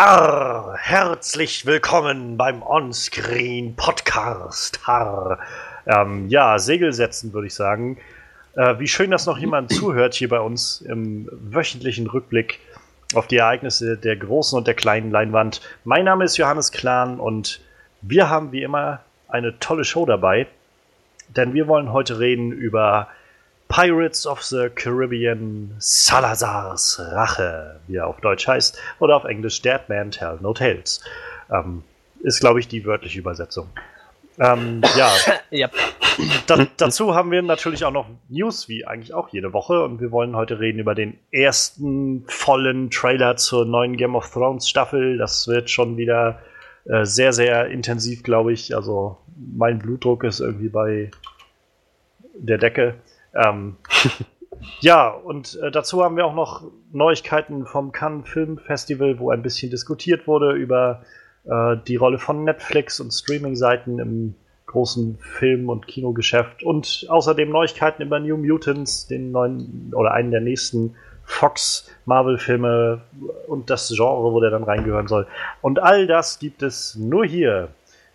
Arr, herzlich willkommen beim Onscreen Podcast. Ähm, ja, Segel setzen, würde ich sagen. Äh, wie schön, dass noch jemand zuhört hier bei uns im wöchentlichen Rückblick auf die Ereignisse der großen und der kleinen Leinwand. Mein Name ist Johannes Klahn und wir haben wie immer eine tolle Show dabei, denn wir wollen heute reden über Pirates of the Caribbean Salazars Rache, wie er auf Deutsch heißt, oder auf Englisch Dead Man Tell No Tales. Ähm, ist, glaube ich, die wörtliche Übersetzung. Ähm, ja. yep. da, dazu haben wir natürlich auch noch News, wie eigentlich auch jede Woche. Und wir wollen heute reden über den ersten vollen Trailer zur neuen Game of Thrones Staffel. Das wird schon wieder äh, sehr, sehr intensiv, glaube ich. Also mein Blutdruck ist irgendwie bei der Decke. Ähm, ja, und äh, dazu haben wir auch noch Neuigkeiten vom Cannes Film Festival, wo ein bisschen diskutiert wurde über äh, die Rolle von Netflix und Streaming-Seiten im großen Film- und Kinogeschäft und außerdem Neuigkeiten über New Mutants, den neuen oder einen der nächsten Fox Marvel-Filme und das Genre, wo der dann reingehören soll. Und all das gibt es nur hier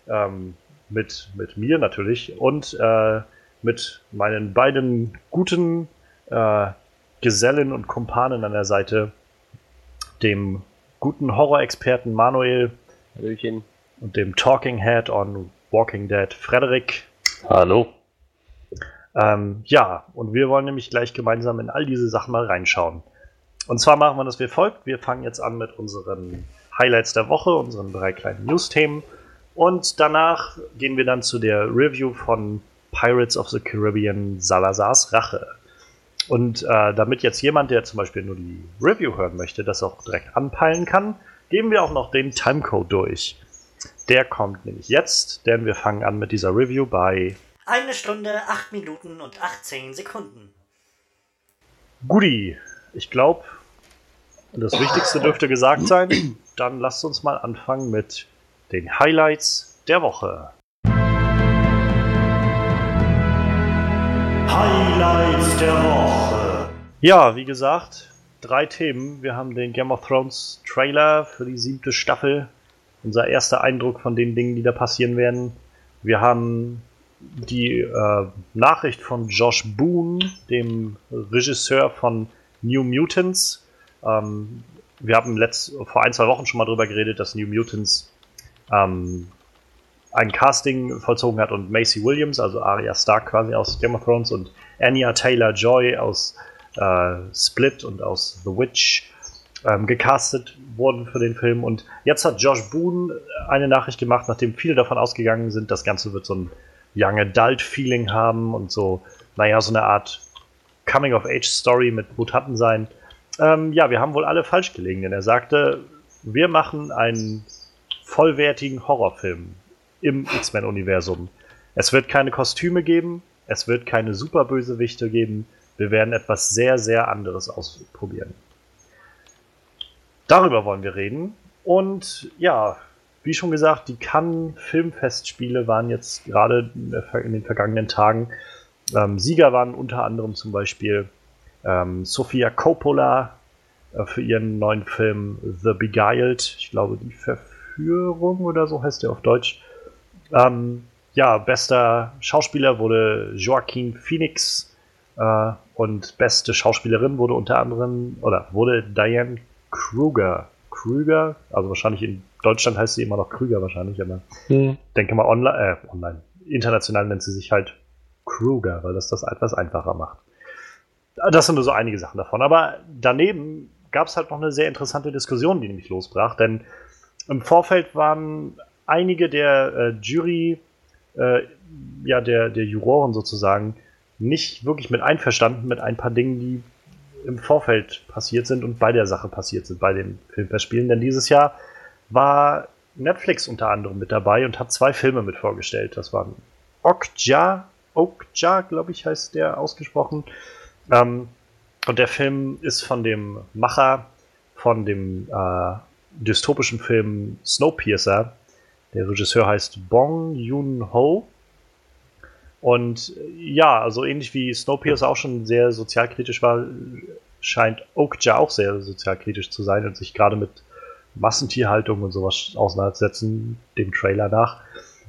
ähm, mit, mit mir natürlich und äh, mit meinen beiden guten äh, Gesellen und Kumpanen an der Seite, dem guten Horror-Experten Manuel Hallöchen. und dem Talking Head on Walking Dead Frederik. Hallo. Ähm, ja, und wir wollen nämlich gleich gemeinsam in all diese Sachen mal reinschauen. Und zwar machen wir das wie folgt. Wir fangen jetzt an mit unseren Highlights der Woche, unseren drei kleinen News-Themen. Und danach gehen wir dann zu der Review von Pirates of the Caribbean Salazars Rache. Und äh, damit jetzt jemand, der zum Beispiel nur die Review hören möchte, das auch direkt anpeilen kann, geben wir auch noch den Timecode durch. Der kommt nämlich jetzt, denn wir fangen an mit dieser Review bei eine Stunde, 8 Minuten und 18 Sekunden. Guti, ich glaube, das Wichtigste dürfte gesagt sein. Dann lasst uns mal anfangen mit den Highlights der Woche. Highlights der Woche. Ja, wie gesagt, drei Themen. Wir haben den Game of Thrones Trailer für die siebte Staffel. Unser erster Eindruck von den Dingen, die da passieren werden. Wir haben die äh, Nachricht von Josh Boone, dem Regisseur von New Mutants. Ähm, wir haben letzt, vor ein, zwei Wochen schon mal drüber geredet, dass New Mutants ähm, ein Casting vollzogen hat und Macy Williams, also Arya Stark quasi aus Game of Thrones und Anya Taylor Joy aus äh, Split und aus The Witch ähm, gecastet wurden für den Film. Und jetzt hat Josh Boone eine Nachricht gemacht, nachdem viele davon ausgegangen sind, das Ganze wird so ein Young Adult Feeling haben und so, naja, so eine Art Coming-of-Age-Story mit Mutanten sein. Ähm, ja, wir haben wohl alle falsch gelegen, denn er sagte, wir machen einen vollwertigen Horrorfilm im X-Men-Universum. Es wird keine Kostüme geben, es wird keine Superbösewichte geben, wir werden etwas sehr, sehr anderes ausprobieren. Darüber wollen wir reden. Und ja, wie schon gesagt, die Cannes Filmfestspiele waren jetzt gerade in den vergangenen Tagen. Ähm, Sieger waren unter anderem zum Beispiel ähm, Sofia Coppola äh, für ihren neuen Film The Beguiled. Ich glaube, die Verführung oder so heißt der auf Deutsch. Ähm, ja, bester Schauspieler wurde Joaquin Phoenix äh, und beste Schauspielerin wurde unter anderem, oder wurde Diane Kruger. Krüger, also wahrscheinlich in Deutschland heißt sie immer noch Krüger wahrscheinlich, aber hm. denke mal online, äh, online, international nennt sie sich halt Kruger, weil das das etwas einfacher macht. Das sind nur so einige Sachen davon. Aber daneben gab es halt noch eine sehr interessante Diskussion, die nämlich losbrach, denn im Vorfeld waren einige der äh, Jury, äh, ja, der, der Juroren sozusagen, nicht wirklich mit einverstanden mit ein paar Dingen, die im Vorfeld passiert sind und bei der Sache passiert sind, bei den Filmfestspielen. Denn dieses Jahr war Netflix unter anderem mit dabei und hat zwei Filme mit vorgestellt. Das waren Okja, Okja, glaube ich, heißt der ausgesprochen. Ähm, und der Film ist von dem Macher von dem äh, dystopischen Film Snowpiercer. Der Regisseur heißt Bong Joon-ho. Und ja, also ähnlich wie Snowpiercer auch schon sehr sozialkritisch war, scheint Okja auch sehr sozialkritisch zu sein und sich gerade mit Massentierhaltung und sowas auseinandersetzen, dem Trailer nach.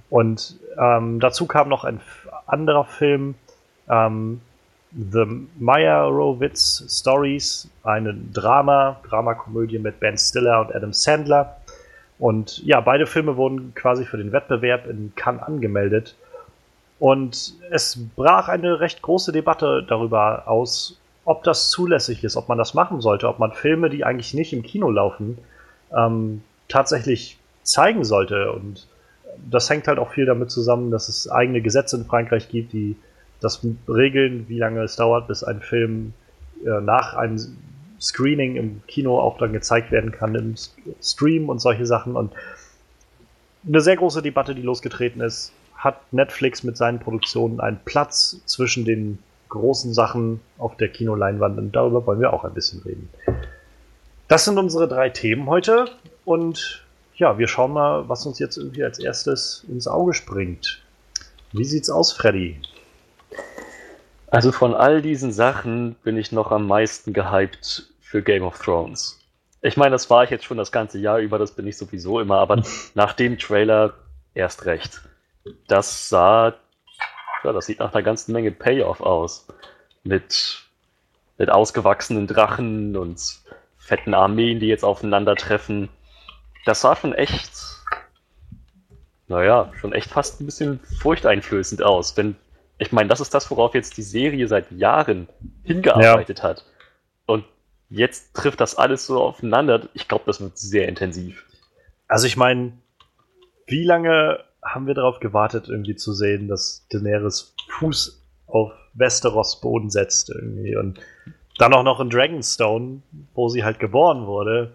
Und ähm, dazu kam noch ein anderer Film, ähm, The Meyerowitz Stories, eine Drama, Dramakomödie mit Ben Stiller und Adam Sandler. Und ja, beide Filme wurden quasi für den Wettbewerb in Cannes angemeldet. Und es brach eine recht große Debatte darüber aus, ob das zulässig ist, ob man das machen sollte, ob man Filme, die eigentlich nicht im Kino laufen, ähm, tatsächlich zeigen sollte. Und das hängt halt auch viel damit zusammen, dass es eigene Gesetze in Frankreich gibt, die das regeln, wie lange es dauert, bis ein Film äh, nach einem Screening im Kino auch dann gezeigt werden kann, im Stream und solche Sachen. Und eine sehr große Debatte, die losgetreten ist, hat Netflix mit seinen Produktionen einen Platz zwischen den großen Sachen auf der Kinoleinwand und darüber wollen wir auch ein bisschen reden. Das sind unsere drei Themen heute und ja, wir schauen mal, was uns jetzt irgendwie als erstes ins Auge springt. Wie sieht's aus, Freddy? Also von all diesen Sachen bin ich noch am meisten gehypt für Game of Thrones. Ich meine, das war ich jetzt schon das ganze Jahr über, das bin ich sowieso immer, aber nach dem Trailer erst recht. Das sah, ja, das sieht nach einer ganzen Menge Payoff aus. Mit, mit ausgewachsenen Drachen und fetten Armeen, die jetzt aufeinandertreffen. Das sah schon echt, naja, schon echt fast ein bisschen furchteinflößend aus, wenn ich meine, das ist das, worauf jetzt die Serie seit Jahren hingearbeitet ja. hat. Und jetzt trifft das alles so aufeinander. Ich glaube, das wird sehr intensiv. Also ich meine, wie lange haben wir darauf gewartet, irgendwie zu sehen, dass Daenerys Fuß auf Westeros Boden setzt irgendwie und dann auch noch in Dragonstone, wo sie halt geboren wurde.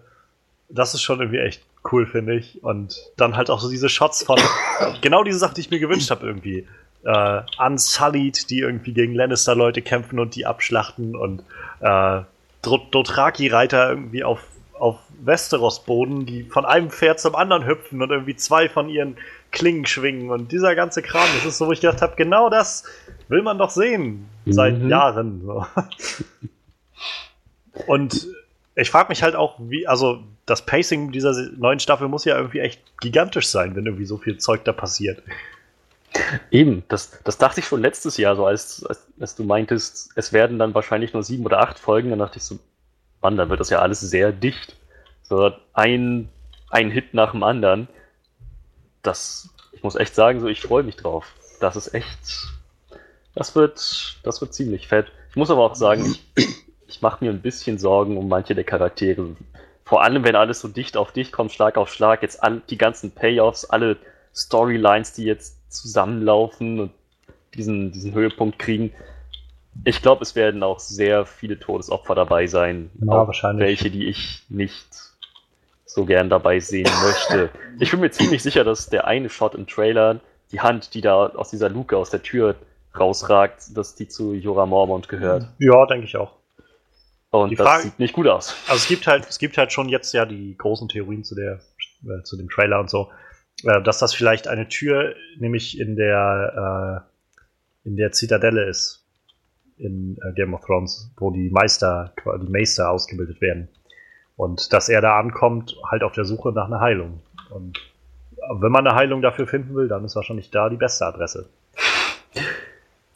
Das ist schon irgendwie echt cool, finde ich. Und dann halt auch so diese Shots von genau diese Sachen, die ich mir gewünscht habe irgendwie äh, Unsullied, die irgendwie gegen Lannister-Leute kämpfen und die abschlachten und äh, Dothraki-Reiter irgendwie auf, auf Westeros-Boden, die von einem Pferd zum anderen hüpfen und irgendwie zwei von ihren Klingen schwingen und dieser ganze Kram, das ist so, wo ich gedacht habe, genau das will man doch sehen seit mhm. Jahren. So. Und ich frage mich halt auch, wie, also das Pacing dieser neuen Staffel muss ja irgendwie echt gigantisch sein, wenn irgendwie so viel Zeug da passiert. Eben, das, das dachte ich schon letztes Jahr, so als, als, als, du meintest, es werden dann wahrscheinlich nur sieben oder acht Folgen, dann dachte ich so, Mann, dann wird das ja alles sehr dicht. So ein, ein Hit nach dem anderen. Das, ich muss echt sagen, so ich freue mich drauf. Das ist echt, das wird, das wird ziemlich fett. Ich muss aber auch sagen, ich, ich mache mir ein bisschen Sorgen um manche der Charaktere. Vor allem, wenn alles so dicht auf dicht kommt, Schlag auf Schlag, jetzt all, die ganzen Payoffs, alle Storylines, die jetzt zusammenlaufen und diesen, diesen Höhepunkt kriegen. Ich glaube, es werden auch sehr viele Todesopfer dabei sein. Ja, auch wahrscheinlich. Welche, die ich nicht so gern dabei sehen möchte. Ich bin mir ziemlich sicher, dass der eine Shot im Trailer, die Hand, die da aus dieser Luke, aus der Tür rausragt, dass die zu Jorah Mormont gehört. Ja, denke ich auch. Und die das Frage, sieht nicht gut aus. Also es gibt halt, es gibt halt schon jetzt ja die großen Theorien zu der, äh, zu dem Trailer und so äh, dass das vielleicht eine Tür, nämlich in der, äh, in der Zitadelle ist, in äh, Game of Thrones, wo die Meister, die Meister ausgebildet werden. Und dass er da ankommt, halt auf der Suche nach einer Heilung. Und wenn man eine Heilung dafür finden will, dann ist wahrscheinlich da die beste Adresse.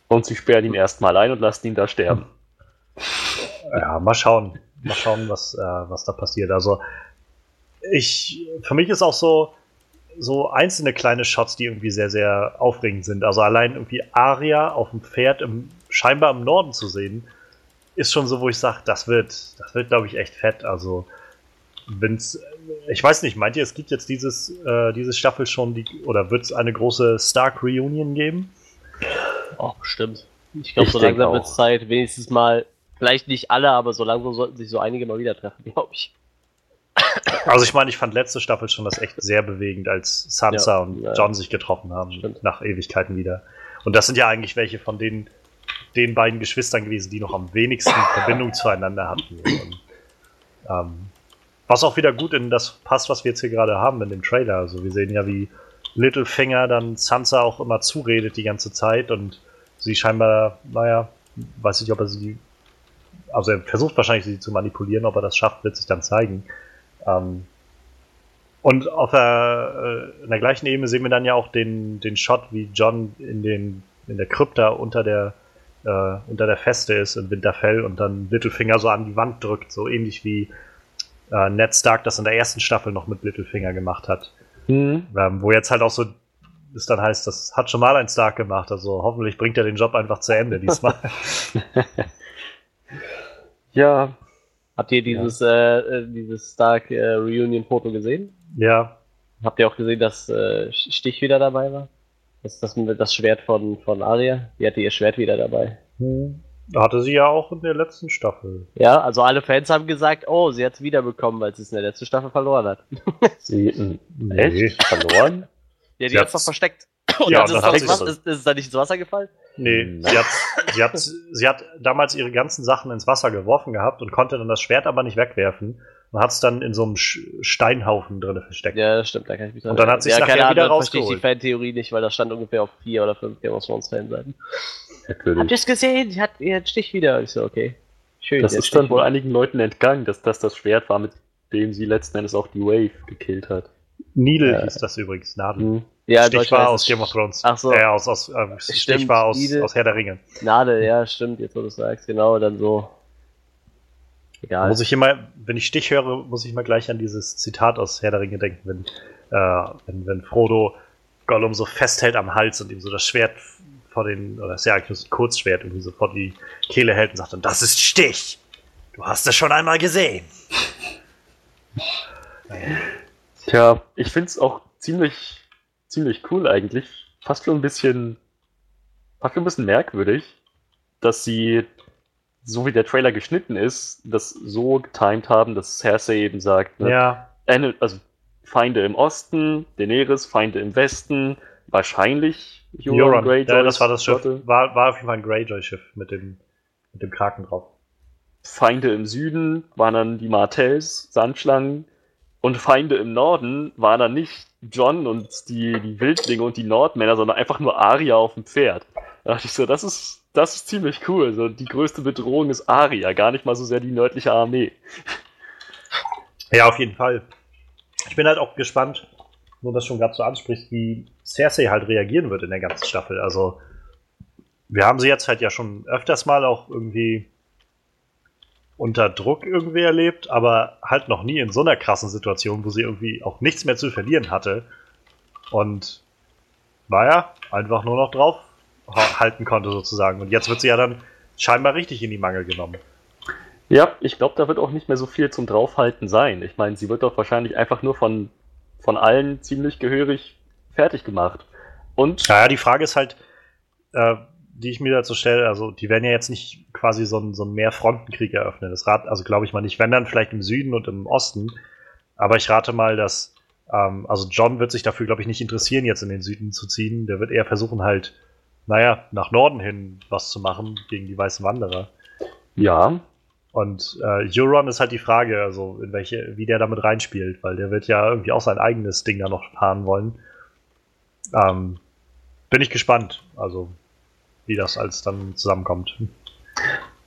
Und sie sperren ihn erstmal ein und lassen ihn da sterben. Ja, mal schauen. Mal schauen, was, äh, was da passiert. Also, ich, für mich ist auch so, so einzelne kleine Shots, die irgendwie sehr, sehr aufregend sind. Also allein irgendwie Aria auf dem Pferd im, scheinbar im Norden zu sehen, ist schon so, wo ich sage, das wird, das wird, glaube ich, echt fett. Also, wenn's, ich weiß nicht, meint ihr, es gibt jetzt dieses, äh, diese Staffel schon, die, oder wird es eine große Stark Reunion geben? Oh, bestimmt. Ich glaube, so langsam wird es Zeit, wenigstens mal, vielleicht nicht alle, aber so langsam sollten sich so einige mal wieder treffen, glaube ich. Also ich meine, ich fand letzte Staffel schon das echt sehr bewegend, als Sansa ja, und ja, John sich getroffen haben, stimmt. nach Ewigkeiten wieder. Und das sind ja eigentlich welche von den, den beiden Geschwistern gewesen, die noch am wenigsten Verbindung zueinander hatten. Und, ähm, was auch wieder gut in das passt, was wir jetzt hier gerade haben in dem Trailer. Also wir sehen ja, wie Littlefinger dann Sansa auch immer zuredet die ganze Zeit und sie scheinbar, naja, weiß nicht, ob er sie, also er versucht wahrscheinlich sie zu manipulieren, ob er das schafft, wird sich dann zeigen. Ähm, Und auf der, äh, in der gleichen Ebene sehen wir dann ja auch den, den Shot, wie John in, den, in der Krypta unter der, äh, unter der Feste ist in Winterfell und dann Littlefinger so an die Wand drückt, so ähnlich wie äh, Ned Stark das in der ersten Staffel noch mit Littlefinger gemacht hat. Mhm. Ähm, wo jetzt halt auch so es dann heißt, das hat schon mal ein Stark gemacht, also hoffentlich bringt er den Job einfach zu Ende diesmal. ja. Habt ihr dieses, ja. äh, äh dieses Stark äh, Reunion-Foto gesehen? Ja. Habt ihr auch gesehen, dass äh, Stich wieder dabei war? Das das, das Schwert von, von Arya. Die hatte ihr Schwert wieder dabei. Hm. Hatte sie ja auch in der letzten Staffel. Ja, also alle Fans haben gesagt, oh, sie hat es wiederbekommen, weil sie es in der letzten Staffel verloren hat. sie, nee. Echt? Verloren? Ja, die hat es doch versteckt. Und ja, dann ist, es ist, ist es da nicht ins Wasser gefallen? Nee, sie hat, sie, hat, sie hat damals ihre ganzen Sachen ins Wasser geworfen gehabt und konnte dann das Schwert aber nicht wegwerfen und hat es dann in so einem Steinhaufen drin versteckt. Ja, das stimmt, da kann ich mich dran Und dann hat sie es ja, nachher wieder rausgeholt. verstehe ich die Fan-Theorie nicht, weil das stand ungefähr auf vier oder fünf Game of Thrones Fanseiten. Habt ihr es gesehen? Sie hat ihren Stich wieder. Ich so, okay. Schön. Das ist dann wohl einigen Leuten entgangen, dass das das Schwert war, mit dem sie letzten Endes auch die Wave gekillt hat. Needle ja. hieß das übrigens, Nadel. Ja, Stich war aus Game of Thrones. Ach so. Äh, aus, aus, äh, Stich war aus, aus Herr der Ringe. Nadel, ja, stimmt, jetzt wo du sagst, genau, dann so. Egal. Muss ich immer, wenn ich Stich höre, muss ich mal gleich an dieses Zitat aus Herr der Ringe denken, wenn, äh, wenn, wenn Frodo Gollum so festhält am Hals und ihm so das Schwert vor den, oder ist ja eigentlich nur ein Kurzschwert, irgendwie so vor die Kehle hält und sagt, und das ist Stich. Du hast es schon einmal gesehen. Tja, ich finde es auch ziemlich ziemlich cool eigentlich. Fast schon ein bisschen, fast schon ein bisschen merkwürdig, dass sie, so wie der Trailer geschnitten ist, das so getimed haben, dass Cersei eben sagt, ne, ja. also Feinde im Osten, Daenerys, Feinde im Westen, wahrscheinlich Euron, Greyjoy. Ja, das war das Schiff. War, war auf jeden Fall ein Greyjoy-Schiff mit dem, mit dem Kraken drauf. Feinde im Süden waren dann die Martells, Sandschlangen. Und Feinde im Norden waren dann nicht John und die, die Wildlinge und die Nordmänner, sondern einfach nur Aria auf dem Pferd. Da dachte ich so, das ist, das ist ziemlich cool. So, die größte Bedrohung ist Aria, gar nicht mal so sehr die nördliche Armee. Ja, auf jeden Fall. Ich bin halt auch gespannt, nur das schon gerade so anspricht, wie Cersei halt reagieren wird in der ganzen Staffel. Also, wir haben sie jetzt halt ja schon öfters mal auch irgendwie unter Druck irgendwie erlebt, aber halt noch nie in so einer krassen Situation, wo sie irgendwie auch nichts mehr zu verlieren hatte. Und naja, einfach nur noch drauf halten konnte sozusagen. Und jetzt wird sie ja dann scheinbar richtig in die Mangel genommen. Ja, ich glaube, da wird auch nicht mehr so viel zum Draufhalten sein. Ich meine, sie wird doch wahrscheinlich einfach nur von, von allen ziemlich gehörig fertig gemacht. Und. Naja, die Frage ist halt, äh, die ich mir dazu stelle, also die werden ja jetzt nicht quasi so einen, so einen Mehrfrontenkrieg eröffnen. Das rat, also glaube ich mal nicht, wenn dann vielleicht im Süden und im Osten. Aber ich rate mal, dass, ähm, also John wird sich dafür, glaube ich, nicht interessieren, jetzt in den Süden zu ziehen. Der wird eher versuchen, halt, naja, nach Norden hin was zu machen gegen die weißen Wanderer. Ja. Und äh, Euron ist halt die Frage, also in welche, wie der damit reinspielt, weil der wird ja irgendwie auch sein eigenes Ding da noch fahren wollen. Ähm, bin ich gespannt. Also wie das alles dann zusammenkommt.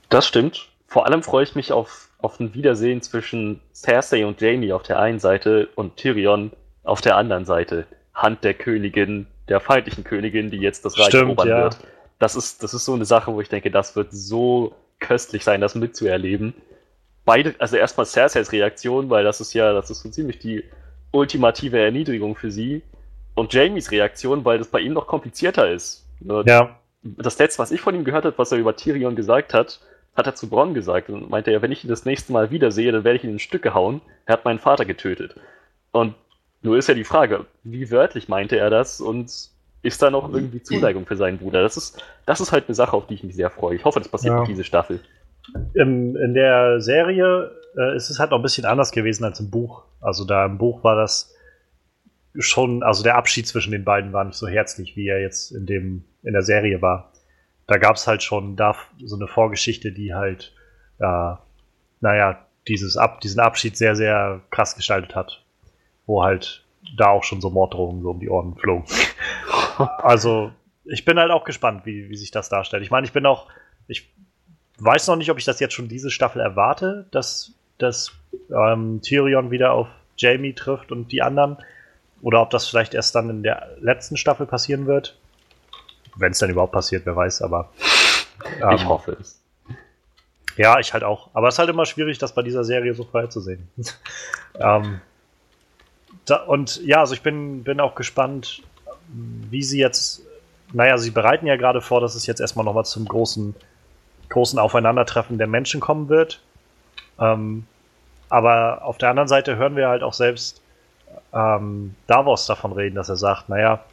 Das stimmt. Vor allem freue ich mich auf, auf ein Wiedersehen zwischen Cersei und Jamie auf der einen Seite und Tyrion auf der anderen Seite. Hand der Königin, der feindlichen Königin, die jetzt das Reich Stimmt, erobern ja. wird. Das ist, das ist so eine Sache, wo ich denke, das wird so köstlich sein, das mitzuerleben. Beide, also erstmal Cerseis Reaktion, weil das ist ja, das ist so ziemlich die ultimative Erniedrigung für sie. Und Jamies Reaktion, weil das bei ihm noch komplizierter ist. Ja das letzte, was ich von ihm gehört habe, was er über Tyrion gesagt hat, hat er zu Bronn gesagt und meinte ja, wenn ich ihn das nächste Mal wiedersehe, dann werde ich ihn in Stücke hauen. Er hat meinen Vater getötet. Und nur ist ja die Frage, wie wörtlich meinte er das und ist da noch irgendwie Zuneigung für seinen Bruder? Das ist, das ist halt eine Sache, auf die ich mich sehr freue. Ich hoffe, das passiert ja. diese Staffel. In, in der Serie äh, ist es halt noch ein bisschen anders gewesen als im Buch. Also da im Buch war das schon, also der Abschied zwischen den beiden war nicht so herzlich, wie er jetzt in dem in der Serie war. Da gab es halt schon da so eine Vorgeschichte, die halt, äh, naja, dieses Ab, diesen Abschied sehr, sehr krass gestaltet hat. Wo halt da auch schon so Morddrohungen so um die Ohren flogen. also, ich bin halt auch gespannt, wie, wie sich das darstellt. Ich meine, ich bin auch, ich weiß noch nicht, ob ich das jetzt schon diese Staffel erwarte, dass, dass ähm, Tyrion wieder auf Jamie trifft und die anderen. Oder ob das vielleicht erst dann in der letzten Staffel passieren wird. Wenn es dann überhaupt passiert, wer weiß, aber. Ähm, ich hoffe es. Ja, ich halt auch. Aber es ist halt immer schwierig, das bei dieser Serie so vorherzusehen. ähm, da, und ja, also ich bin, bin auch gespannt, wie sie jetzt. Naja, sie bereiten ja gerade vor, dass es jetzt erstmal nochmal zum großen, großen Aufeinandertreffen der Menschen kommen wird. Ähm, aber auf der anderen Seite hören wir halt auch selbst ähm, Davos davon reden, dass er sagt, naja,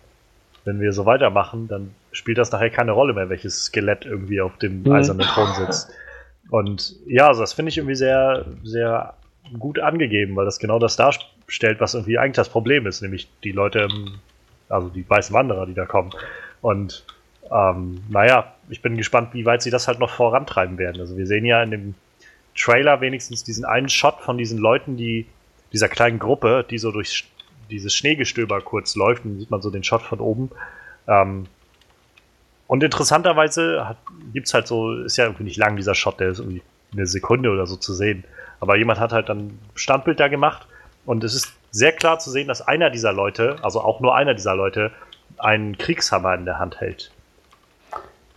wenn wir so weitermachen, dann spielt das nachher keine Rolle mehr, welches Skelett irgendwie auf dem mhm. eisernen Thron sitzt. Und ja, also das finde ich irgendwie sehr, sehr gut angegeben, weil das genau das darstellt, was irgendwie eigentlich das Problem ist, nämlich die Leute, also die weißen Wanderer, die da kommen. Und ähm, naja, ich bin gespannt, wie weit sie das halt noch vorantreiben werden. Also wir sehen ja in dem Trailer wenigstens diesen einen Shot von diesen Leuten, die dieser kleinen Gruppe, die so durch dieses Schneegestöber kurz läuft, dann sieht man so den Shot von oben. Ähm, und interessanterweise gibt es halt so, ist ja irgendwie nicht lang dieser Shot, der ist irgendwie eine Sekunde oder so zu sehen. Aber jemand hat halt dann ein Standbild da gemacht und es ist sehr klar zu sehen, dass einer dieser Leute, also auch nur einer dieser Leute, einen Kriegshammer in der Hand hält.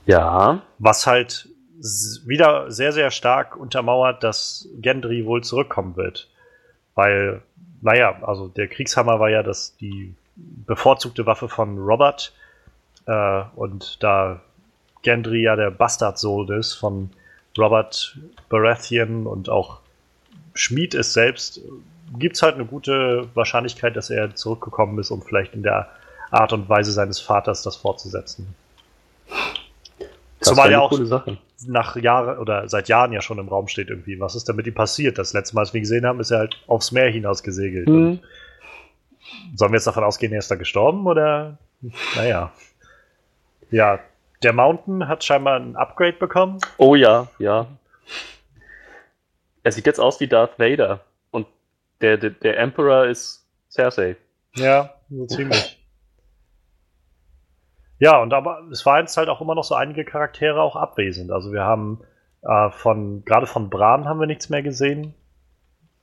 Ja. Was halt wieder sehr, sehr stark untermauert, dass Gendry wohl zurückkommen wird. Weil, naja, also der Kriegshammer war ja das, die bevorzugte Waffe von Robert. Äh, und da Gendry ja der Bastardsohn ist von Robert Baratheon und auch Schmied ist selbst, gibt es halt eine gute Wahrscheinlichkeit, dass er zurückgekommen ist, um vielleicht in der Art und Weise seines Vaters das fortzusetzen. Das Zumal ja auch nach Jahren oder seit Jahren ja schon im Raum steht irgendwie. Was ist denn mit ihm passiert? Das letzte Mal, als wir ihn gesehen haben, ist er halt aufs Meer hinaus gesegelt. Mhm. Sollen wir jetzt davon ausgehen, er ist da gestorben oder? Naja. Ja, der Mountain hat scheinbar ein Upgrade bekommen. Oh ja, ja. Er sieht jetzt aus wie Darth Vader. Und der, der, der Emperor ist Cersei. Ja, so ziemlich. Ja, und aber es waren jetzt halt auch immer noch so einige Charaktere auch abwesend. Also wir haben äh, von, gerade von Bran haben wir nichts mehr gesehen,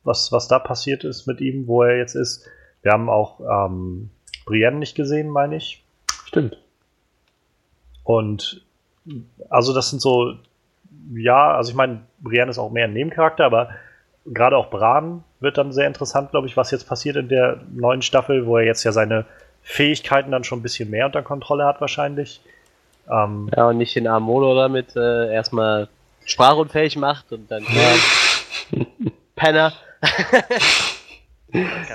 was, was da passiert ist mit ihm, wo er jetzt ist. Wir haben auch ähm, Brienne nicht gesehen, meine ich. Stimmt. Und also das sind so, ja, also ich meine, Brienne ist auch mehr ein Nebencharakter, aber gerade auch Bran wird dann sehr interessant, glaube ich, was jetzt passiert in der neuen Staffel, wo er jetzt ja seine Fähigkeiten dann schon ein bisschen mehr unter Kontrolle hat wahrscheinlich. Ähm, ja, und nicht den Armolo damit äh, erstmal sprachunfähig macht und dann ja. Penner.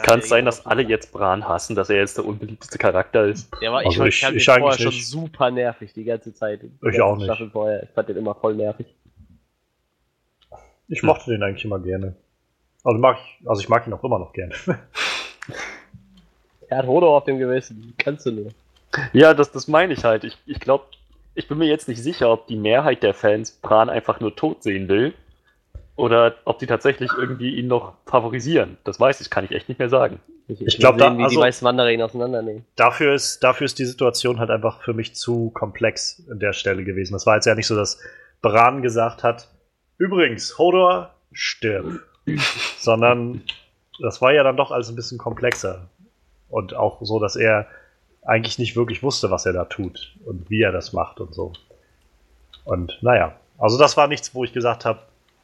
Kann es sein, dass alle jetzt Bran hassen, dass er jetzt der unbeliebteste Charakter ist? Ja, aber ich, also ich, fand ich, den vorher schon super nervig die ganze Zeit. Die ich auch nicht. Vorher. Ich fand den immer voll nervig. Ich mochte hm. den eigentlich immer gerne. Also, mag ich, also ich mag ihn auch immer noch gerne. Er hat Hodo auf dem Gewissen. Kannst du nur. Ja, das, das meine ich halt. Ich, ich glaube, ich bin mir jetzt nicht sicher, ob die Mehrheit der Fans Bran einfach nur tot sehen will. Oder ob die tatsächlich irgendwie ihn noch favorisieren. Das weiß ich, kann ich echt nicht mehr sagen. Ich, ich glaube, da, wie also, die meisten Wanderer ihn auseinandernehmen. Dafür ist, dafür ist die Situation halt einfach für mich zu komplex an der Stelle gewesen. Das war jetzt ja nicht so, dass Bran gesagt hat, übrigens, Hodor, stirb. Sondern das war ja dann doch alles ein bisschen komplexer. Und auch so, dass er eigentlich nicht wirklich wusste, was er da tut und wie er das macht und so. Und naja, also das war nichts, wo ich gesagt habe,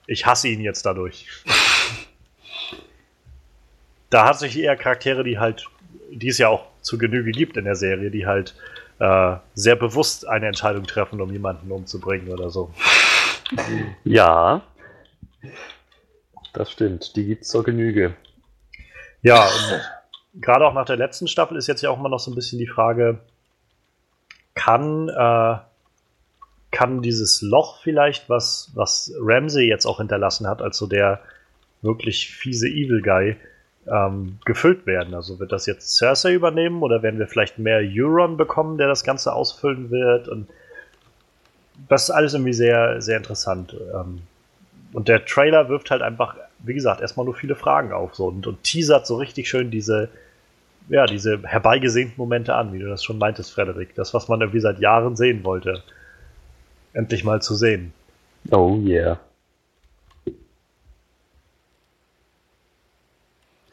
ich hasse ihn jetzt dadurch. da hat sich eher Charaktere, die halt, die es ja auch zu Genüge gibt in der Serie, die halt äh, sehr bewusst eine Entscheidung treffen, um jemanden umzubringen oder so. Ja, das stimmt. Die gibt es zur Genüge. Ja, und gerade auch nach der letzten Staffel ist jetzt ja auch immer noch so ein bisschen die Frage, kann, äh, kann dieses Loch vielleicht, was, was Ramsey jetzt auch hinterlassen hat, als so der wirklich fiese Evil Guy, ähm, gefüllt werden? Also wird das jetzt Cersei übernehmen oder werden wir vielleicht mehr Euron bekommen, der das Ganze ausfüllen wird? Und das ist alles irgendwie sehr, sehr interessant. Ähm, und der Trailer wirft halt einfach, wie gesagt, erstmal nur viele Fragen auf so und, und teasert so richtig schön diese, ja, diese herbeigesehnten Momente an, wie du das schon meintest, Frederik. Das, was man irgendwie seit Jahren sehen wollte. Endlich mal zu sehen. Oh yeah.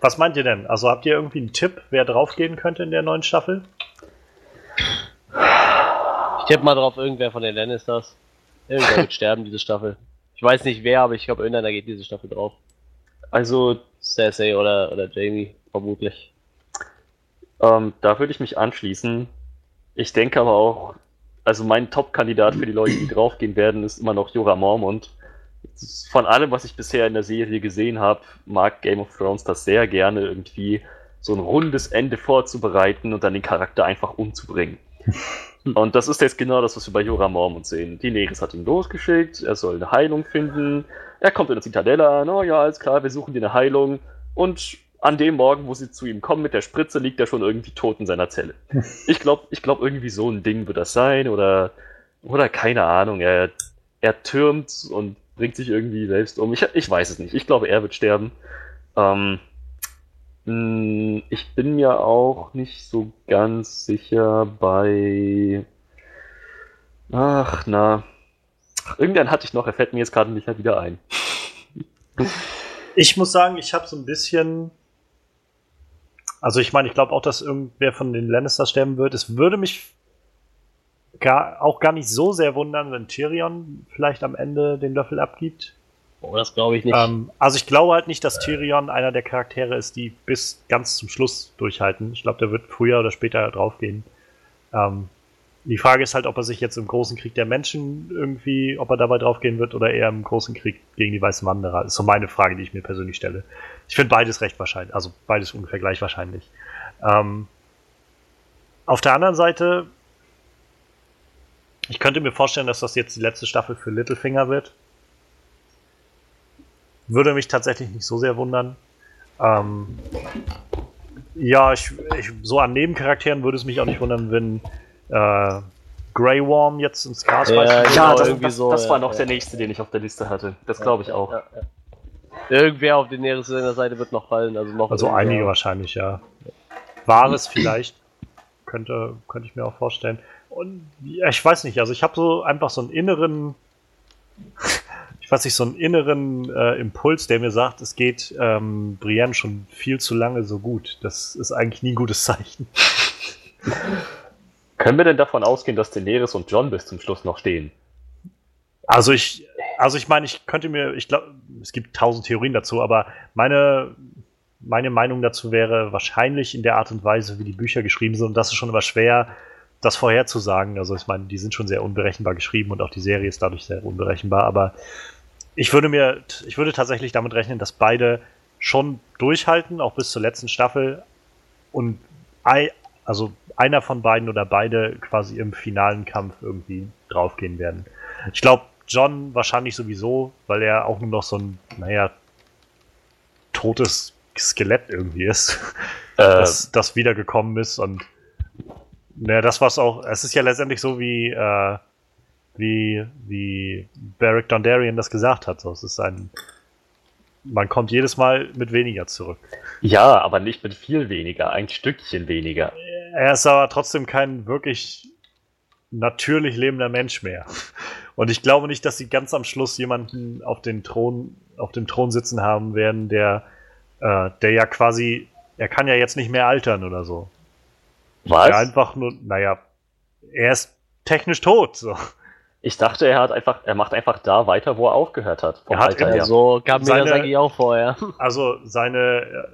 Was meint ihr denn? Also habt ihr irgendwie einen Tipp, wer draufgehen könnte in der neuen Staffel? Ich tippe mal drauf, irgendwer von den Lannisters. Irgendwer wird sterben, diese Staffel. Ich weiß nicht wer, aber ich glaube, irgendeiner geht diese Staffel drauf. Also. Cersei oder, oder Jamie, vermutlich. Ähm, da würde ich mich anschließen. Ich denke aber auch, also mein Top-Kandidat für die Leute, die draufgehen werden, ist immer noch Jorah Mormont. Von allem, was ich bisher in der Serie gesehen habe, mag Game of Thrones das sehr gerne, irgendwie so ein rundes Ende vorzubereiten und dann den Charakter einfach umzubringen. Und das ist jetzt genau das, was wir bei Jorah Mormont sehen. Die Neris hat ihn losgeschickt, er soll eine Heilung finden. Er kommt in der Zitadelle an, oh ja, alles klar, wir suchen dir eine Heilung. Und an dem Morgen, wo sie zu ihm kommen mit der Spritze, liegt er schon irgendwie tot in seiner Zelle. Ich glaube, ich glaub, irgendwie so ein Ding wird das sein oder, oder keine Ahnung. Er, er türmt und bringt sich irgendwie selbst um. Ich, ich weiß es nicht. Ich glaube, er wird sterben. Ähm, hm, ich bin mir auch nicht so ganz sicher bei. Ach, na. Irgendwann hatte ich noch, er fällt mir jetzt gerade nicht mehr wieder ein. Ich muss sagen, ich habe so ein bisschen. Also, ich meine, ich glaube auch, dass irgendwer von den Lannisters sterben wird. Es würde mich gar, auch gar nicht so sehr wundern, wenn Tyrion vielleicht am Ende den Löffel abgibt. Oh, das glaube ich nicht. Ähm, also ich glaube halt nicht, dass Tyrion einer der Charaktere ist, die bis ganz zum Schluss durchhalten. Ich glaube, der wird früher oder später draufgehen. Ähm, die Frage ist halt, ob er sich jetzt im großen Krieg der Menschen irgendwie, ob er dabei draufgehen wird oder eher im großen Krieg gegen die Weißen Wanderer. Das ist so meine Frage, die ich mir persönlich stelle. Ich finde beides recht wahrscheinlich, also beides ungefähr gleich wahrscheinlich. Ähm, auf der anderen Seite, ich könnte mir vorstellen, dass das jetzt die letzte Staffel für Littlefinger wird. Würde mich tatsächlich nicht so sehr wundern. Ähm, ja, ich, ich, so an Nebencharakteren würde es mich auch nicht wundern, wenn äh, Grey Worm jetzt ins Gras ja, ja, genau, das, das, so, das war noch ja. der nächste, den ich auf der Liste hatte. Das glaube ich auch. Irgendwer auf den nächsten Seite wird noch fallen. Also, noch also einige wahrscheinlich, ja. Wahres vielleicht. Könnte, könnte ich mir auch vorstellen. Und ja, ich weiß nicht, also ich habe so einfach so einen inneren ich weiß nicht, so einen inneren äh, Impuls, der mir sagt, es geht ähm, Brienne schon viel zu lange so gut. Das ist eigentlich nie ein gutes Zeichen. Können wir denn davon ausgehen, dass Daenerys und John bis zum Schluss noch stehen? Also ich, also ich meine, ich könnte mir, ich glaube, es gibt tausend Theorien dazu, aber meine, meine Meinung dazu wäre wahrscheinlich in der Art und Weise, wie die Bücher geschrieben sind, und das ist schon immer schwer, das vorherzusagen. Also ich meine, die sind schon sehr unberechenbar geschrieben und auch die Serie ist dadurch sehr unberechenbar, aber ich würde mir, ich würde tatsächlich damit rechnen, dass beide schon durchhalten, auch bis zur letzten Staffel. Und also einer von beiden oder beide quasi im finalen Kampf irgendwie draufgehen werden. Ich glaube, John wahrscheinlich sowieso, weil er auch nur noch so ein, naja, totes Skelett irgendwie ist, äh, das, das wiedergekommen ist und naja, das war's auch. Es ist ja letztendlich so wie äh, wie, wie Barrick Dondarrion das gesagt hat. So, es ist ein, man kommt jedes Mal mit weniger zurück. Ja, aber nicht mit viel weniger, ein Stückchen weniger. Er ist aber trotzdem kein wirklich natürlich lebender Mensch mehr. Und ich glaube nicht, dass sie ganz am Schluss jemanden auf den Thron, auf dem Thron sitzen haben werden, der, äh, der ja quasi, er kann ja jetzt nicht mehr altern oder so. Was? Der einfach nur, naja, er ist technisch tot. So. Ich dachte, er hat einfach, er macht einfach da weiter, wo er aufgehört hat. Er hat ja, so kam mir seine, das eigentlich auch vorher. Also seine,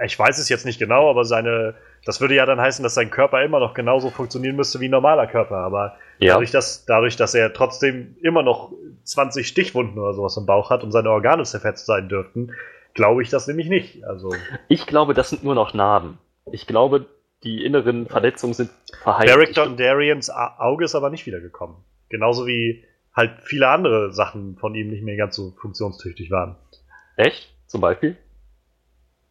äh, ich weiß es jetzt nicht genau, aber seine, das würde ja dann heißen, dass sein Körper immer noch genauso funktionieren müsste wie ein normaler Körper. Aber ja. dadurch, dass, dadurch, dass er trotzdem immer noch 20 Stichwunden oder sowas im Bauch hat und seine Organe zerfetzt sein dürften, glaube ich das nämlich nicht. Also ich glaube, das sind nur noch Narben. Ich glaube, die inneren Verletzungen sind verheilt. Derek Dondarians Auge ist aber nicht wiedergekommen. Genauso wie halt viele andere Sachen von ihm nicht mehr ganz so funktionstüchtig waren. Echt? Zum Beispiel?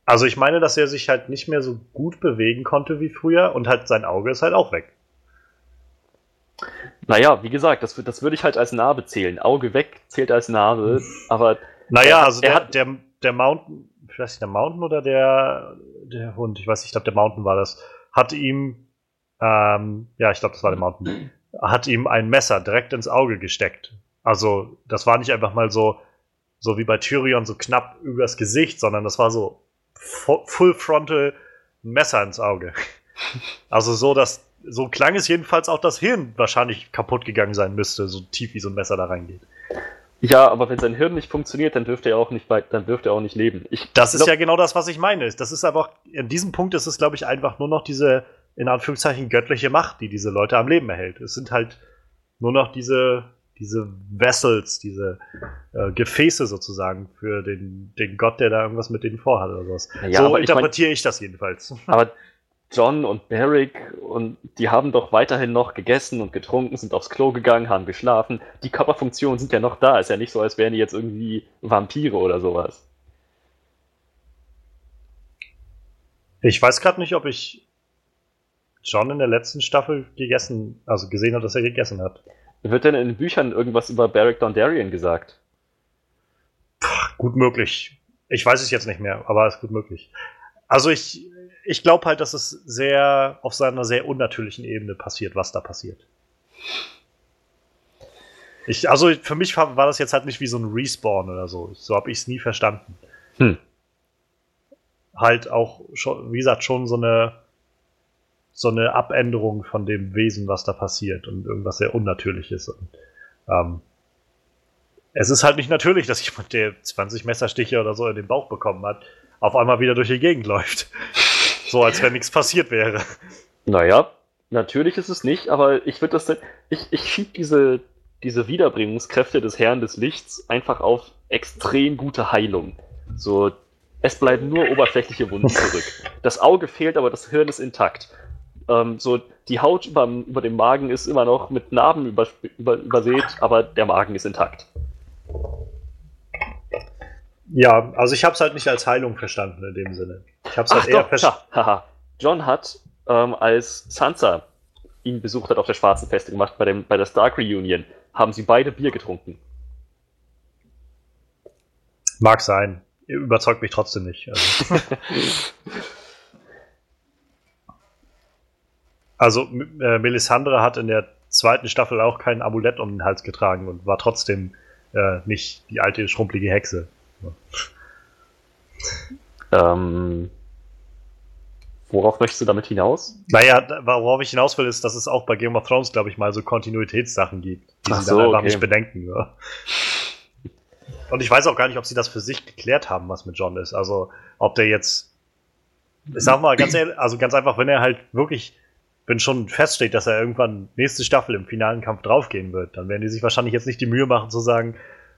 Also ich meine, dass er sich halt nicht mehr so gut bewegen konnte wie früher und halt sein Auge ist halt auch weg. Naja, wie gesagt, das, das würde ich halt als Narbe zählen. Auge weg zählt als Narbe, aber. Naja, also der, hat, der, der Mountain, ich weiß nicht, der Mountain oder der, der Hund, ich weiß nicht, ich glaube, der Mountain war das, hat ihm, ähm, ja, ich glaube, das war der Mountain, hat ihm ein Messer direkt ins Auge gesteckt. Also, das war nicht einfach mal so, so wie bei Tyrion, so knapp übers Gesicht, sondern das war so Full Frontal Messer ins Auge. Also so, dass so klang es jedenfalls auch, das Hirn wahrscheinlich kaputt gegangen sein müsste, so tief wie so ein Messer da reingeht. Ja, aber wenn sein Hirn nicht funktioniert, dann dürfte er auch nicht, dann dürfte er auch nicht leben. Ich das ist ja genau das, was ich meine. Das ist einfach, in diesem Punkt ist es, glaube ich, einfach nur noch diese, in Anführungszeichen, göttliche Macht, die diese Leute am Leben erhält. Es sind halt nur noch diese, diese Vessels, diese äh, Gefäße sozusagen für den, den Gott, der da irgendwas mit denen vorhat oder sowas. Ja, so interpretiere ich, mein, ich das jedenfalls. Aber John und Barrick und die haben doch weiterhin noch gegessen und getrunken, sind aufs Klo gegangen, haben geschlafen. Die Körperfunktionen sind ja noch da. Ist ja nicht so, als wären die jetzt irgendwie Vampire oder sowas. Ich weiß gerade nicht, ob ich John in der letzten Staffel gegessen, also gesehen habe, dass er gegessen hat. Wird denn in den Büchern irgendwas über Barrick Dondarrion gesagt? Puh, gut möglich. Ich weiß es jetzt nicht mehr, aber es ist gut möglich. Also ich, ich glaube halt, dass es sehr auf seiner sehr unnatürlichen Ebene passiert, was da passiert. Ich, also für mich war, war das jetzt halt nicht wie so ein Respawn oder so. So habe ich es nie verstanden. Hm. Halt auch schon, wie gesagt, schon so eine so eine Abänderung von dem Wesen, was da passiert und irgendwas sehr Unnatürliches. Und, ähm, es ist halt nicht natürlich, dass jemand, der 20 Messerstiche oder so in den Bauch bekommen hat, auf einmal wieder durch die Gegend läuft. So, als wenn nichts passiert wäre. Naja, natürlich ist es nicht, aber ich würde das. Ich, ich schieb diese, diese Wiederbringungskräfte des Herrn des Lichts einfach auf extrem gute Heilung. So, es bleiben nur oberflächliche Wunden zurück. Das Auge fehlt, aber das Hirn ist intakt. Ähm, so, die Haut über, über dem Magen ist immer noch mit Narben über, über, übersät, aber der Magen ist intakt. Ja, also ich habe es halt nicht als Heilung verstanden in dem Sinne. Ich habe es halt eher verstanden. John hat, ähm, als Sansa ihn besucht hat auf der Schwarzen Feste gemacht, bei, dem, bei der Stark Reunion, haben sie beide Bier getrunken. Mag sein. Überzeugt mich trotzdem nicht. Also, also äh, Melisandre hat in der zweiten Staffel auch kein Amulett um den Hals getragen und war trotzdem äh, nicht die alte schrumpelige Hexe. Ähm, worauf möchtest du damit hinaus? Naja, worauf ich hinaus will, ist, dass es auch bei Game of Thrones, glaube ich, mal so Kontinuitätssachen gibt, die Ach sie so, dann einfach okay. nicht bedenken. Ja. Und ich weiß auch gar nicht, ob sie das für sich geklärt haben, was mit John ist. Also, ob der jetzt, ich sag mal ganz ehrlich, also ganz einfach, wenn er halt wirklich, wenn schon feststeht, dass er irgendwann nächste Staffel im finalen Kampf draufgehen wird, dann werden die sich wahrscheinlich jetzt nicht die Mühe machen zu sagen,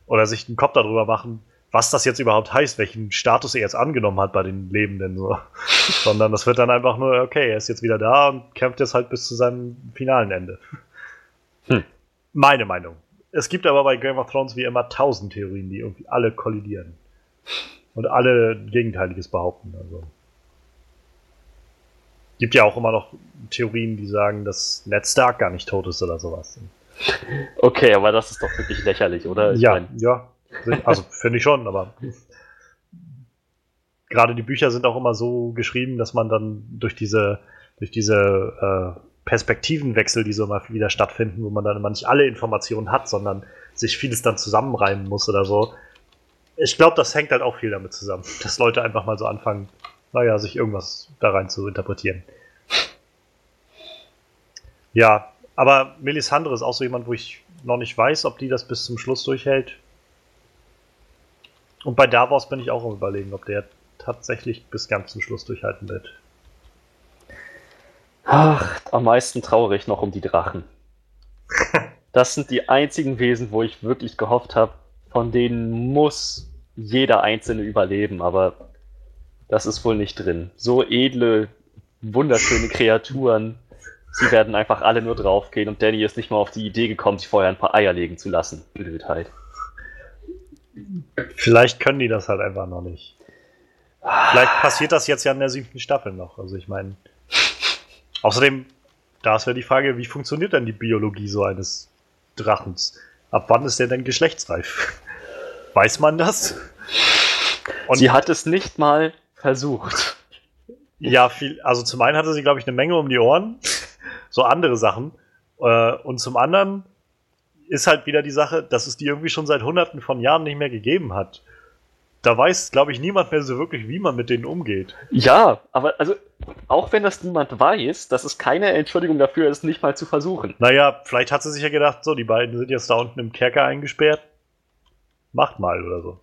oder sich einen Kopf darüber machen, was das jetzt überhaupt heißt, welchen Status er jetzt angenommen hat bei den Lebenden. So. Sondern das wird dann einfach nur, okay, er ist jetzt wieder da und kämpft jetzt halt bis zu seinem finalen Ende. Hm. Meine Meinung. Es gibt aber bei Game of Thrones wie immer tausend Theorien, die irgendwie alle kollidieren. Und alle Gegenteiliges behaupten. Also. Gibt ja auch immer noch Theorien, die sagen, dass Ned Stark gar nicht tot ist oder sowas. Okay, aber das ist doch wirklich lächerlich, oder? Ich ja, mein, ja. Also finde ich schon, aber gerade die Bücher sind auch immer so geschrieben, dass man dann durch diese, durch diese äh, Perspektivenwechsel, die so immer wieder stattfinden, wo man dann immer nicht alle Informationen hat, sondern sich vieles dann zusammenreimen muss oder so. Ich glaube, das hängt halt auch viel damit zusammen, dass Leute einfach mal so anfangen, naja, sich irgendwas da rein zu interpretieren. Ja, aber Melisandre ist auch so jemand, wo ich noch nicht weiß, ob die das bis zum Schluss durchhält. Und bei Davos bin ich auch am überlegen, ob der tatsächlich bis ganz zum Schluss durchhalten wird. Ach, am meisten traurig noch um die Drachen. Das sind die einzigen Wesen, wo ich wirklich gehofft habe, von denen muss jeder einzelne überleben, aber das ist wohl nicht drin. So edle, wunderschöne Kreaturen, sie werden einfach alle nur draufgehen und Danny ist nicht mal auf die Idee gekommen, sich vorher ein paar Eier legen zu lassen. Blödheit. Vielleicht können die das halt einfach noch nicht. Vielleicht passiert das jetzt ja in der siebten Staffel noch. Also ich meine. Außerdem, da ist ja die Frage, wie funktioniert denn die Biologie so eines Drachens? Ab wann ist der denn geschlechtsreif? Weiß man das? Und sie hat es nicht mal versucht. Ja, viel, also zum einen hatte sie, glaube ich, eine Menge um die Ohren. so andere Sachen. Äh, und zum anderen ist halt wieder die Sache, dass es die irgendwie schon seit hunderten von Jahren nicht mehr gegeben hat. da weiß, glaube ich, niemand mehr so wirklich, wie man mit denen umgeht. Ja, aber also, auch wenn das niemand weiß, das ist keine Entschuldigung dafür, es nicht mal zu versuchen. Naja, vielleicht hat sie sich ja gedacht, so, die beiden sind jetzt da unten im Kerker eingesperrt. Macht mal oder so.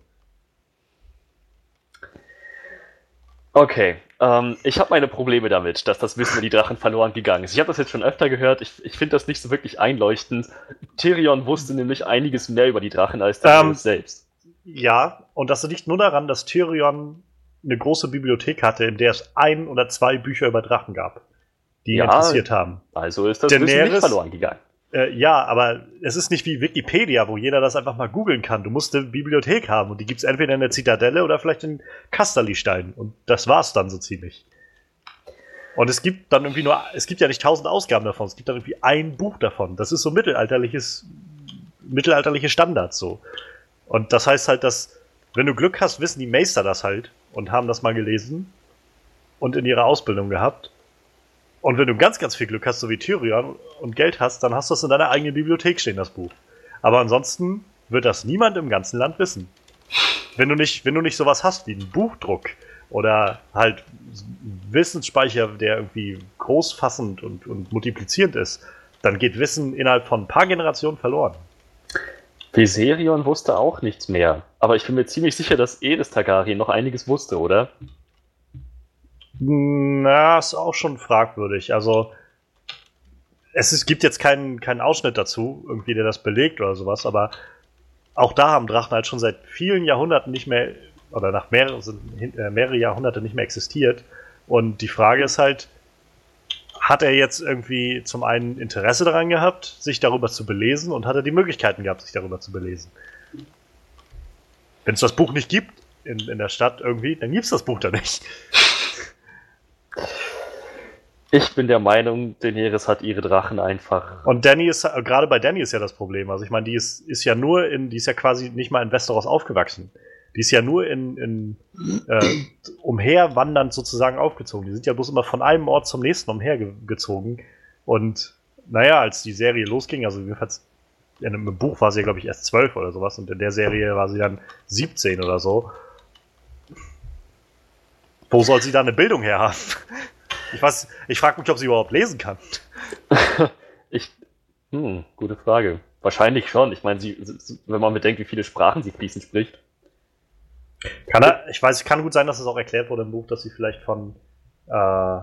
Okay, ähm, ich habe meine Probleme damit, dass das Wissen in die Drachen verloren gegangen ist. Ich habe das jetzt schon öfter gehört, ich, ich finde das nicht so wirklich einleuchtend. Tyrion wusste nämlich einiges mehr über die Drachen als der ähm, selbst. Ja, und das liegt nur daran, dass Tyrion eine große Bibliothek hatte, in der es ein oder zwei Bücher über Drachen gab, die ihn ja, interessiert haben. Also ist das Daenerys, Wissen nicht verloren gegangen. Äh, ja, aber es ist nicht wie Wikipedia, wo jeder das einfach mal googeln kann. Du musst eine Bibliothek haben und die gibt es entweder in der Zitadelle oder vielleicht in Kasterlistein. Und das war's dann so ziemlich. Und es gibt dann irgendwie nur, es gibt ja nicht tausend Ausgaben davon, es gibt dann irgendwie ein Buch davon. Das ist so mittelalterliches, mittelalterliche Standards so. Und das heißt halt, dass, wenn du Glück hast, wissen die Meister das halt und haben das mal gelesen und in ihrer Ausbildung gehabt. Und wenn du ganz, ganz viel Glück hast, so wie Tyrion, und Geld hast, dann hast du es in deiner eigenen Bibliothek stehen, das Buch. Aber ansonsten wird das niemand im ganzen Land wissen. Wenn du nicht, wenn du nicht sowas hast wie einen Buchdruck oder halt Wissensspeicher, der irgendwie großfassend und, und multiplizierend ist, dann geht Wissen innerhalb von ein paar Generationen verloren. Viserion wusste auch nichts mehr. Aber ich bin mir ziemlich sicher, dass Edis Targaryen noch einiges wusste, oder? Na, ist auch schon fragwürdig. Also, es ist, gibt jetzt keinen, keinen Ausschnitt dazu, irgendwie, der das belegt oder sowas, aber auch da haben Drachen halt schon seit vielen Jahrhunderten nicht mehr, oder nach mehrere, sind, äh, mehrere Jahrhunderte nicht mehr existiert. Und die Frage ist halt, hat er jetzt irgendwie zum einen Interesse daran gehabt, sich darüber zu belesen und hat er die Möglichkeiten gehabt, sich darüber zu belesen? Wenn es das Buch nicht gibt in, in der Stadt irgendwie, dann gibt es das Buch da nicht. Ich bin der Meinung, Daenerys hat ihre Drachen einfach. Und Danny ist, gerade bei Danny ist ja das Problem. Also ich meine, die ist, ist ja nur in, die ist ja quasi nicht mal in Westeros aufgewachsen. Die ist ja nur in, in äh, umherwandernd sozusagen aufgezogen. Die sind ja bloß immer von einem Ort zum nächsten umhergezogen. Und naja, als die Serie losging, also jedenfalls in einem Buch war sie ja, glaube ich, erst zwölf oder sowas und in der Serie war sie dann 17 oder so. Wo soll sie da eine Bildung her haben? Ich weiß, ich frage mich, ob sie überhaupt lesen kann. ich, hm, gute Frage. Wahrscheinlich schon. Ich meine, sie, wenn man bedenkt, wie viele Sprachen sie fließend spricht. Kann er, ich weiß, es kann gut sein, dass es auch erklärt wurde im Buch, dass sie vielleicht von, äh,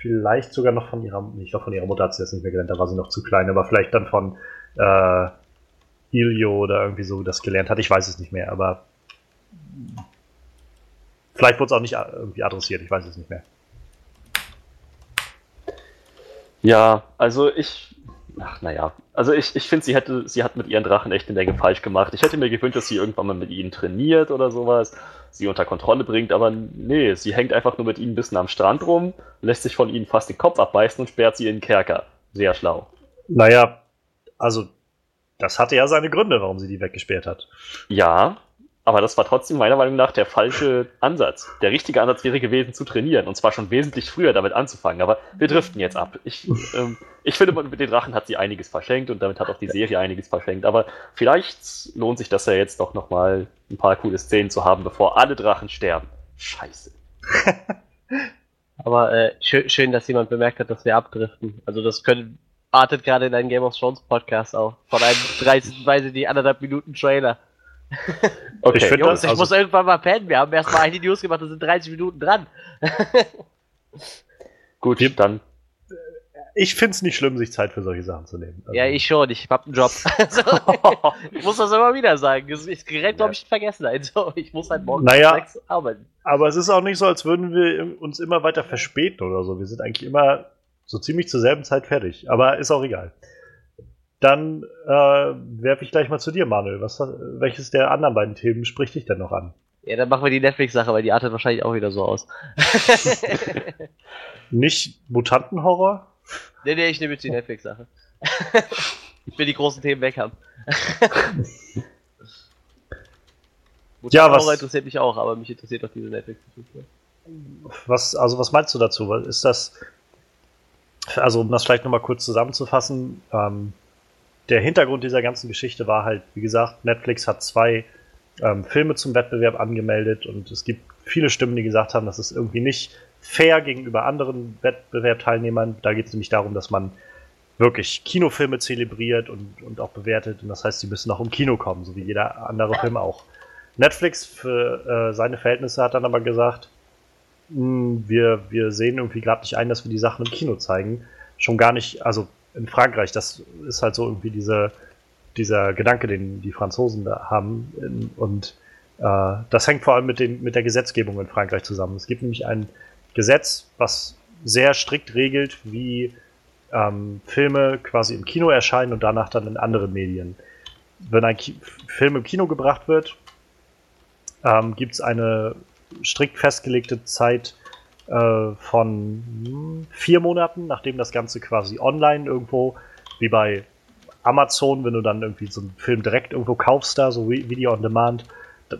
vielleicht sogar noch von ihrer, nicht doch von ihrer Mutter hat sie das nicht mehr gelernt, da war sie noch zu klein, aber vielleicht dann von, äh, Ilio oder irgendwie so das gelernt hat. Ich weiß es nicht mehr, aber vielleicht wurde es auch nicht irgendwie adressiert, ich weiß es nicht mehr. Ja, also ich. Ach, naja. Also ich, ich finde, sie hätte, sie hat mit ihren Drachen echt eine Menge falsch gemacht. Ich hätte mir gewünscht, dass sie irgendwann mal mit ihnen trainiert oder sowas, sie unter Kontrolle bringt, aber nee, sie hängt einfach nur mit ihnen ein bisschen am Strand rum, lässt sich von ihnen fast den Kopf abbeißen und sperrt sie in den Kerker. Sehr schlau. Naja, also das hatte ja seine Gründe, warum sie die weggesperrt hat. Ja, aber das war trotzdem meiner Meinung nach der falsche Ansatz. Der richtige Ansatz wäre gewesen, zu trainieren. Und zwar schon wesentlich früher damit anzufangen. Aber wir driften jetzt ab. Ich, ähm, ich finde, mit den Drachen hat sie einiges verschenkt und damit hat auch die Serie einiges verschenkt. Aber vielleicht lohnt sich das ja jetzt doch nochmal ein paar coole Szenen zu haben, bevor alle Drachen sterben. Scheiße. Aber äh, schön, schön, dass jemand bemerkt hat, dass wir abdriften. Also das können, artet gerade in einem Game of Thrones Podcast auch. Von einem 30, Weise die anderthalb Minuten Trailer. Okay, ich, Jungs, das, also ich muss irgendwann mal pennen. Wir haben erst mal eine News gemacht, da sind 30 Minuten dran. Gut, dann. Ich finde es nicht schlimm, sich Zeit für solche Sachen zu nehmen. Also ja, ich schon. Ich hab einen Job. ich muss das immer wieder sagen. Es ist gerät, glaube ich, in Vergessenheit. So, ich muss halt morgen naja, sechs arbeiten. Aber es ist auch nicht so, als würden wir uns immer weiter verspäten oder so. Wir sind eigentlich immer so ziemlich zur selben Zeit fertig. Aber ist auch egal. Dann äh, werfe ich gleich mal zu dir, Manuel. Was, welches der anderen beiden Themen spricht dich denn noch an? Ja, dann machen wir die Netflix-Sache, weil die artet wahrscheinlich auch wieder so aus. Nicht Mutantenhorror? Nee, nee, ich nehme jetzt die Netflix-Sache. ich will die großen Themen weg haben. ja, was interessiert mich auch, aber mich interessiert auch diese Netflix-Geschichte. Was, also was meinst du dazu? Ist das, also um das vielleicht nochmal kurz zusammenzufassen, ähm, der Hintergrund dieser ganzen Geschichte war halt, wie gesagt, Netflix hat zwei ähm, Filme zum Wettbewerb angemeldet und es gibt viele Stimmen, die gesagt haben, das ist irgendwie nicht fair gegenüber anderen Wettbewerbteilnehmern. Da geht es nämlich darum, dass man wirklich Kinofilme zelebriert und, und auch bewertet. Und das heißt, sie müssen auch im Kino kommen, so wie jeder andere Film auch. Netflix für äh, seine Verhältnisse hat dann aber gesagt, mh, hm, wir, wir sehen irgendwie gerade nicht ein, dass wir die Sachen im Kino zeigen. Schon gar nicht, also in Frankreich, das ist halt so irgendwie diese, dieser Gedanke, den die Franzosen da haben. Und äh, das hängt vor allem mit, den, mit der Gesetzgebung in Frankreich zusammen. Es gibt nämlich ein Gesetz, was sehr strikt regelt, wie ähm, Filme quasi im Kino erscheinen und danach dann in anderen Medien. Wenn ein Ki Film im Kino gebracht wird, ähm, gibt es eine strikt festgelegte Zeit äh, von vier Monaten, nachdem das Ganze quasi online irgendwo, wie bei Amazon, wenn du dann irgendwie so einen Film direkt irgendwo kaufst, da so Video on Demand,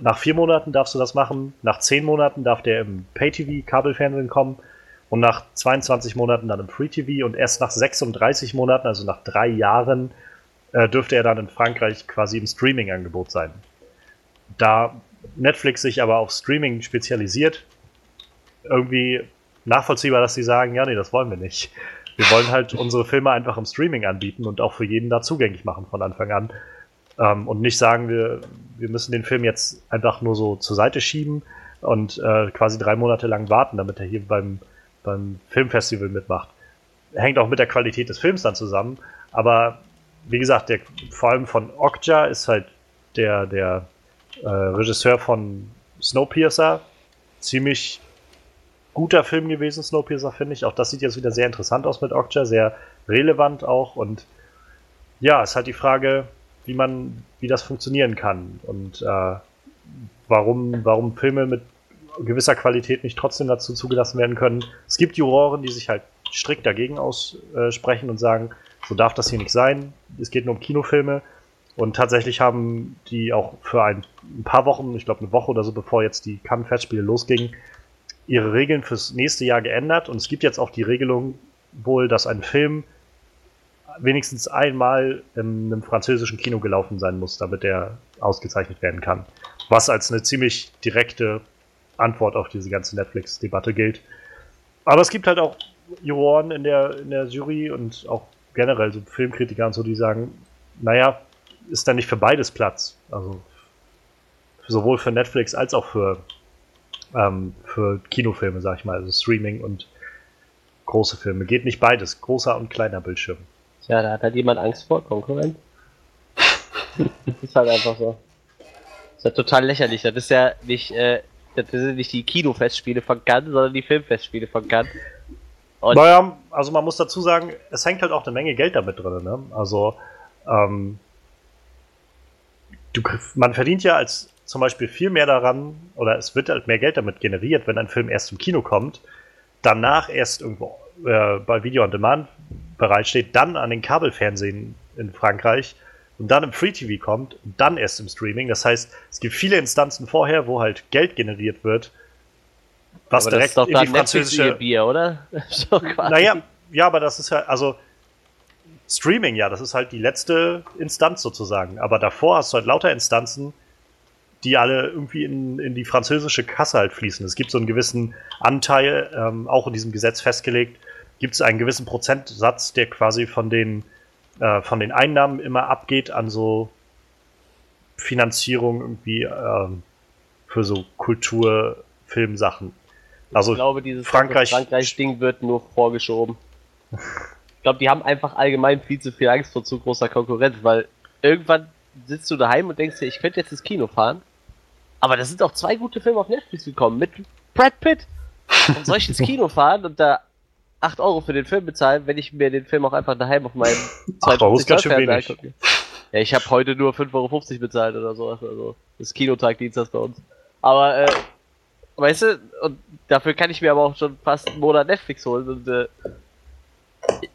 nach vier Monaten darfst du das machen, nach zehn Monaten darf der im Pay-TV, Kabelfernsehen kommen und nach 22 Monaten dann im Free-TV und erst nach 36 Monaten, also nach drei Jahren, äh, dürfte er dann in Frankreich quasi im Streaming-Angebot sein. Da Netflix sich aber auf Streaming spezialisiert, irgendwie nachvollziehbar, dass sie sagen, ja, nee, das wollen wir nicht. Wir wollen halt unsere Filme einfach im Streaming anbieten und auch für jeden da zugänglich machen von Anfang an. Ähm, und nicht sagen, wir, wir müssen den Film jetzt einfach nur so zur Seite schieben und äh, quasi drei Monate lang warten, damit er hier beim, beim Filmfestival mitmacht. Hängt auch mit der Qualität des Films dann zusammen. Aber wie gesagt, der, vor allem von Okja ist halt der, der äh, Regisseur von Snowpiercer. Ziemlich guter Film gewesen, Snowpiercer, finde ich. Auch das sieht jetzt wieder sehr interessant aus mit Okja, sehr relevant auch. Und ja, ist halt die Frage, wie man, wie das funktionieren kann und äh, warum, warum Filme mit gewisser Qualität nicht trotzdem dazu zugelassen werden können. Es gibt Juroren, die sich halt strikt dagegen aussprechen und sagen, so darf das hier nicht sein. Es geht nur um Kinofilme. Und tatsächlich haben die auch für ein, ein paar Wochen, ich glaube eine Woche oder so, bevor jetzt die Cannes-Festspiele losgingen, ihre Regeln fürs nächste Jahr geändert. Und es gibt jetzt auch die Regelung wohl, dass ein Film wenigstens einmal in einem französischen Kino gelaufen sein muss, damit er ausgezeichnet werden kann. Was als eine ziemlich direkte Antwort auf diese ganze Netflix-Debatte gilt. Aber es gibt halt auch Juroren in der, in der Jury und auch generell so Filmkritiker und so, die sagen, naja, ist da nicht für beides Platz. Also sowohl für Netflix als auch für, ähm, für Kinofilme, sag ich mal, also Streaming und große Filme. Geht nicht beides, großer und kleiner Bildschirm. Ja, da hat halt jemand Angst vor Konkurrenz. das ist halt einfach so. Das ist ja total lächerlich. Das ist ja nicht, äh, das sind nicht die Kinofestspiele von Cannes, sondern die Filmfestspiele von Cannes. Und naja, also man muss dazu sagen, es hängt halt auch eine Menge Geld damit drin. Ne? Also ähm, du, man verdient ja als zum Beispiel viel mehr daran, oder es wird halt mehr Geld damit generiert, wenn ein Film erst im Kino kommt, danach erst irgendwo äh, bei Video on Demand bereitsteht, dann an den Kabelfernsehen in Frankreich und dann im Free TV kommt und dann erst im Streaming. Das heißt, es gibt viele Instanzen vorher, wo halt Geld generiert wird, was aber direkt das ist doch in die französische Bier, oder? naja, ja, aber das ist ja also Streaming, ja, das ist halt die letzte Instanz sozusagen. Aber davor hast du halt lauter Instanzen, die alle irgendwie in, in die französische Kasse halt fließen. Es gibt so einen gewissen Anteil, ähm, auch in diesem Gesetz festgelegt, gibt es einen gewissen Prozentsatz, der quasi von den, äh, von den Einnahmen immer abgeht an so Finanzierung irgendwie ähm, für so Kultur, Filmsachen. Also ich glaube, dieses Frankreich, Frankreich-Ding wird nur vorgeschoben. ich glaube, die haben einfach allgemein viel zu viel Angst vor zu großer Konkurrenz, weil irgendwann sitzt du daheim und denkst dir, ich könnte jetzt ins Kino fahren, aber da sind auch zwei gute Filme auf Netflix gekommen mit Brad Pitt. Und soll ich ins Kino fahren und da 8 Euro für den Film bezahlen, wenn ich mir den Film auch einfach daheim auf meinem 250 Euro angucke. Ja, ich habe heute nur 5,50 Euro bezahlt oder sowas. Also das Kinotag Dienstag bei uns. Aber äh, weißt du, und dafür kann ich mir aber auch schon fast einen Monat Netflix holen und äh,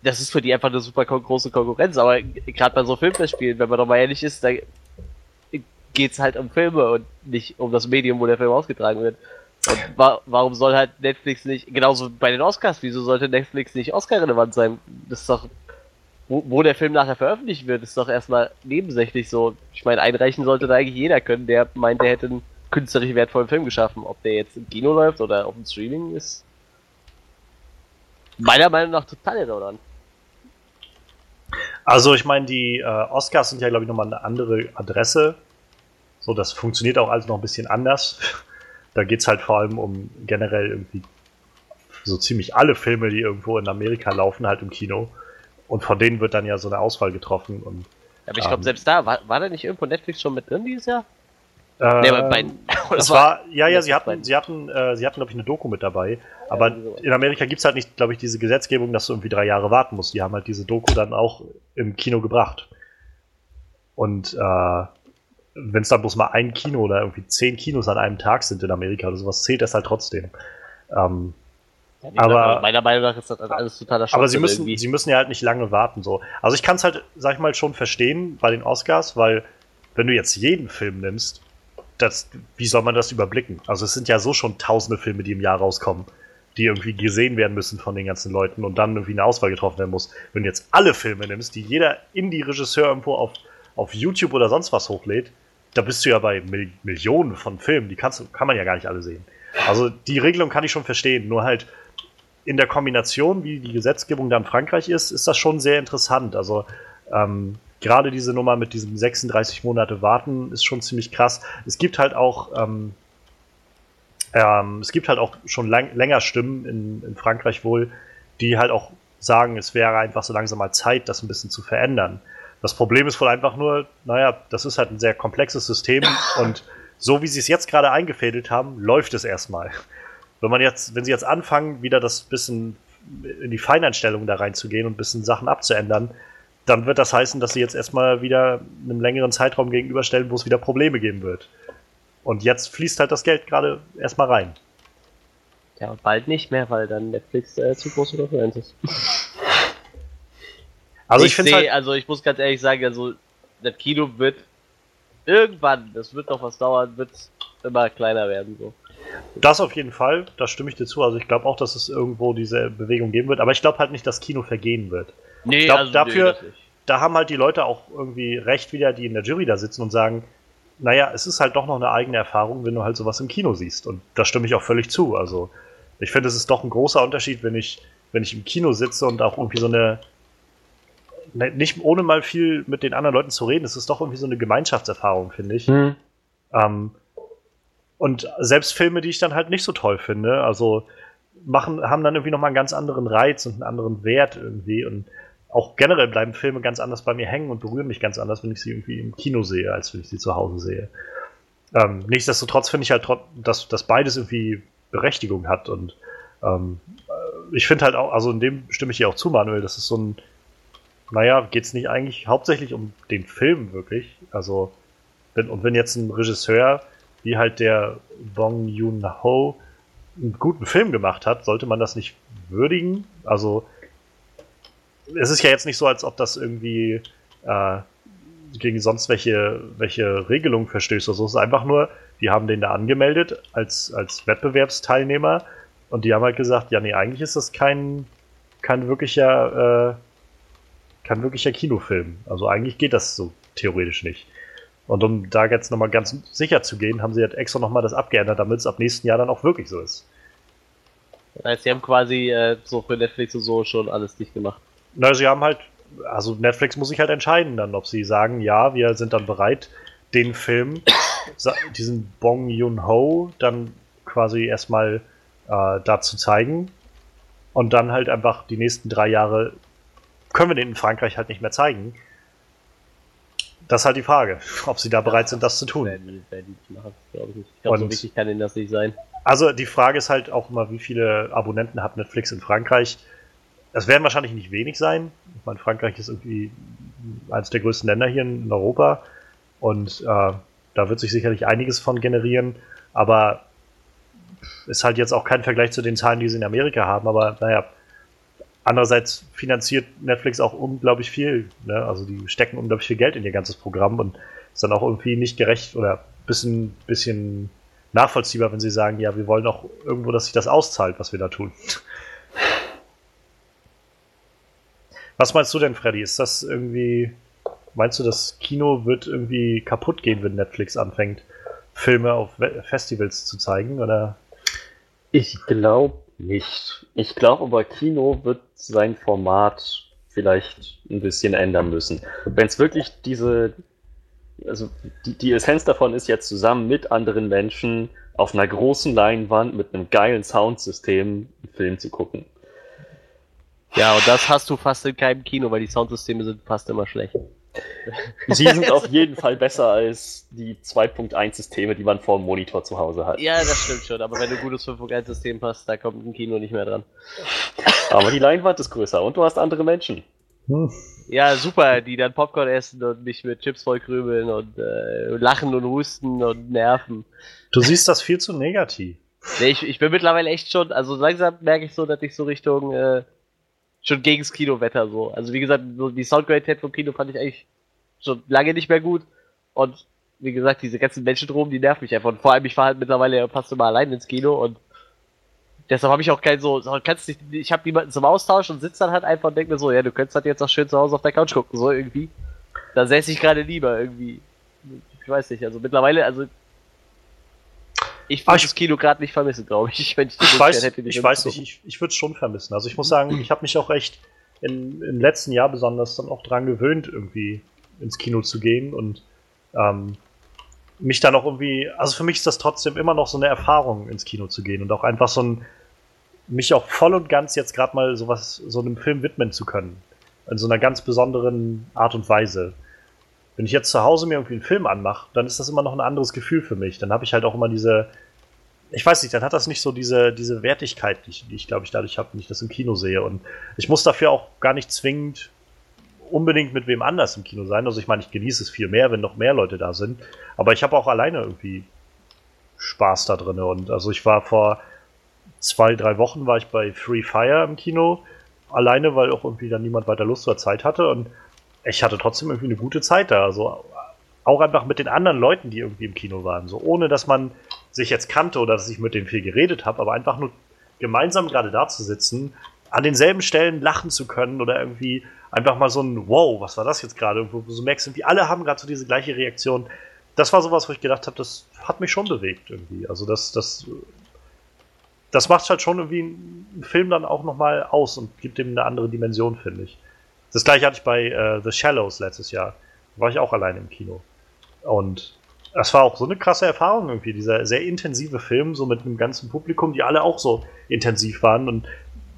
das ist für die einfach eine super große Konkurrenz. Aber gerade bei so Filmfestspielen, wenn man doch mal ehrlich ist, da geht's halt um Filme und nicht um das Medium, wo der Film ausgetragen wird. Und wa warum soll halt Netflix nicht, genauso bei den Oscars, wieso sollte Netflix nicht Oscar-relevant sein? Das ist doch wo, wo der Film nachher veröffentlicht wird, ist doch erstmal nebensächlich so. Ich meine, einreichen sollte da eigentlich jeder können, der meint, der hätte einen künstlerisch wertvollen Film geschaffen. Ob der jetzt im Kino läuft oder auf dem Streaming ist, meiner Meinung nach total irrelevant. Also ich meine, die äh, Oscars sind ja, glaube ich, nochmal eine andere Adresse. So, das funktioniert auch alles noch ein bisschen anders. Da geht es halt vor allem um generell irgendwie so ziemlich alle Filme, die irgendwo in Amerika laufen, halt im Kino. Und von denen wird dann ja so eine Auswahl getroffen. Und, Aber ich glaube, Ähm. selbst da, war, war da nicht irgendwo Netflix schon mit drin dieses Jahr? äh, Nee, bei, es war, ja, ja, das sie hatten, sie hatten, äh, sie hatten, glaube ich, eine Doku mit dabei. Aber irgendwie sowas. in Amerika gibt es halt nicht, glaube ich, diese Gesetzgebung, dass du irgendwie drei Jahre warten musst. Die haben halt diese Doku dann auch im Kino gebracht. Und äh, wenn es dann bloß mal ein Kino oder irgendwie zehn Kinos an einem Tag sind in Amerika oder sowas, zählt das halt trotzdem. Ähm, Ja, aber- meiner Meinung nach ist das alles totaler aber sie müssen, irgendwie. sie müssen ja halt nicht lange warten. So. Also ich kann es halt, sag ich mal, schon verstehen bei den Oscars, weil wenn du jetzt jeden Film nimmst, das, wie soll man das überblicken? Also es sind ja so schon tausende Filme, die im Jahr rauskommen, die irgendwie gesehen werden müssen von den ganzen Leuten und dann irgendwie eine Auswahl getroffen werden muss. Wenn du jetzt alle Filme nimmst, die jeder Indie-Regisseur irgendwo auf, auf YouTube oder sonst was hochlädt, da bist du ja bei Mil Millionen von Filmen, die kannst, kann man ja gar nicht alle sehen. Also die Regelung kann ich schon verstehen, nur halt in der Kombination, wie die Gesetzgebung da in Frankreich ist, ist das schon sehr interessant. Also ähm, gerade diese Nummer mit diesem 36 Monate Warten ist schon ziemlich krass. Es gibt halt auch ähm, ähm, es gibt halt auch schon lang, länger Stimmen in, in Frankreich wohl, die halt auch sagen, es wäre einfach so langsam mal Zeit, das ein bisschen zu verändern. Das Problem ist wohl einfach nur, naja, das ist halt ein sehr komplexes System und so wie sie es jetzt gerade eingefädelt haben, läuft es erstmal. Wenn man jetzt, wenn sie jetzt anfangen, wieder das bisschen in die Feineinstellung da reinzugehen und ein bisschen Sachen abzuändern, dann wird das heißen, dass sie jetzt erstmal wieder einem längeren Zeitraum gegenüberstellen, wo es wieder Probleme geben wird. Und jetzt fließt halt das Geld gerade erstmal rein. Ja, und bald nicht mehr, weil dann Netflix äh, zu große Konkurrenz ist. Also ich, finde seh- halt, also ich muss ganz ehrlich sagen, also das Kino wird irgendwann, das wird noch was dauern, wird immer kleiner werden so. das auf jeden Fall, da stimme ich dir zu. Also ich glaube auch, dass es irgendwo diese Bewegung geben wird, aber ich glaube halt nicht, dass Kino vergehen wird. Nee, glaub, dafür- das nicht. Da haben halt die Leute auch irgendwie recht wieder, die in der Jury da sitzen und sagen, naja, es ist halt doch noch eine eigene Erfahrung, wenn du halt sowas im Kino siehst. Und da stimme ich auch völlig zu. Also ich finde, es ist doch ein großer Unterschied, wenn ich, wenn ich im Kino sitze und auch irgendwie so eine, ne, nicht ohne mal viel mit den anderen Leuten zu reden, es ist doch irgendwie so eine Gemeinschaftserfahrung, finde ich. Hm. Ähm, und selbst Filme, die ich dann halt nicht so toll finde, also machen, haben dann irgendwie nochmal einen ganz anderen Reiz und einen anderen Wert irgendwie. Und auch generell bleiben Filme ganz anders bei mir hängen und berühren mich ganz anders, wenn ich sie irgendwie im Kino sehe, als wenn ich sie zu Hause sehe. Ähm, nichtsdestotrotz finde ich halt, dass, dass beides irgendwie Berechtigung hat. Und ähm, äh, ich finde halt auch, also in dem stimme ich dir auch zu, Manuel, das ist so ein, naja, geht es nicht eigentlich hauptsächlich um den Film wirklich? Also, wenn, und wenn jetzt ein Regisseur wie halt der Bong Joon-ho einen guten Film gemacht hat, sollte man das nicht würdigen. Also es ist ja jetzt nicht so, als ob das irgendwie äh, gegen sonst welche, welche Regelungen verstößt oder so. Es ist einfach nur, die haben den da angemeldet als, als Wettbewerbsteilnehmer und die haben halt gesagt, ja, nee, eigentlich ist das kein, kein wirklicher, äh, kein wirklicher Kinofilm. Also eigentlich geht das so theoretisch nicht. Und um da jetzt nochmal ganz sicher zu gehen, haben sie halt extra nochmal das abgeändert, damit es ab nächsten Jahr dann auch wirklich so ist. Das heißt, sie haben quasi äh, so für Netflix und so schon alles dicht gemacht. Na, sie haben halt, also Netflix muss sich halt entscheiden dann, ob sie sagen, ja, wir sind dann bereit, den Film, diesen Bong Joon-ho, dann quasi erstmal äh, da zu zeigen. Und dann halt einfach die nächsten drei Jahre können wir den in Frankreich halt nicht mehr zeigen. Das ist halt die Frage, ob sie da bereit sind, das zu tun. Werden werden die machen, glaube ich nicht. Ich glaube, so wichtig kann ihnen das nicht sein. Also die Frage ist halt auch immer, wie viele Abonnenten hat Netflix in Frankreich? Es werden wahrscheinlich nicht wenig sein. Ich meine, Frankreich ist irgendwie eines der größten Länder hier in Europa und äh, da wird sich sicherlich einiges von generieren, aber ist halt jetzt auch kein Vergleich zu den Zahlen, die sie in Amerika haben, aber naja, andererseits finanziert Netflix auch unglaublich viel, ne? also die stecken unglaublich viel Geld in ihr ganzes Programm und ist dann auch irgendwie nicht gerecht oder bisschen, bisschen nachvollziehbar, wenn sie sagen, ja, wir wollen auch irgendwo, dass sich das auszahlt, was wir da tun. Was meinst du denn, Freddy? Ist das irgendwie. Meinst du, das Kino wird irgendwie kaputt gehen, wenn Netflix anfängt, Filme auf Festivals zu zeigen? Oder? Ich glaube nicht. Ich glaube aber, Kino wird sein Format vielleicht ein bisschen ändern müssen. Wenn es wirklich diese, also die, die Essenz davon ist jetzt zusammen mit anderen Menschen auf einer großen Leinwand mit einem geilen Soundsystem einen Film zu gucken. Ja, und das hast du fast in keinem Kino, weil die Soundsysteme sind fast immer schlecht. Sie sind auf jeden Fall besser als die 2.1 Systeme, die man vor dem Monitor zu Hause hat. Ja, das stimmt schon, aber wenn du ein gutes 5.1-System hast, da kommt ein Kino nicht mehr dran. Aber die Leinwand ist größer und du hast andere Menschen. Hm. Ja, super, die dann Popcorn essen und mich mit Chips vollkrümeln und äh, lachen und husten und nerven. Du siehst das viel zu negativ. Nee, ich, ich bin mittlerweile echt schon, also langsam merke ich so, dass ich so Richtung äh, schon gegens Kino wetter so. Also wie gesagt, die Soundqualität vom Kino fand ich eigentlich schon lange nicht mehr gut. Und wie gesagt, diese ganzen Menschen drum, die nerven mich einfach. Und vor allem, ich fahre halt mittlerweile fast immer allein ins Kino und deshalb habe ich auch kein so, so kannst nicht, ich habe niemanden zum Austausch und sitze dann halt einfach und denke mir so, ja, du könntest halt jetzt auch schön zu Hause auf der Couch gucken, so irgendwie. Da säße ich gerade lieber irgendwie. Ich weiß nicht, also mittlerweile, also ich Ah, würde ich- das Kino gerade nicht vermissen, glaube ich, wenn ich die Ich weiß, hätte, ich weiß nicht, ich, ich würde es schon vermissen. Also ich muss sagen, ich habe mich auch echt in, im letzten Jahr besonders dann auch dran gewöhnt, irgendwie ins Kino zu gehen und ähm, mich dann auch irgendwie, also für mich ist das trotzdem immer noch so eine Erfahrung, ins Kino zu gehen und auch einfach so ein, mich auch voll und ganz jetzt gerade mal sowas, so einem Film widmen zu können. In so einer ganz besonderen Art und Weise. Wenn ich jetzt zu Hause mir irgendwie einen Film anmache, dann ist das immer noch ein anderes Gefühl für mich. Dann habe ich halt auch immer diese, ich weiß nicht, dann hat das nicht so diese, diese Wertigkeit, die ich, die ich glaube ich, dadurch habe, wenn ich das im Kino sehe. Und ich muss dafür auch gar nicht zwingend unbedingt mit wem anders im Kino sein. Also ich meine, ich genieße es viel mehr, wenn noch mehr Leute da sind. Aber ich habe auch alleine irgendwie Spaß da drin. Und also ich war vor zwei, drei Wochen war ich bei Free Fire im Kino. Alleine, weil auch irgendwie dann niemand weiter Lust oder Zeit hatte. Und ich hatte trotzdem irgendwie eine gute Zeit da. Also auch einfach mit den anderen Leuten, die irgendwie im Kino waren. So ohne, dass man sich jetzt kannte oder dass ich mit denen viel geredet habe, aber einfach nur gemeinsam gerade da zu sitzen, an denselben Stellen lachen zu können oder irgendwie einfach mal so ein Wow, was war das jetzt gerade? Wo du so merkst, irgendwie alle haben gerade so diese gleiche Reaktion. Das war sowas, wo ich gedacht habe, das hat mich schon bewegt irgendwie. Also das, das, das macht halt schon irgendwie einen Film dann auch nochmal aus und gibt ihm eine andere Dimension, finde ich. Das gleiche hatte ich bei äh, The Shallows letztes Jahr. Da war ich auch alleine im Kino. Und das war auch so eine krasse Erfahrung irgendwie, dieser sehr intensive Film, so mit einem ganzen Publikum, die alle auch so intensiv waren. Und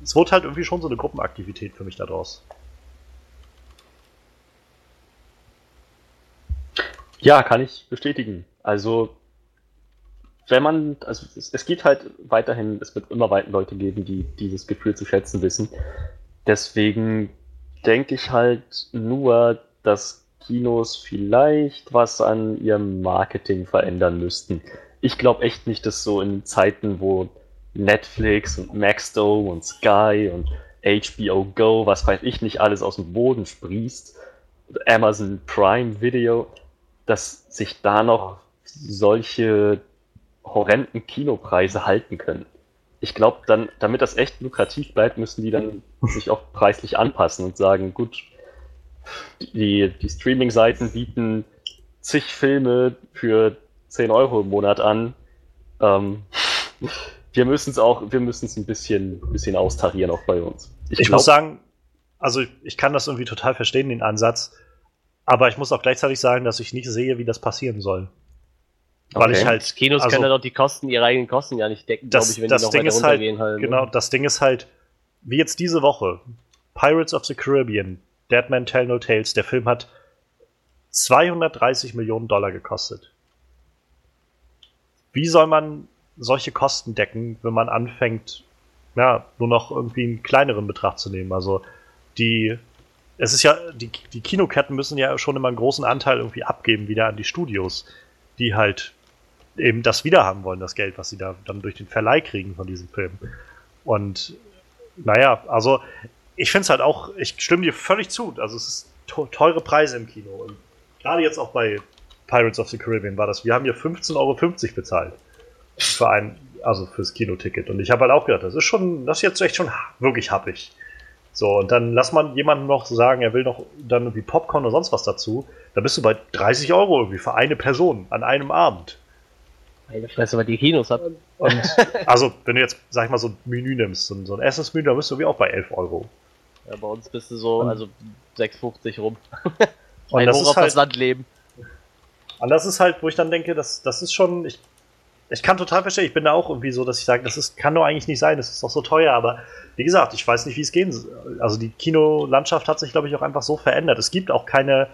es wurde halt irgendwie schon so eine Gruppenaktivität für mich daraus. Ja, kann ich bestätigen. Also, wenn man, also es, es gibt halt weiterhin, es wird immer weiter Leute geben, die dieses Gefühl zu schätzen wissen. Deswegen denke ich halt nur, dass Kinos vielleicht was an ihrem Marketing verändern müssten. Ich glaube echt nicht, dass so in Zeiten, wo Netflix und Maxdome und Sky und HBO Go, was weiß ich nicht, alles aus dem Boden sprießt, Amazon Prime Video, dass sich da noch solche horrenden Kinopreise halten können. Ich glaube, dann, damit das echt lukrativ bleibt, müssen die dann sich auch preislich anpassen und sagen, gut, die, die Streaming-Seiten bieten zig Filme für 10 Euro im Monat an. Ähm, wir müssen es auch, wir müssen es ein bisschen, bisschen austarieren auch bei uns. Ich, glaub- muss sagen, also ich, ich kann das irgendwie total verstehen, den Ansatz. Aber ich muss auch gleichzeitig sagen, dass ich nicht sehe, wie das passieren soll. Weil Okay. ich halt. Kinos also- können dann auch die Kosten, ihre eigenen Kosten ja nicht decken, glaube das, ich, wenn das die noch Ding weiter ist halt, runtergehen halt. ne? genau, das Ding ist halt, wie jetzt diese Woche, Pirates of the Caribbean, Dead Man Tell No Tales, der Film hat 230 Millionen Dollar gekostet. Wie soll man solche Kosten decken, wenn man anfängt, ja, nur noch irgendwie einen kleineren Betrag zu nehmen? Also, die, es ist ja, die, die Kinoketten müssen ja schon immer einen großen Anteil irgendwie abgeben wieder an die Studios, die halt eben das wiederhaben wollen, das Geld, was sie da dann durch den Verleih kriegen von diesem Film. Und naja, also ich finde es halt auch, ich stimme dir völlig zu. Also es ist te- teure Preise im Kino. Und gerade jetzt auch bei Pirates of the Caribbean war das, wir haben hier 15,50 Euro bezahlt. Für ein, also fürs Kinoticket. Und ich habe halt auch gedacht, das ist schon, das ist jetzt echt schon wirklich happig. So, und dann lass man jemanden noch sagen, er will noch dann irgendwie Popcorn oder sonst was dazu. Da bist du bei 30 Euro irgendwie für eine Person an einem Abend. Meine Fresse, was die Kinos hat. Und also, wenn du jetzt, sag ich mal, so ein Menü nimmst, so ein, so ein Essensmenü, da bist du wie auch bei 11 Euro. Ja, bei uns bist du so, Und- also 6,50 rum. Und Ein das hoch ist auf halt- das Land leben. Und das ist halt, wo ich dann denke, das, das ist schon. Ich, ich kann total verstehen, ich bin da auch irgendwie so, dass ich sage, das ist, kann doch eigentlich nicht sein, das ist doch so teuer, aber wie gesagt, ich weiß nicht, wie es gehen soll. Also die Kinolandschaft hat sich, glaube ich, auch einfach so verändert. Es gibt auch keine,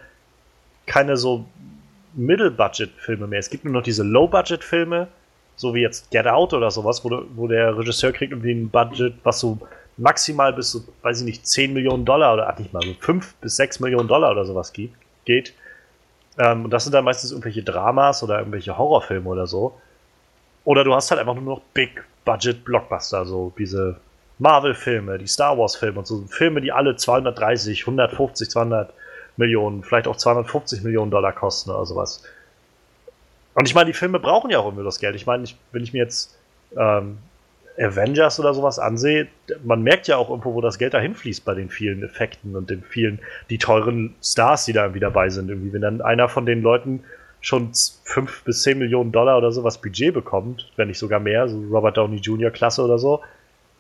keine so Middle-Budget-Filme mehr. Es gibt nur noch diese Low-Budget-Filme, so wie jetzt Get Out oder sowas, wo, wo der Regisseur kriegt irgendwie ein Budget, was so maximal bis so, weiß ich nicht, 10 Millionen Dollar oder ach, nicht mal, so 5 bis 6 Millionen Dollar oder sowas geht. geht. Ähm, und das sind dann meistens irgendwelche Dramas oder irgendwelche Horrorfilme oder so. Oder du hast halt einfach nur noch Big Budget Blockbuster, so diese Marvel-Filme, die Star Wars-Filme und so Filme, die alle 230, 150, 200 Millionen, vielleicht auch 250 Millionen Dollar kosten oder sowas. Und ich meine, die Filme brauchen ja auch irgendwie das Geld. Ich meine, ich, wenn ich mir jetzt ähm, Avengers oder sowas ansehe, man merkt ja auch irgendwo, wo das Geld dahin fließt bei den vielen Effekten und den vielen, die teuren Stars, die da irgendwie dabei sind. Irgendwie, wenn dann einer von den Leuten schon 5 bis 10 Millionen Dollar oder sowas Budget bekommt, wenn nicht sogar mehr, so Robert Downey Jr. Klasse oder so.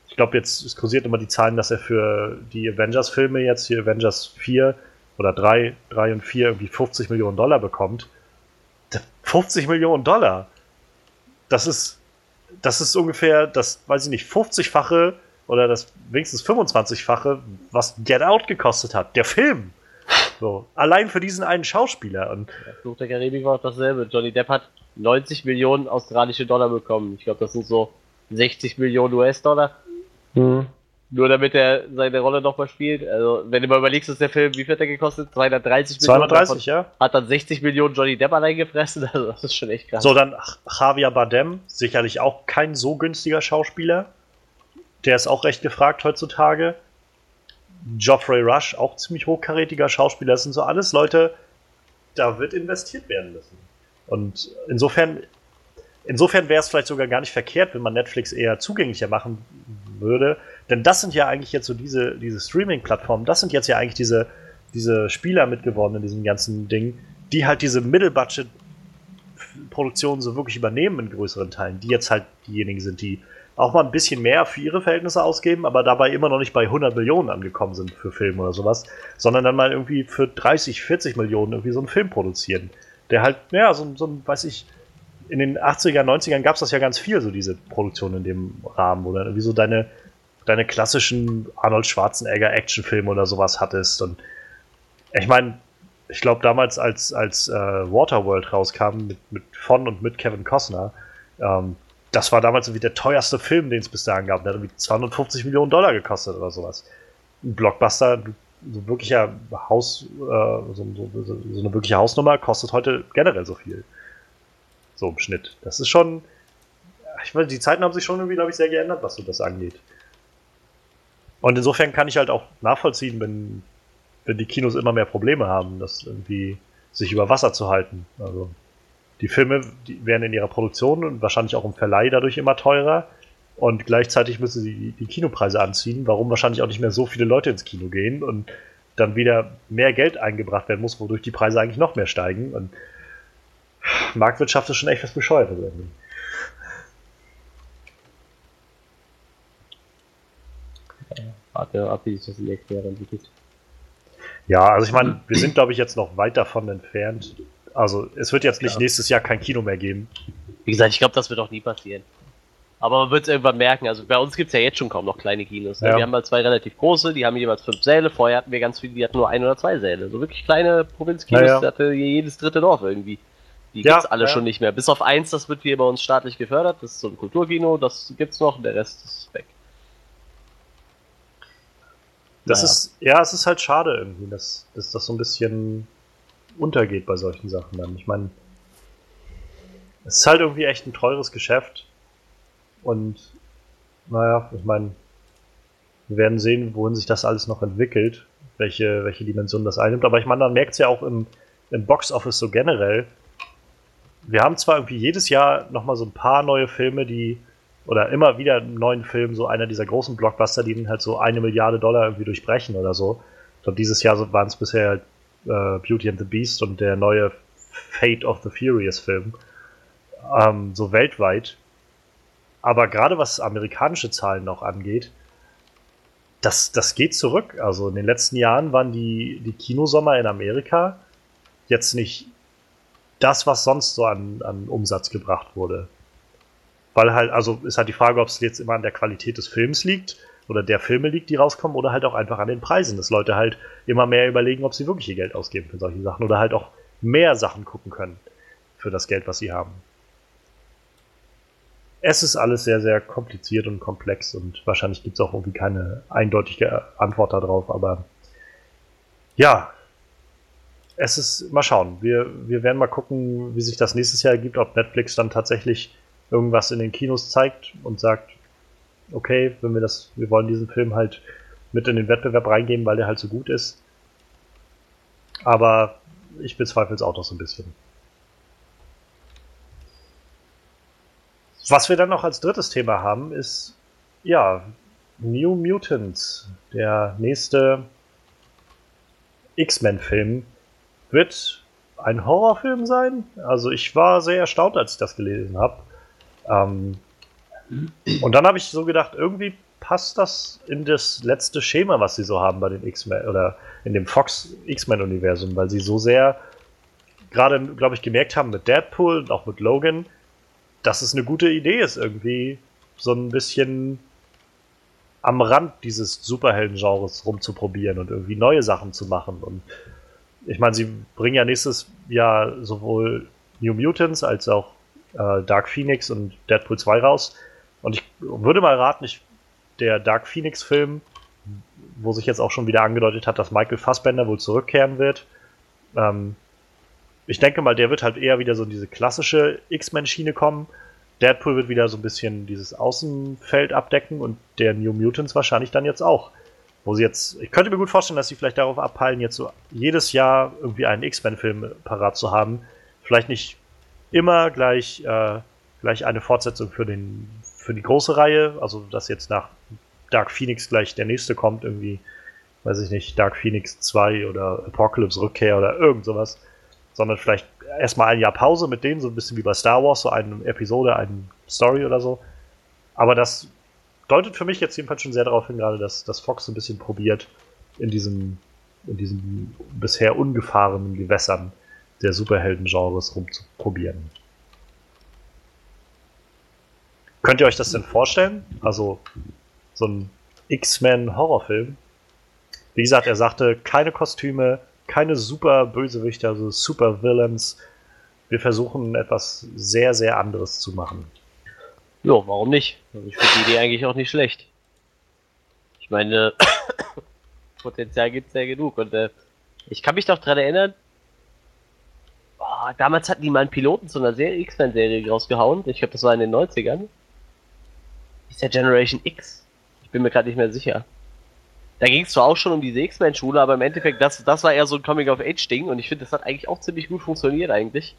Ich glaube, jetzt kursiert immer die Zahlen, dass er für die Avengers-Filme jetzt hier Avengers 4 oder 3, 3 und 4 irgendwie 50 Millionen Dollar bekommt. 50 Millionen Dollar! Das ist, das ist ungefähr das, weiß ich nicht, 50-fache oder das wenigstens 25-fache, was Get Out gekostet hat. Der Film! So, allein für diesen einen Schauspieler. Und Fluch der Karibik war auch dasselbe. Johnny Depp hat 90 Millionen australische Dollar bekommen. Ich glaube, das sind so 60 Millionen US-Dollar. Nur damit er seine Rolle nochmal spielt. Also, wenn du mal überlegst, dass der Film, wie viel hat der gekostet? 230 Millionen. 230, ja? Hat dann 60 Millionen Johnny Depp allein gefressen. Also, das ist schon echt krass. So, dann Javier Bardem, sicherlich auch kein so günstiger Schauspieler. Der ist auch recht gefragt heutzutage. Geoffrey Rush, auch ziemlich hochkarätiger Schauspieler. Das sind so alles Leute, da wird investiert werden müssen. Und insofern, insofern wäre es vielleicht sogar gar nicht verkehrt, wenn man Netflix eher zugänglicher machen würde. Denn das sind ja eigentlich jetzt so diese, diese Streaming-Plattformen, das sind jetzt ja eigentlich diese, diese Spieler mitgeworden in diesem ganzen Ding, die halt diese Middle-Budget Produktionen so wirklich übernehmen in größeren Teilen, die jetzt halt diejenigen sind, die auch mal ein bisschen mehr für ihre Verhältnisse ausgeben, aber dabei immer noch nicht bei 100 Millionen angekommen sind für Filme oder sowas, sondern dann mal irgendwie für 30, 40 Millionen irgendwie so einen Film produzieren. Der halt, ja, so, so ein, weiß ich, in den 80er, 90ern gab es das ja ganz viel, so diese Produktion in dem Rahmen, wo dann irgendwie so deine, deine klassischen Arnold Schwarzenegger Actionfilme oder sowas hattest. Und ich meine, ich glaube damals, als, als äh, Waterworld rauskam mit, mit von und mit Kevin Costner, ähm, das war damals irgendwie der teuerste Film, den es bis dahin gab. Der hat irgendwie 250 Millionen Dollar gekostet oder sowas. Ein Blockbuster, so wirklicher Haus, äh, so, so, so, so eine wirkliche Hausnummer kostet heute generell so viel. So im Schnitt. Das ist schon. Ich meine, die Zeiten haben sich schon irgendwie, glaube ich, sehr geändert, was so das angeht. Und insofern kann ich halt auch nachvollziehen, wenn, wenn die Kinos immer mehr Probleme haben, das irgendwie sich über Wasser zu halten. Also die Filme die werden in ihrer Produktion und wahrscheinlich auch im Verleih dadurch immer teurer. Und gleichzeitig müssen sie die, Kinopreise anziehen, warum wahrscheinlich auch nicht mehr so viele Leute ins Kino gehen und dann wieder mehr Geld eingebracht werden muss, wodurch die Preise eigentlich noch mehr steigen. Und Marktwirtschaft ist schon echt was Bescheuertes irgendwie. Warte ab, wie sich das in der Erklärung entwickelt. Ja, also ich meine, wir sind, glaube ich, jetzt noch weit davon entfernt. Also es wird jetzt nicht Ja. nächstes Jahr kein Kino mehr geben. Wie gesagt, ich glaube, das wird auch nie passieren. Aber man wird es irgendwann merken. Also bei uns gibt es ja jetzt schon kaum noch kleine Kinos. Ne? Ja. Wir haben mal zwei relativ große, die haben jeweils fünf Säle. Vorher hatten wir ganz viele, die hatten nur ein oder zwei Säle. So wirklich kleine Provinzkinos, Ja, ja. hatte jedes dritte Dorf irgendwie. Die Ja, gibt's alle ja. schon nicht mehr. Bis auf eins, das wird hier bei uns staatlich gefördert. Das ist so ein Kulturkino, das gibt's noch, der Rest ist weg. Das Naja. ist, ja, es ist halt schade irgendwie, dass, dass das so ein bisschen untergeht bei solchen Sachen dann. Ich meine, es ist halt irgendwie echt ein teures Geschäft. Und naja, ich meine, wir werden sehen, wohin sich das alles noch entwickelt, welche, welche Dimension das einnimmt. Aber ich meine, man merkt es ja auch im, im Box-Office so generell. Wir haben zwar irgendwie jedes Jahr nochmal so ein paar neue Filme, die oder immer wieder einen neuen Film, so einer dieser großen Blockbuster, die halt so eine Milliarde Dollar irgendwie durchbrechen oder so. Ich glaube, dieses Jahr waren es bisher äh, Beauty and the Beast und der neue Fate of the Furious Film. Ähm, so weltweit. Aber gerade was amerikanische Zahlen noch angeht, das, das geht zurück. Also in den letzten Jahren waren die, die Kinosommer in Amerika jetzt nicht das, was sonst so an, an Umsatz gebracht wurde. Weil halt, also ist halt die Frage, ob es jetzt immer an der Qualität des Films liegt oder der Filme liegt, die rauskommen, oder halt auch einfach an den Preisen, dass Leute halt immer mehr überlegen, ob sie wirklich ihr Geld ausgeben für solche Sachen oder halt auch mehr Sachen gucken können für das Geld, was sie haben. Es ist alles sehr, sehr kompliziert und komplex und wahrscheinlich gibt es auch irgendwie keine eindeutige Antwort darauf, aber ja, es ist, mal schauen. Wir, wir werden mal gucken, wie sich das nächstes Jahr ergibt, ob Netflix dann tatsächlich irgendwas in den Kinos zeigt und sagt, okay, wenn wir das, wir wollen diesen Film halt mit in den Wettbewerb reingeben, weil der halt so gut ist. Aber ich bezweifle es auch noch so ein bisschen. Was wir dann noch als drittes Thema haben, ist ja New Mutants, der nächste X-Men-Film, wird ein Horrorfilm sein. Also ich war sehr erstaunt, als ich das gelesen habe. Ähm, und dann habe ich so gedacht, irgendwie passt das in das letzte Schema, was sie so haben bei den X-Men oder in dem Fox X-Men-Universum, weil sie so sehr gerade, glaube ich, gemerkt haben mit Deadpool und auch mit Logan, dass es eine gute Idee ist, irgendwie so ein bisschen am Rand dieses Superhelden-Genres rumzuprobieren und irgendwie neue Sachen zu machen. Und ich meine, sie bringen ja nächstes Jahr sowohl New Mutants als auch äh, Dark Phoenix und Deadpool 2 raus. Und ich würde mal raten, ich, der Dark Phoenix-Film, wo sich jetzt auch schon wieder angedeutet hat, dass Michael Fassbender wohl zurückkehren wird, ähm, ich denke mal, der wird halt eher wieder so in diese klassische X-Men-Schiene kommen. Deadpool wird wieder so ein bisschen dieses Außenfeld abdecken und der New Mutants wahrscheinlich dann jetzt auch. Wo sie jetzt, ich könnte mir gut vorstellen, dass sie vielleicht darauf abpeilen, jetzt so jedes Jahr irgendwie einen X-Men-Film parat zu haben. Vielleicht nicht immer gleich, äh, gleich eine Fortsetzung für, den, für die große Reihe, also dass jetzt nach Dark Phoenix gleich der nächste kommt, irgendwie, weiß ich nicht, Dark Phoenix 2 oder Apocalypse Rückkehr oder irgend sowas sondern vielleicht erstmal ein Jahr Pause mit denen, so ein bisschen wie bei Star Wars, so eine Episode, eine Story oder so. Aber das deutet für mich jetzt jedenfalls schon sehr darauf hin, gerade, dass, dass Fox so ein bisschen probiert, in diesem, in diesem bisher ungefahrenen Gewässern der Superhelden-Genres rumzuprobieren. Könnt ihr euch das denn vorstellen? Also, so ein X-Men-Horrorfilm? Wie gesagt, er sagte, keine Kostüme, keine super Bösewichte, also super Villains. Wir versuchen etwas sehr, sehr anderes zu machen. Ja, warum nicht? Also ich finde die Idee eigentlich auch nicht schlecht. Ich meine, Potenzial gibt es ja genug. Und äh, ich kann mich doch daran erinnern, damals hatten die mal einen Piloten zu einer Serie, X-Men-Serie rausgehauen. Ich glaube, das war in den 90ern. Ist der Generation X? Ich bin mir gerade nicht mehr sicher da ging es zwar auch schon um diese X-Men-Schule, aber im Endeffekt, das, das war eher so ein Coming-of-Age-Ding und ich finde, das hat eigentlich auch ziemlich gut funktioniert eigentlich.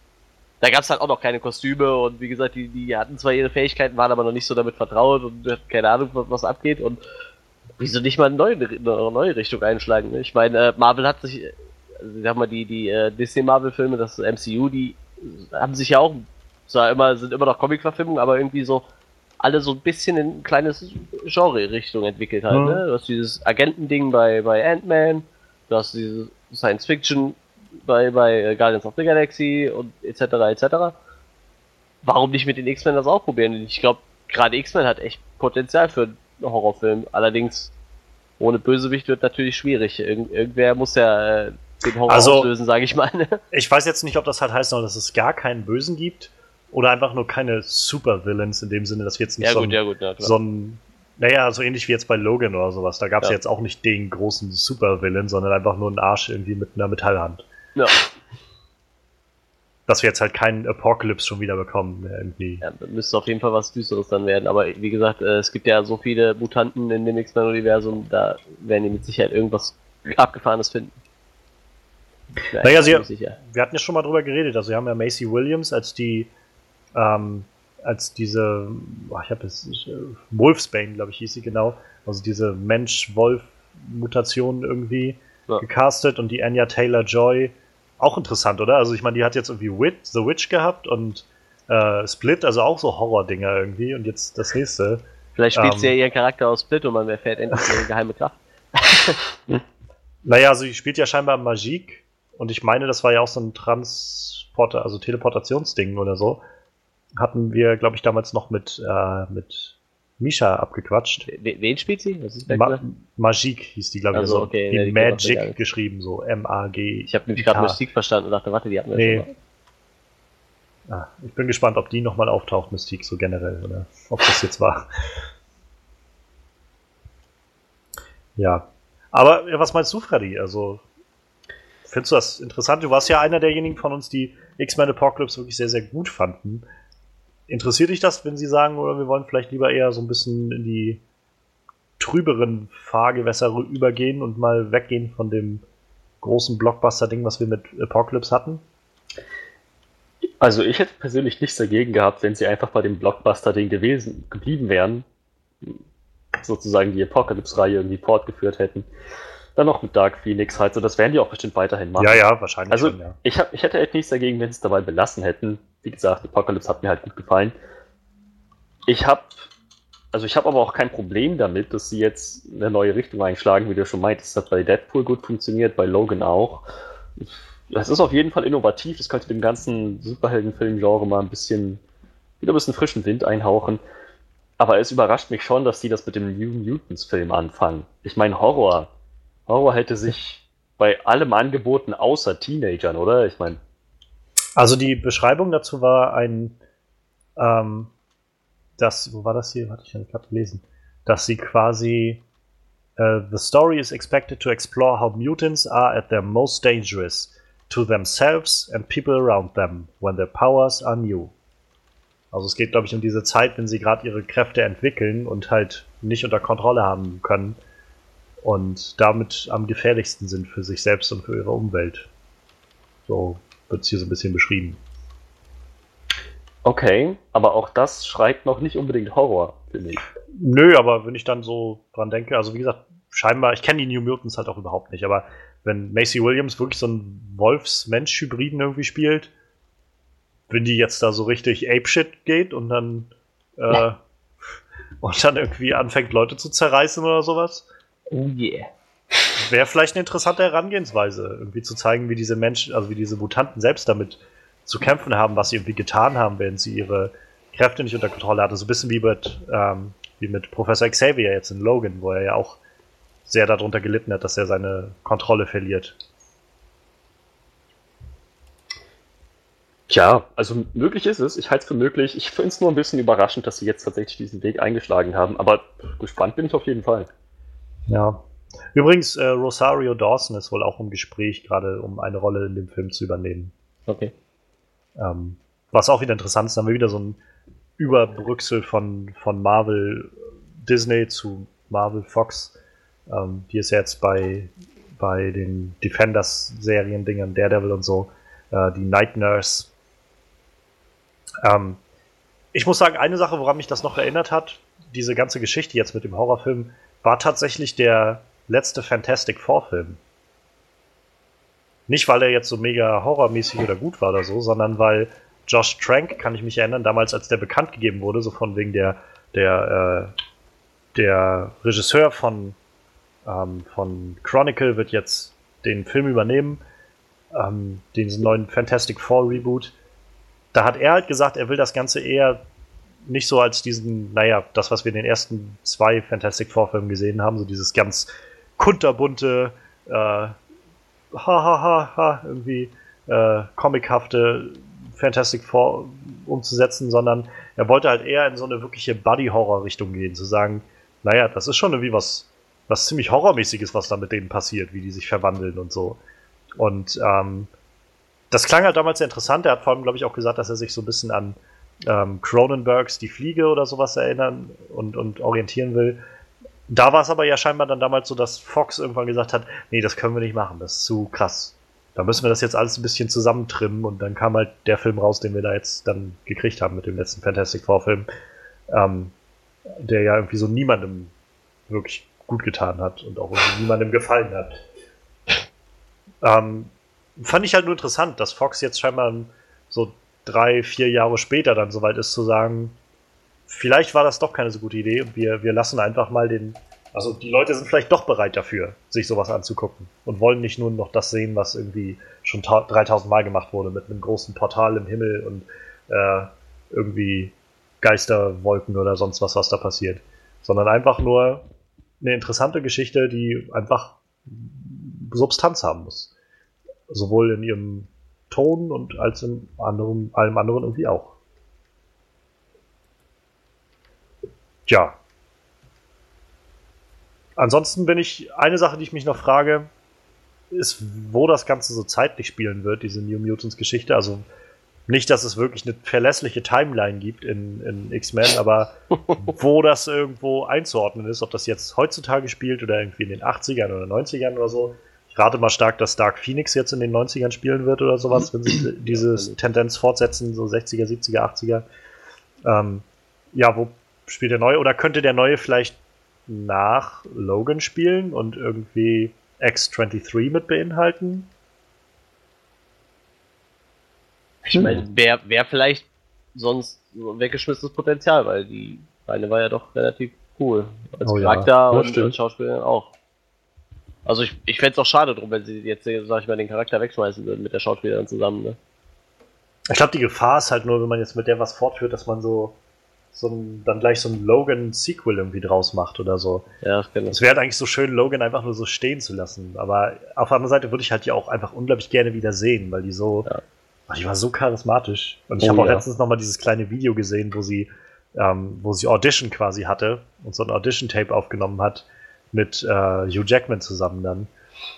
Da gab es halt auch noch keine Kostüme und wie gesagt, die, die hatten zwar ihre Fähigkeiten, waren aber noch nicht so damit vertraut und keine Ahnung, was, was abgeht und wieso nicht mal eine neue, eine neue Richtung einschlagen. Ne? Ich meine, äh, Marvel hat sich, sag mal, die, die äh, Disney-Marvel-Filme, das MCU, die haben sich ja auch, zwar immer, sind immer noch Comic-Verfilmungen, aber irgendwie so alle so ein bisschen in ein kleines Genre-Richtung entwickelt halt. Mhm. Ne? Du hast dieses Agentending bei, bei Ant-Man, du hast dieses Science-Fiction bei, bei Guardians of the Galaxy und etc. etc. Warum nicht mit den X-Men das auch probieren? Ich glaube, gerade X-Men hat echt Potenzial für einen Horrorfilm. Allerdings ohne Bösewicht wird natürlich schwierig. Irgend, irgendwer muss ja äh, den Horror also, auslösen, sage ich mal. ich weiß jetzt nicht, ob das halt heißt, dass es gar keinen Bösen gibt oder einfach nur keine Super-Villains in dem Sinne, dass wir jetzt nicht ja, so, gut, ein, ja, gut, ja, so ein, naja, so ähnlich wie jetzt bei Logan oder sowas. Da gab es ja. jetzt auch nicht den großen Super-Villain, sondern einfach nur einen Arsch irgendwie mit einer Metallhand. Ja. Dass wir jetzt halt keinen Apocalypse schon wieder bekommen, irgendwie. Ja, müsste auf jeden Fall was Düsteres dann werden. Aber wie gesagt, äh, es gibt ja so viele Mutanten in dem X-Men-Universum, da werden die mit Sicherheit irgendwas Abgefahrenes finden. Naja, sie, wir hatten ja schon mal drüber geredet. Also, wir haben ja Macy Williams als die ähm, als diese, oh, ich habe es, äh, Wolfsbane, glaube ich, hieß sie genau, also diese Mensch-Wolf-Mutation irgendwie Ja. gecastet und die Anya Taylor-Joy, auch interessant, oder? Also ich meine, die hat jetzt irgendwie Wit, The Witch gehabt und äh, Split, also auch so Horror-Dinger irgendwie und jetzt das nächste. Vielleicht spielt Ähm. sie ja ihren Charakter aus Split und man erfährt endlich ihre geheime Kraft. Naja, also sie spielt ja scheinbar Magik und ich meine, das war ja auch so ein Transporter, also Teleportationsding oder so. Hatten wir, glaube ich, damals noch mit, äh, mit Misha abgequatscht. We- Wen spielt sie? Was ist Ma Magik hieß die, glaube ich, Also, so. okay, die man Magic geschrieben, so M-A-G. ich habe nämlich gerade Mystik verstanden und dachte, warte, die hatten wir Nee. schon mal. Ah, ich bin gespannt, ob die nochmal auftaucht, Mystik, so generell, oder ob das jetzt war. Ja. Aber was meinst du, Freddy? Also, findest du das interessant? Du warst ja einer derjenigen von uns, die X-Men Apocalypse wirklich sehr, sehr gut fanden. Interessiert dich das, wenn sie sagen, oder wir wollen vielleicht lieber eher so ein bisschen in die trüberen Fahrgewässer übergehen und mal weggehen von dem großen Blockbuster-Ding, was wir mit Apocalypse hatten? Also ich hätte persönlich nichts dagegen gehabt, wenn sie einfach bei dem Blockbuster-Ding gewesen, geblieben wären. Sozusagen die Apocalypse-Reihe irgendwie fortgeführt hätten. Dann noch mit Dark Phoenix halt, so das werden die auch bestimmt weiterhin machen. Ja, ja, wahrscheinlich Also schon, ja. ich, hab, ich hätte echt nichts dagegen, wenn sie es dabei belassen hätten. Wie gesagt, Apocalypse hat mir halt gut gefallen. Ich habe, also ich habe aber auch kein Problem damit, dass sie jetzt eine neue Richtung einschlagen, wie du schon meintest. Das hat bei Deadpool gut funktioniert, bei Logan auch. Das ist auf jeden Fall innovativ. Das könnte dem ganzen Superheldenfilm-Genre mal ein bisschen, wieder ein bisschen frischen Wind einhauchen. Aber es überrascht mich schon, dass die das mit dem New Mutants-Film anfangen. Ich meine, Horror. Horror hätte sich bei allem angeboten, außer Teenagern, oder? Ich meine, Also die Beschreibung dazu war ein, ähm, das, wo war das hier? Hatte ich ja gerade gelesen, dass sie quasi äh, the story is expected to explore how mutants are at their most dangerous to themselves and people around them when their powers are new. Also es geht, glaube ich, um diese Zeit, wenn sie gerade ihre Kräfte entwickeln und halt nicht unter Kontrolle haben können und damit am gefährlichsten sind für sich selbst und für ihre Umwelt. So wird es hier so ein bisschen beschrieben. okay, aber auch das schreit noch nicht unbedingt Horror, finde ich. Nö, aber wenn ich dann so dran denke, also wie gesagt, scheinbar, ich kenne die New Mutants halt auch überhaupt nicht, aber wenn Macy Williams wirklich so einen Wolfs-Mensch-Hybriden irgendwie spielt, wenn die jetzt da so richtig Apeshit geht und dann äh, und dann irgendwie anfängt, Leute zu zerreißen oder sowas, Oh yeah. wäre vielleicht eine interessante Herangehensweise, irgendwie zu zeigen, wie diese Menschen, also wie diese Mutanten selbst damit zu kämpfen haben, was sie irgendwie getan haben, während sie ihre Kräfte nicht unter Kontrolle hatten. So ein bisschen wie mit, ähm, wie mit Professor Xavier jetzt in Logan, wo er ja auch sehr darunter gelitten hat, dass er seine Kontrolle verliert. Tja, also möglich ist es. Ich halte es für möglich. Ich finde es nur ein bisschen überraschend, dass sie jetzt tatsächlich diesen Weg eingeschlagen haben. Aber gespannt bin ich auf jeden Fall. Ja. Übrigens, äh, Rosario Dawson ist wohl auch im Gespräch, gerade um eine Rolle in dem Film zu übernehmen. Okay. Ähm, was auch wieder interessant ist, dann haben wir wieder so ein Überbrücksel von, von Marvel Disney zu Marvel Fox. Ähm, die ist ja jetzt bei, bei den Defenders-Serien-Dingern, Daredevil und so, äh, die Night Nurse. Ähm, ich muss sagen, eine Sache, woran mich das noch erinnert hat, diese ganze Geschichte jetzt mit dem Horrorfilm, war tatsächlich der letzte Fantastic Four-Film. Nicht, weil er jetzt so mega horrormäßig oder gut war oder so, sondern weil Josh Trank, kann ich mich erinnern, damals, als der bekannt gegeben wurde, so von wegen der, der, äh, der Regisseur von, ähm, von Chronicle wird jetzt den Film übernehmen, ähm, diesen neuen Fantastic Four Reboot. Da hat er halt gesagt, er will das Ganze eher nicht so als diesen, naja, das, was wir in den ersten zwei Fantastic Four Filmen gesehen haben, so dieses ganz kunterbunte, äh, ha, ha, ha, ha, irgendwie äh, comichafte Fantastic Four umzusetzen, sondern er wollte halt eher in so eine wirkliche Buddy-Horror-Richtung gehen, zu sagen, naja, das ist schon irgendwie was, was ziemlich Horrormäßiges, was da mit denen passiert, wie die sich verwandeln und so. Und ähm, das klang halt damals sehr interessant. Er hat vor allem, glaube ich, auch gesagt, dass er sich so ein bisschen an ähm, Cronenbergs Die Fliege oder sowas erinnern und, und orientieren will. Da war es aber ja scheinbar dann damals so, dass Fox irgendwann gesagt hat, nee, das können wir nicht machen, das ist zu krass. da müssen wir das jetzt alles ein bisschen zusammentrimmen und dann kam halt der Film raus, den wir da jetzt dann gekriegt haben mit dem letzten Fantastic Four Film, ähm, der ja irgendwie so niemandem wirklich gut getan hat und auch irgendwie niemandem gefallen hat. Ähm, fand ich halt nur interessant, dass Fox jetzt scheinbar so drei, vier Jahre später dann soweit ist zu sagen, vielleicht war das doch keine so gute Idee und wir, wir lassen einfach mal den. Also die Leute sind vielleicht doch bereit dafür, sich sowas anzugucken und wollen nicht nur noch das sehen, was irgendwie schon 3000 Mal gemacht wurde mit einem großen Portal im Himmel und äh, irgendwie Geisterwolken oder sonst was, was da passiert, sondern einfach nur eine interessante Geschichte, die einfach Substanz haben muss. Sowohl in ihrem Ton und als in anderem, allem anderen irgendwie auch. Tja. Ansonsten bin ich, eine Sache, die ich mich noch frage, ist, wo das Ganze so zeitlich spielen wird, diese New Mutants Geschichte. Also nicht, dass es wirklich eine verlässliche Timeline gibt in, in X-Men, aber wo das irgendwo einzuordnen ist, ob das jetzt heutzutage spielt oder irgendwie in den 80ern oder 90ern oder so. Ich rate mal stark, dass Dark Phoenix jetzt in den 90ern spielen wird oder sowas, wenn sie diese Tendenz fortsetzen, so 60er, 70er, 80er. Ähm, ja, wo spielt der neue? Oder könnte der neue vielleicht nach Logan spielen und irgendwie X-23 mit beinhalten? Ich meine, wäre wär vielleicht sonst so ein weggeschmissenes Potenzial, weil die eine war ja doch relativ cool. Als Oh ja, Charakter das und stimmt. als Schauspielerin auch. Also ich, ich fände es auch schade drum, wenn sie jetzt, sag ich mal, den Charakter wegschmeißen würden mit der Schauspielerin zusammen, ne? Ich glaube, die Gefahr ist halt nur, wenn man jetzt mit der was fortführt, dass man so, so ein, dann gleich so ein Logan-Sequel irgendwie draus macht oder so. Ja, kann Es wäre halt eigentlich so schön, Logan einfach nur so stehen zu lassen. Aber auf der anderen Seite würde ich halt die auch einfach unglaublich gerne wieder sehen, weil die so, Ja. ach, die war so charismatisch. Und ich Oh habe auch ja. letztens nochmal dieses kleine Video gesehen, wo sie, ähm, wo sie Audition quasi hatte und so ein Audition-Tape aufgenommen hat mit äh, Hugh Jackman zusammen dann.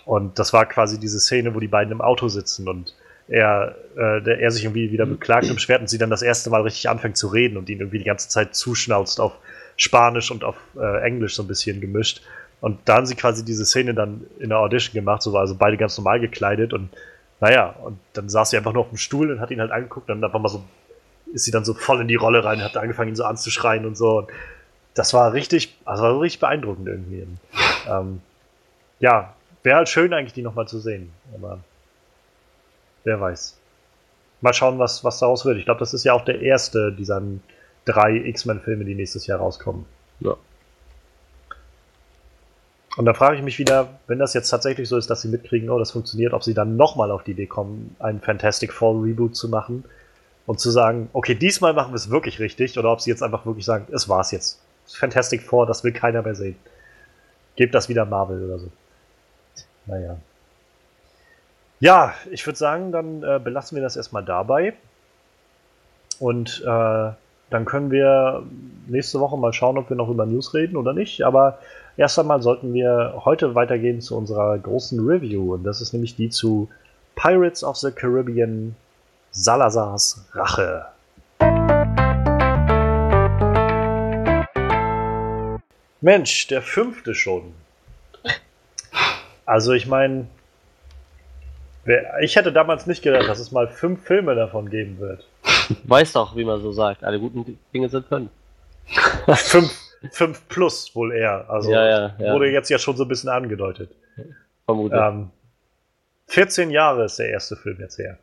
Und das war quasi diese Szene, wo die beiden im Auto sitzen und er, äh, der, er sich irgendwie wieder beklagt und beschwert und sie dann das erste Mal richtig anfängt zu reden und ihn irgendwie die ganze Zeit zuschnauzt auf Spanisch und auf äh, Englisch so ein bisschen gemischt. Und da haben sie quasi diese Szene dann in der Audition gemacht, so war also beide ganz normal gekleidet und naja, und dann saß sie einfach nur auf dem Stuhl und hat ihn halt angeguckt und dann einfach mal so, ist sie dann so voll in die Rolle rein, hat angefangen, ihn so anzuschreien und so. Und das war richtig, also war richtig beeindruckend irgendwie. Ähm, ja, wäre halt schön eigentlich, die nochmal zu sehen. Aber wer weiß. Mal schauen, was, was daraus wird. Ich glaube, das ist ja auch der erste dieser drei X-Men-Filme, die nächstes Jahr rauskommen. Ja. Und da frage ich mich wieder, wenn das jetzt tatsächlich so ist, dass sie mitkriegen, oh, das funktioniert, ob sie dann nochmal auf die Idee kommen, einen Fantastic Four Reboot zu machen und zu sagen, okay, diesmal machen wir es wirklich richtig, oder ob sie jetzt einfach wirklich sagen, es war's jetzt. Fantastic Four, das will keiner mehr sehen. Gebt das wieder Marvel oder so. Naja. Ja, ich würde sagen, dann äh, belassen wir das erstmal dabei. Und äh, dann können wir nächste Woche mal schauen, ob wir noch über News reden oder nicht. Aber erst einmal sollten wir heute weitergehen zu unserer großen Review. Und das ist nämlich die zu Pirates of the Caribbean Salazars Rache. Mensch, der fünfte schon. Also ich meine, ich hätte damals nicht gedacht, dass es mal fünf Filme davon geben wird. Weiß doch, wie man so sagt. Alle guten Dinge sind fünf. fünf, fünf plus wohl eher. Also Ja, ja, ja. wurde jetzt ja schon so ein bisschen angedeutet. Vermutlich. Ähm, 14 Jahre ist der erste Film jetzt her.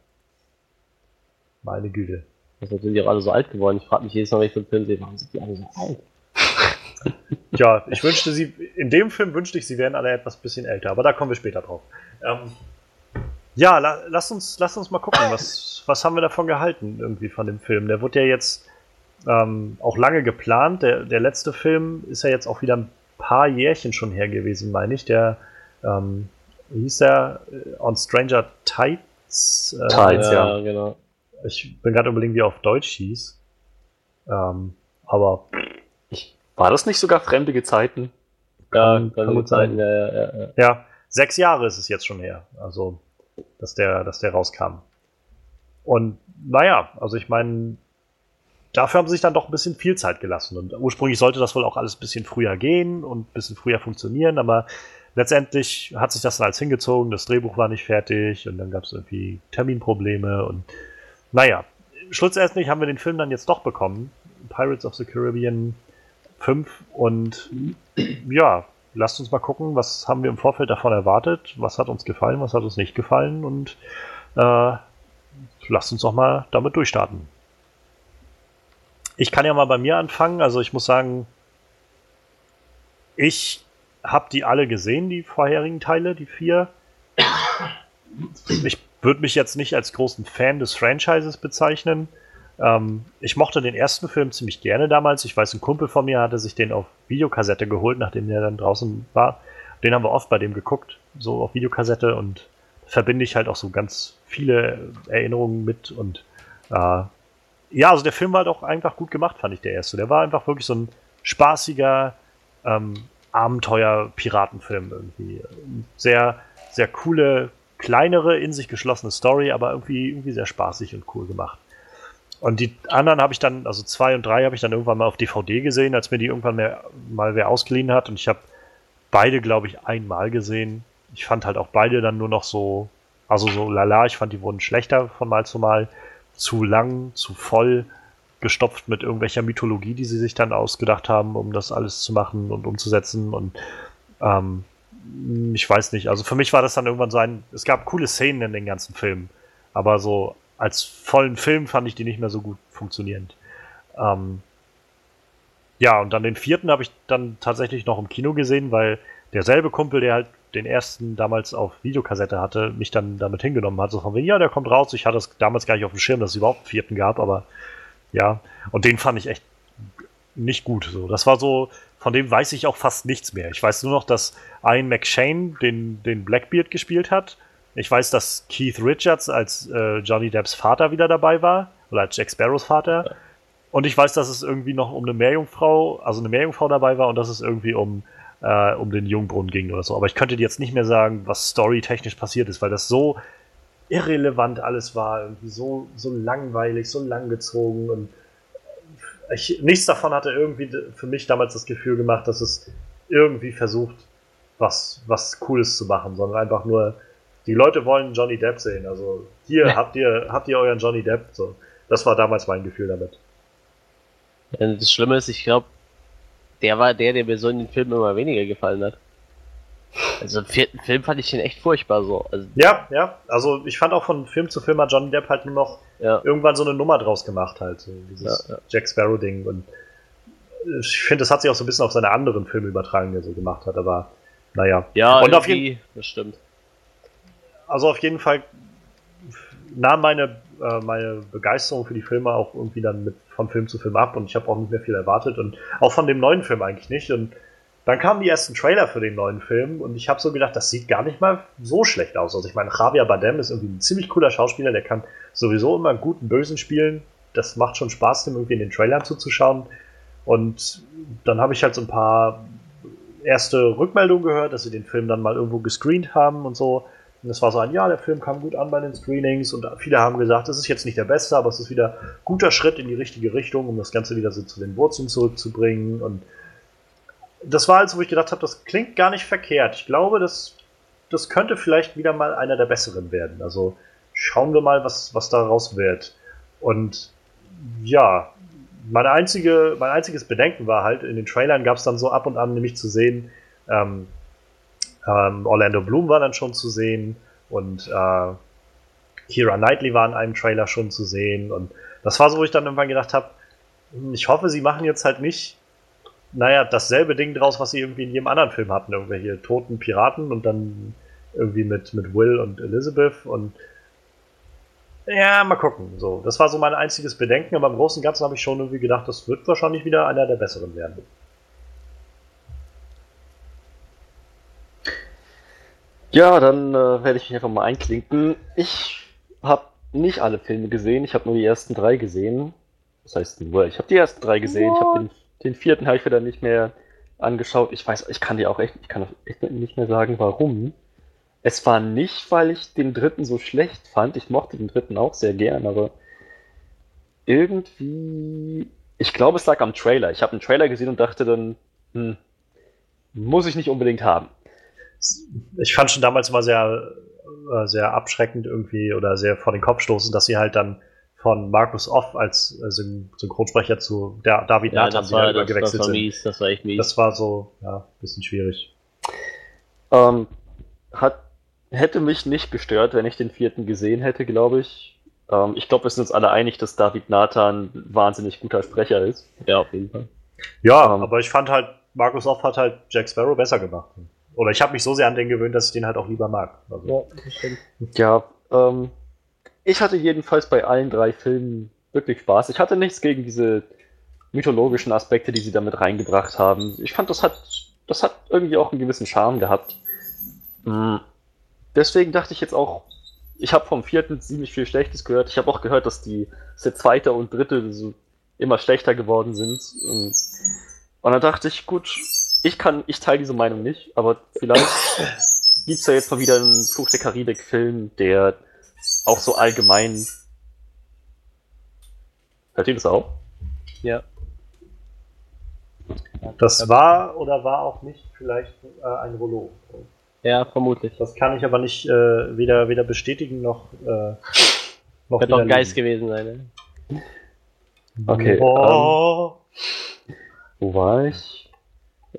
Meine Güte. Das sind die auch alle so alt geworden. Ich frage mich jedes Mal, wenn ich so einen Film sehe, warum sind die alle so alt? Ja, ich wünschte sie, in dem Film wünschte ich, sie wären alle etwas bisschen älter, aber da kommen wir später drauf. Ähm, ja, la, lass, uns, lass uns mal gucken, was, was haben wir davon gehalten, irgendwie von dem Film. Der wurde ja jetzt ähm, auch lange geplant. Der, der letzte Film ist ja jetzt auch wieder ein paar Jährchen schon her gewesen, meine ich. Der, ähm, hieß der? Äh, On Stranger Tides? Äh, Tides. ja. genau. Ich bin gerade überlegen, wie er auf Deutsch hieß. Ähm, aber War das nicht sogar fremde Gezeiten? Ja, sein. Ja, ja, ja, ja. Ja, sechs Jahre ist es jetzt schon her, also dass der, dass der rauskam. Und naja, also ich meine, dafür haben sie sich dann doch ein bisschen viel Zeit gelassen. Und ursprünglich sollte das wohl auch alles ein bisschen früher gehen und ein bisschen früher funktionieren, aber letztendlich hat sich das dann als hingezogen, das Drehbuch war nicht fertig und dann gab es irgendwie Terminprobleme und naja, schlussendlich haben wir den Film dann jetzt doch bekommen. Pirates of the Caribbean 5 und ja, lasst uns mal gucken, was haben wir im Vorfeld davon erwartet, was hat uns gefallen, was hat uns nicht gefallen und äh, lasst uns doch mal damit durchstarten. Ich kann ja mal bei mir anfangen, also ich muss sagen, ich habe die alle gesehen, die vorherigen Teile, die vier. Ich würde mich jetzt nicht als großen Fan des Franchises bezeichnen. Ähm, ich mochte den ersten Film ziemlich gerne damals. Ich weiß, ein Kumpel von mir hatte sich den auf Videokassette geholt, nachdem der dann draußen war. Den haben wir oft bei dem geguckt, so auf Videokassette und verbinde ich halt auch so ganz viele Erinnerungen mit und äh, ja, also der Film war doch einfach gut gemacht, fand ich der erste. Der war einfach wirklich so ein spaßiger, ähm, Abenteuer-Piratenfilm irgendwie. Sehr, sehr coole, kleinere, in sich geschlossene Story, aber irgendwie, irgendwie sehr spaßig und cool gemacht. Und die anderen habe ich dann, also zwei und drei habe ich dann irgendwann mal auf DVD gesehen, als mir die irgendwann mehr, mal wer ausgeliehen hat. Und ich habe beide, glaube ich, einmal gesehen. Ich fand halt auch beide dann nur noch so, also so lala, ich fand die wurden schlechter von Mal zu Mal. Zu lang, zu voll gestopft mit irgendwelcher Mythologie, die sie sich dann ausgedacht haben, um das alles zu machen und umzusetzen. Und ähm, ich weiß nicht, also für mich war das dann irgendwann so ein, es gab coole Szenen in den ganzen Filmen, aber so als vollen Film fand ich die nicht mehr so gut funktionierend. Ähm, ja, und dann den vierten habe ich dann tatsächlich noch im Kino gesehen, weil derselbe Kumpel, der halt den ersten damals auf Videokassette hatte, mich dann damit hingenommen hat. So von wegen, ja, der kommt raus. Ich hatte es damals gar nicht auf dem Schirm, dass es überhaupt einen vierten gab, aber ja, und den fand ich echt nicht gut. So, das war so, von dem weiß ich auch fast nichts mehr. Ich weiß nur noch, dass Ian McShane den, den Blackbeard gespielt hat. Ich weiß, dass Keith Richards als äh, Johnny Depps Vater wieder dabei war, oder als Jack Sparrows Vater. Und ich weiß, dass es irgendwie noch um eine Meerjungfrau, also eine Meerjungfrau dabei war und dass es irgendwie um, äh, um den Jungbrunnen ging oder so. Aber ich könnte dir jetzt nicht mehr sagen, was storytechnisch passiert ist, weil das so irrelevant alles war, irgendwie so, so langweilig, so langgezogen und ich, nichts davon hatte irgendwie für mich damals das Gefühl gemacht, dass es irgendwie versucht, was, was Cooles zu machen, sondern einfach nur, die Leute wollen Johnny Depp sehen. Also hier ja. habt ihr, habt ihr euren Johnny Depp. So. Das war damals mein Gefühl damit. Das Schlimme ist, ich glaube, der war der, der mir so in den Filmen immer weniger gefallen hat. Also im vierten Film fand ich den echt furchtbar so. Also ja, ja. Also ich fand auch von Film zu Film hat Johnny Depp halt nur noch ja. irgendwann so eine Nummer draus gemacht halt. So dieses ja, ja. Jack Sparrow-Ding. Und ich finde, das hat sich auch so ein bisschen auf seine anderen Filme übertragen, die er so gemacht hat, aber naja. Ja, und auf jeden das stimmt. Also auf jeden Fall nahm meine, äh, meine Begeisterung für die Filme auch irgendwie dann mit von Film zu Film ab und ich habe auch nicht mehr viel erwartet und auch von dem neuen Film eigentlich nicht. Und dann kamen die ersten Trailer für den neuen Film und ich habe so gedacht, das sieht gar nicht mal so schlecht aus. Also ich meine, Javier Bardem ist irgendwie ein ziemlich cooler Schauspieler, der kann sowieso immer einen guten Bösen spielen. Das macht schon Spaß, dem irgendwie in den Trailern zuzuschauen. Und dann habe ich halt so ein paar erste Rückmeldungen gehört, dass sie den Film dann mal irgendwo gescreent haben und so. Und es war so ein, ja, der Film kam gut an bei den Screenings und viele haben gesagt, das ist jetzt nicht der beste, aber es ist wieder ein guter Schritt in die richtige Richtung, um das Ganze wieder so zu den Wurzeln zurückzubringen und das war also, wo ich gedacht habe, das klingt gar nicht verkehrt. Ich glaube, das, das könnte vielleicht wieder mal einer der besseren werden. Also schauen wir mal, was, was daraus wird. Und ja, meine einzige, mein einziges Bedenken war halt, in den Trailern gab es dann so ab und an nämlich zu sehen, ähm, ähm, Orlando Bloom war dann schon zu sehen und äh, Kira Knightley war in einem Trailer schon zu sehen. Und das war so, wo ich dann irgendwann gedacht habe, hm, ich hoffe, sie machen jetzt halt nicht naja, dasselbe Ding draus, was sie irgendwie in jedem anderen Film hatten. Irgendwelche toten Piraten und dann irgendwie mit, mit Will und Elizabeth und ja, mal gucken. So, das war so mein einziges Bedenken, aber im Großen und Ganzen habe ich schon irgendwie gedacht, das wird wahrscheinlich wieder einer der besseren werden. Ja, dann äh, werde ich mich einfach mal einklinken. Ich habe nicht alle Filme gesehen, ich habe nur die ersten drei gesehen. Das heißt, nur, ich habe die ersten drei gesehen, What? ich habe den den vierten habe ich wieder nicht mehr angeschaut. Ich weiß, ich kann dir auch echt, ich kann echt nicht mehr sagen, warum. Es war nicht, weil ich den dritten so schlecht fand. Ich mochte den dritten auch sehr gern, aber irgendwie, ich glaube, es lag am Trailer. Ich habe einen Trailer gesehen und dachte dann, hm, muss ich nicht unbedingt haben. Ich fand schon damals immer sehr, äh, sehr abschreckend irgendwie oder sehr vor den Kopf stoßen, dass sie halt dann von Markus Off als äh, Syn Synchronsprecher zu David Ja, Nathan war, wieder das, war sind. mies, das war echt mies. Das war so, ja, ein bisschen schwierig. Ähm, hat, hätte mich nicht gestört, wenn ich den vierten gesehen hätte, glaube ich. Ähm, ich glaube, wir sind uns alle einig, dass David Nathan ein wahnsinnig guter Sprecher ist. ja, auf jeden Fall. Ja, Ähm. aber ich fand halt, Markus Off hat halt Jack Sparrow besser gemacht. Oder ich habe mich so sehr an den gewöhnt, dass ich den halt auch lieber mag. Also, stimmt. Ja, ähm, ich hatte jedenfalls bei allen drei Filmen wirklich Spaß. Ich hatte nichts gegen diese mythologischen Aspekte, die sie damit reingebracht haben. Ich fand, das hat, das hat irgendwie auch einen gewissen Charme gehabt. Mm, Deswegen dachte ich jetzt auch, ich habe vom vierten ziemlich viel Schlechtes gehört. Ich habe auch gehört, dass die dass der zweite und dritte so immer schlechter geworden sind. Und, und dann dachte ich, gut, ich kann, ich teile diese Meinung nicht, aber vielleicht gibt's ja jetzt mal wieder einen Fluch der Karibik-Film, der auch so allgemein. Hört ihr das auch? Ja. das war oder war auch nicht vielleicht äh, ein Rollo. Ja, vermutlich. Das kann ich aber nicht äh, weder, weder bestätigen noch. Äh, noch Wird doch widerlegen. Geist gewesen sein, ne? Okay, Oh. Wo war ich?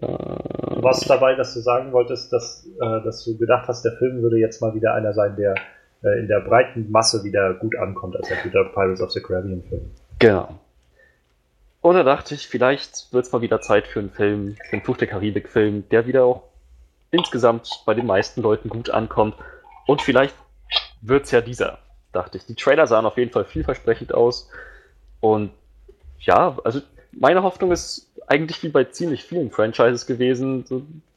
Äh, Du warst dabei, dass du sagen wolltest, dass, äh, dass du gedacht hast, der Film würde jetzt mal wieder einer sein, der äh, in der breiten Masse wieder gut ankommt, als ein guter Pirates of the Caribbean Film. Genau. Und da dachte ich, vielleicht wird es mal wieder Zeit für einen Film, für einen Fluch der Karibik-Film, der wieder auch insgesamt bei den meisten Leuten gut ankommt. Und vielleicht wird es ja dieser, dachte ich. Die Trailer sahen auf jeden Fall vielversprechend aus. Und ja, also meine Hoffnung ist eigentlich wie bei ziemlich vielen Franchises gewesen.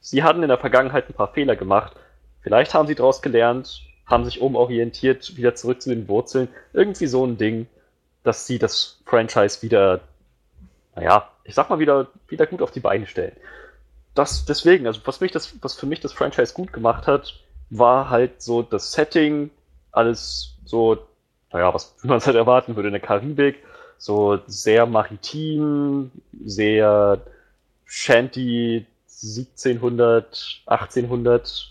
Sie hatten in der Vergangenheit ein paar Fehler gemacht. Vielleicht haben sie daraus gelernt, haben sich umorientiert, wieder zurück zu den Wurzeln. Irgendwie so ein Ding, dass sie das Franchise wieder, naja, ich sag mal wieder, wieder gut auf die Beine stellen. Das deswegen, also was mich das, was für mich das Franchise gut gemacht hat, war halt so das Setting, alles so, naja, was man halt erwarten würde in der Karibik, so sehr maritim, sehr Shanty 1700, 1800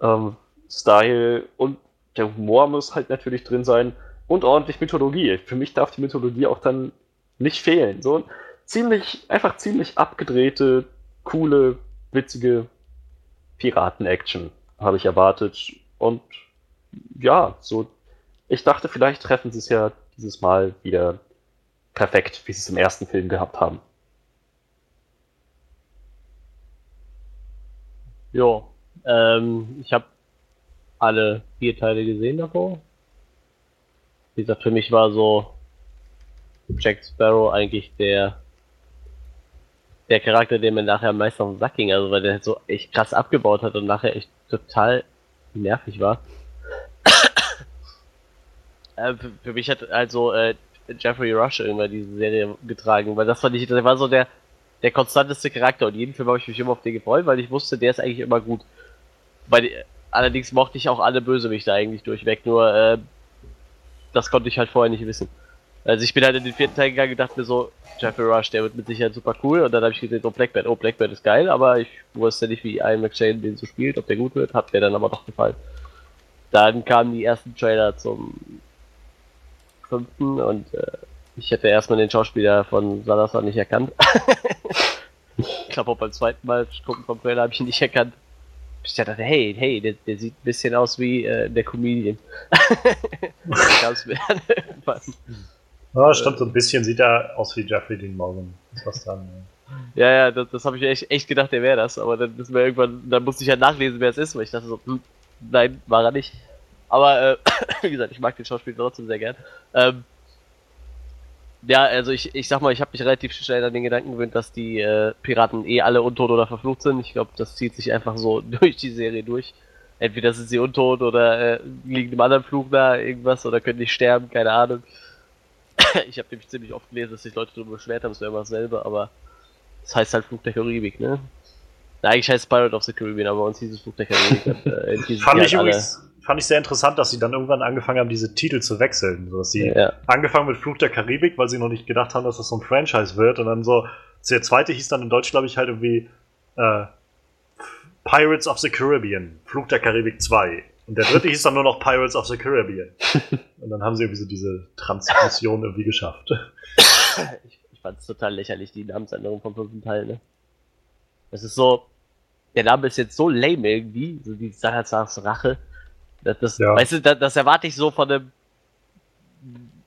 ähm, Style und der Humor muss halt natürlich drin sein und ordentlich Mythologie. Für mich darf die Mythologie auch dann nicht fehlen. So ziemlich, einfach ziemlich abgedrehte, coole, witzige Piraten-Action habe ich erwartet. Und ja, so, ich dachte, vielleicht treffen sie es ja dieses Mal wieder perfekt, wie sie es im ersten Film gehabt haben. Jo. Ähm, ich habe alle vier Teile gesehen davor. Wie gesagt, für mich war so Jack Sparrow eigentlich der der Charakter, der mir nachher am meisten auf den Sack ging, also weil der so echt krass abgebaut hat und nachher echt total nervig war. äh, für, für mich hat also äh, Jeffrey Rush irgendwann diese Serie getragen, weil das fand ich, der war so der der konstanteste Charakter und jeden Film habe ich mich immer auf den gefreut, weil ich wusste, der ist eigentlich immer gut. Weil, allerdings mochte ich auch alle Bösewichte eigentlich durchweg, nur äh, das konnte ich halt vorher nicht wissen. Also ich bin halt in den vierten Teil gegangen und dachte mir so, Jeffrey Rush, der wird mit Sicherheit super cool und dann habe ich gesehen, oh Blackbird, oh Blackbird ist geil, aber ich wusste nicht, wie Ian McShane den so spielt, ob der gut wird, hat mir dann aber doch gefallen. Dann kamen die ersten Trailer zum fünften und äh, ich hätte erstmal den Schauspieler von Salazar nicht erkannt. ich glaube auch beim zweiten Mal gucken vom Trailer habe ich ihn nicht erkannt. Ich dachte, hey, hey, der, der sieht ein bisschen aus wie äh, der Comedian. Gab's mir dann irgendwann. Ja, stimmt, so ein bisschen sieht er aus wie Jeffrey Dean Morgan. Was dann, Ja, ja, das, das habe ich mir echt, echt gedacht, der wäre das. Aber dann ist mir irgendwann, dann musste ich ja nachlesen, wer es ist, weil ich dachte so, hm, nein, war er nicht. Aber äh, wie gesagt, ich mag den Schauspieler trotzdem sehr gern. Ähm, ja, also ich, ich sag mal, ich habe mich relativ schnell an den Gedanken gewöhnt, dass die äh, Piraten eh alle untot oder verflucht sind. Ich glaube, das zieht sich einfach so durch die Serie durch. Entweder sind sie untot oder äh, liegen einem anderen Fluch da irgendwas oder können nicht sterben, keine Ahnung. ich habe nämlich ziemlich oft gelesen, dass sich Leute darüber beschwert haben, es wäre immer dasselbe, aber das heißt halt Fluch der Karibik, ne? Na, eigentlich heißt es Pirate of the Caribbean, aber uns hieß es Fluch der Karibik. äh, Fand ich übrigens fand ich sehr interessant, dass sie dann irgendwann angefangen haben, diese Titel zu wechseln. So dass sie Ja. angefangen mit Fluch der Karibik, weil sie noch nicht gedacht haben, dass das so ein Franchise wird. Und dann so, der zweite hieß dann in Deutsch, glaube ich, halt irgendwie äh, Pirates of the Caribbean, Flug der Karibik 2. Und der dritte hieß dann nur noch Pirates of the Caribbean. Und dann haben sie irgendwie so diese Transmission irgendwie geschafft. Ich, ich fand es total lächerlich, die Namensänderung vom fünften Teil, ne? Das ist so, der Name ist jetzt so lame irgendwie, so wie Salazars Rache. Das, das, Ja. Weißt du, das, das erwarte ich so von dem,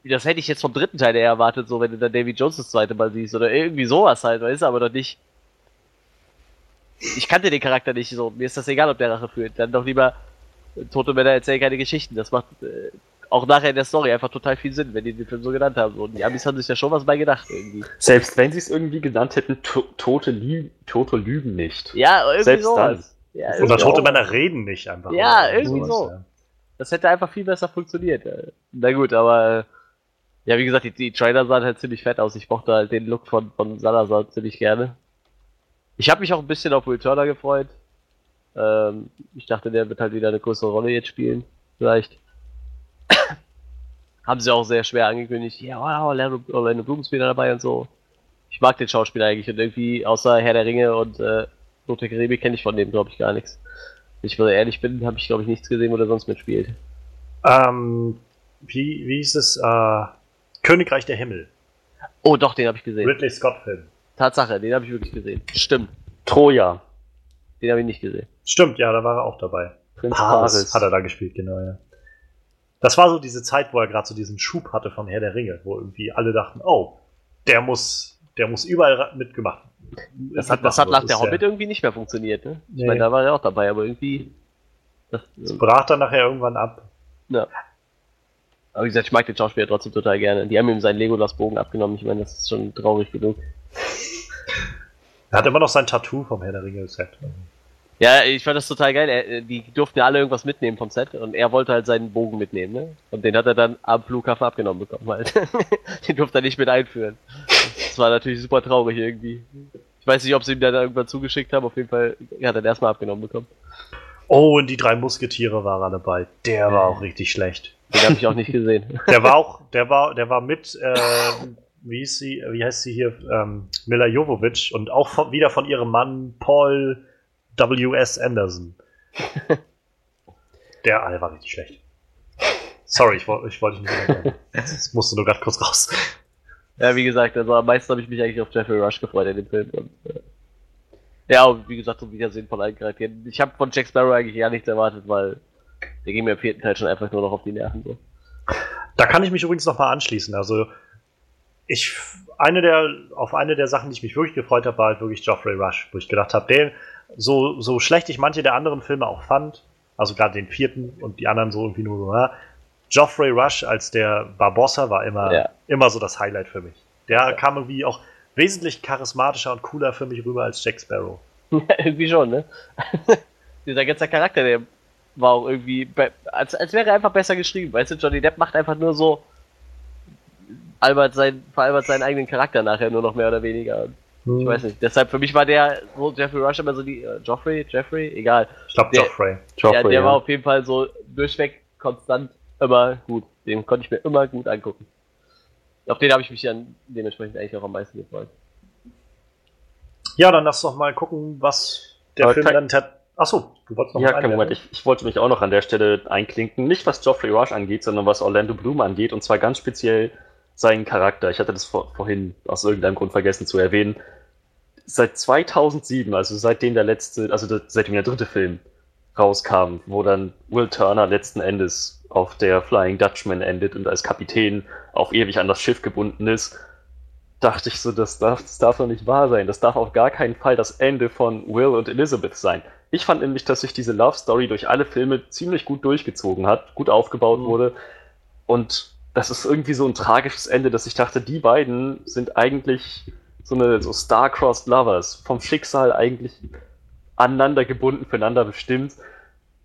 das hätte ich jetzt vom dritten Teil eher erwartet, so wenn du dann Davy Jones das zweite Mal siehst oder irgendwie sowas halt, weißt du, aber doch nicht. Ich kannte den Charakter nicht so, mir ist das egal, ob der Rache führt. Dann doch lieber äh, Tote Männer erzählen keine Geschichten. Das macht äh, auch nachher in der Story einfach total viel Sinn, wenn die den Film so genannt haben. Und die Amis haben sich ja schon was bei gedacht irgendwie. Selbst wenn sie es irgendwie genannt hätten, to tote, Lü Tote lügen nicht. Ja, irgendwie Selbst sowas. Ja, Oder irgendwie tote. Männer reden nicht einfach. Ja, irgendwie sowas, so. ja. Das hätte einfach viel besser funktioniert. äh. Na gut, aber äh, ja, wie gesagt, die, die Trailer sahen halt ziemlich fett aus. Ich mochte halt den Look von, von Salazar ziemlich gerne. Ich habe mich auch ein bisschen auf Will Turner gefreut. Ähm, ich dachte, der wird halt wieder eine größere Rolle jetzt spielen. Vielleicht. Haben sie auch sehr schwer angekündigt. Ja, wow, Orlando, Orlando Bloom ist wieder dabei und so. Ich mag den Schauspieler eigentlich und irgendwie außer Herr der Ringe und äh, Fluch der Karibik kenne ich von dem, glaube ich, gar nichts. Wenn ich mal ehrlich bin, habe ich, glaube ich, nichts gesehen, wo der sonst mitspielt. Ähm, wie, wie hieß es? Äh, Königreich der Himmel. Oh, doch, den habe ich gesehen. Ridley Scott-Film. Tatsache, den habe ich wirklich gesehen. Stimmt, Troja, den habe ich nicht gesehen. Stimmt, ja, da war er auch dabei. Prinz Paris Paris. hat er da gespielt, genau, ja. Das war so diese Zeit, wo er gerade so diesen Schub hatte von Herr der Ringe, wo irgendwie alle dachten, oh, der muss, der muss überall ra- mitgemacht. Das hat, das hat nach der Hobbit irgendwie nicht mehr funktioniert, ne? Ich Nee. meine, da war er auch dabei, aber irgendwie. Das, Das brach dann nachher irgendwann ab. ja. Aber wie gesagt, ich mag den Schauspieler trotzdem total gerne. Die haben ihm seinen Legolas-Bogen abgenommen. Ich meine, das ist schon traurig genug. Er hat immer noch sein Tattoo vom Herr der Ringe-Set. Ja, ich fand das total geil. Er, die durften ja alle irgendwas mitnehmen vom Set und er wollte halt seinen Bogen mitnehmen, ne? Und den hat er dann am Flughafen abgenommen bekommen halt. den durfte er nicht mit einführen. Das war natürlich super traurig irgendwie. Ich weiß nicht, ob sie ihm dann irgendwann zugeschickt haben. Auf jeden Fall hat er den erstmal abgenommen bekommen. Oh, und die drei Musketiere war er dabei. Der war auch richtig schlecht. Den habe ich auch nicht gesehen. Der war auch, der war, der war mit, äh, wie ist sie, wie heißt sie hier, ähm, Mila Jovovich und auch von, wieder von ihrem Mann Paul W.S. Anderson. Der alle war richtig schlecht. Sorry, ich, woll- ich wollte dich nicht mehr Das musste nur gerade kurz raus. Ja, wie gesagt, also am meisten habe ich mich eigentlich auf Jeffrey Rush gefreut in dem Film. Und, äh, ja, und wie gesagt, zum Wiedersehen von allen Charakteren. Ich habe von Jack Sparrow eigentlich gar nichts erwartet, weil der ging mir im vierten Teil schon einfach nur noch auf die Nerven. So. Da kann ich mich übrigens noch mal anschließen. Also ich eine der auf eine der Sachen, die ich mich wirklich gefreut habe, war halt wirklich Geoffrey Rush, wo ich gedacht habe, der so so schlecht ich manche der anderen Filme auch fand, also gerade den vierten und die anderen so irgendwie nur so, ja, Geoffrey Rush als der Barbossa war immer Ja. immer so das Highlight für mich. Der kam irgendwie auch wesentlich charismatischer und cooler für mich rüber als Jack Sparrow. irgendwie schon, ne? Dieser ganze Charakter, der war auch irgendwie, als, als wäre er einfach besser geschrieben. Weißt du, Johnny Depp macht einfach nur so Albert sein, veralbert seinen eigenen Charakter nachher nur noch mehr oder weniger. Und Ich weiß nicht. Deshalb für mich war der so Jeffrey Rush immer so die äh, Joffrey, Jeffrey, egal. Ich glaube Der- Geoffrey. ja, Joffrey, der ja. war auf jeden Fall so durchweg konstant immer gut. Den konnte ich mir immer gut angucken. Auf den habe ich mich dann dementsprechend eigentlich auch am meisten gefreut. Ja, dann lass doch mal gucken, was der Aber Film dann tat. Achso, du wolltest noch Ja, kein Moment. Ich, ich wollte mich auch noch an der Stelle einklinken. Nicht was Geoffrey Rush angeht, sondern was Orlando Bloom angeht. Und zwar ganz speziell seinen Charakter. Ich hatte das vor, vorhin aus irgendeinem Grund vergessen zu erwähnen. Seit 2007, also seitdem der letzte, also der, seitdem der dritte Film rauskam, wo dann Will Turner letzten Endes auf der Flying Dutchman endet und als Kapitän auf ewig an das Schiff gebunden ist, dachte ich so, das darf, das darf doch nicht wahr sein. Das darf auf gar keinen Fall das Ende von Will und Elizabeth sein. Ich fand nämlich, dass sich diese Love Story durch alle Filme ziemlich gut durchgezogen hat, gut aufgebaut Mhm. wurde. Und das ist irgendwie so ein tragisches Ende, dass ich dachte, die beiden sind eigentlich so eine so star-crossed Lovers, vom Schicksal eigentlich aneinander gebunden, füreinander bestimmt.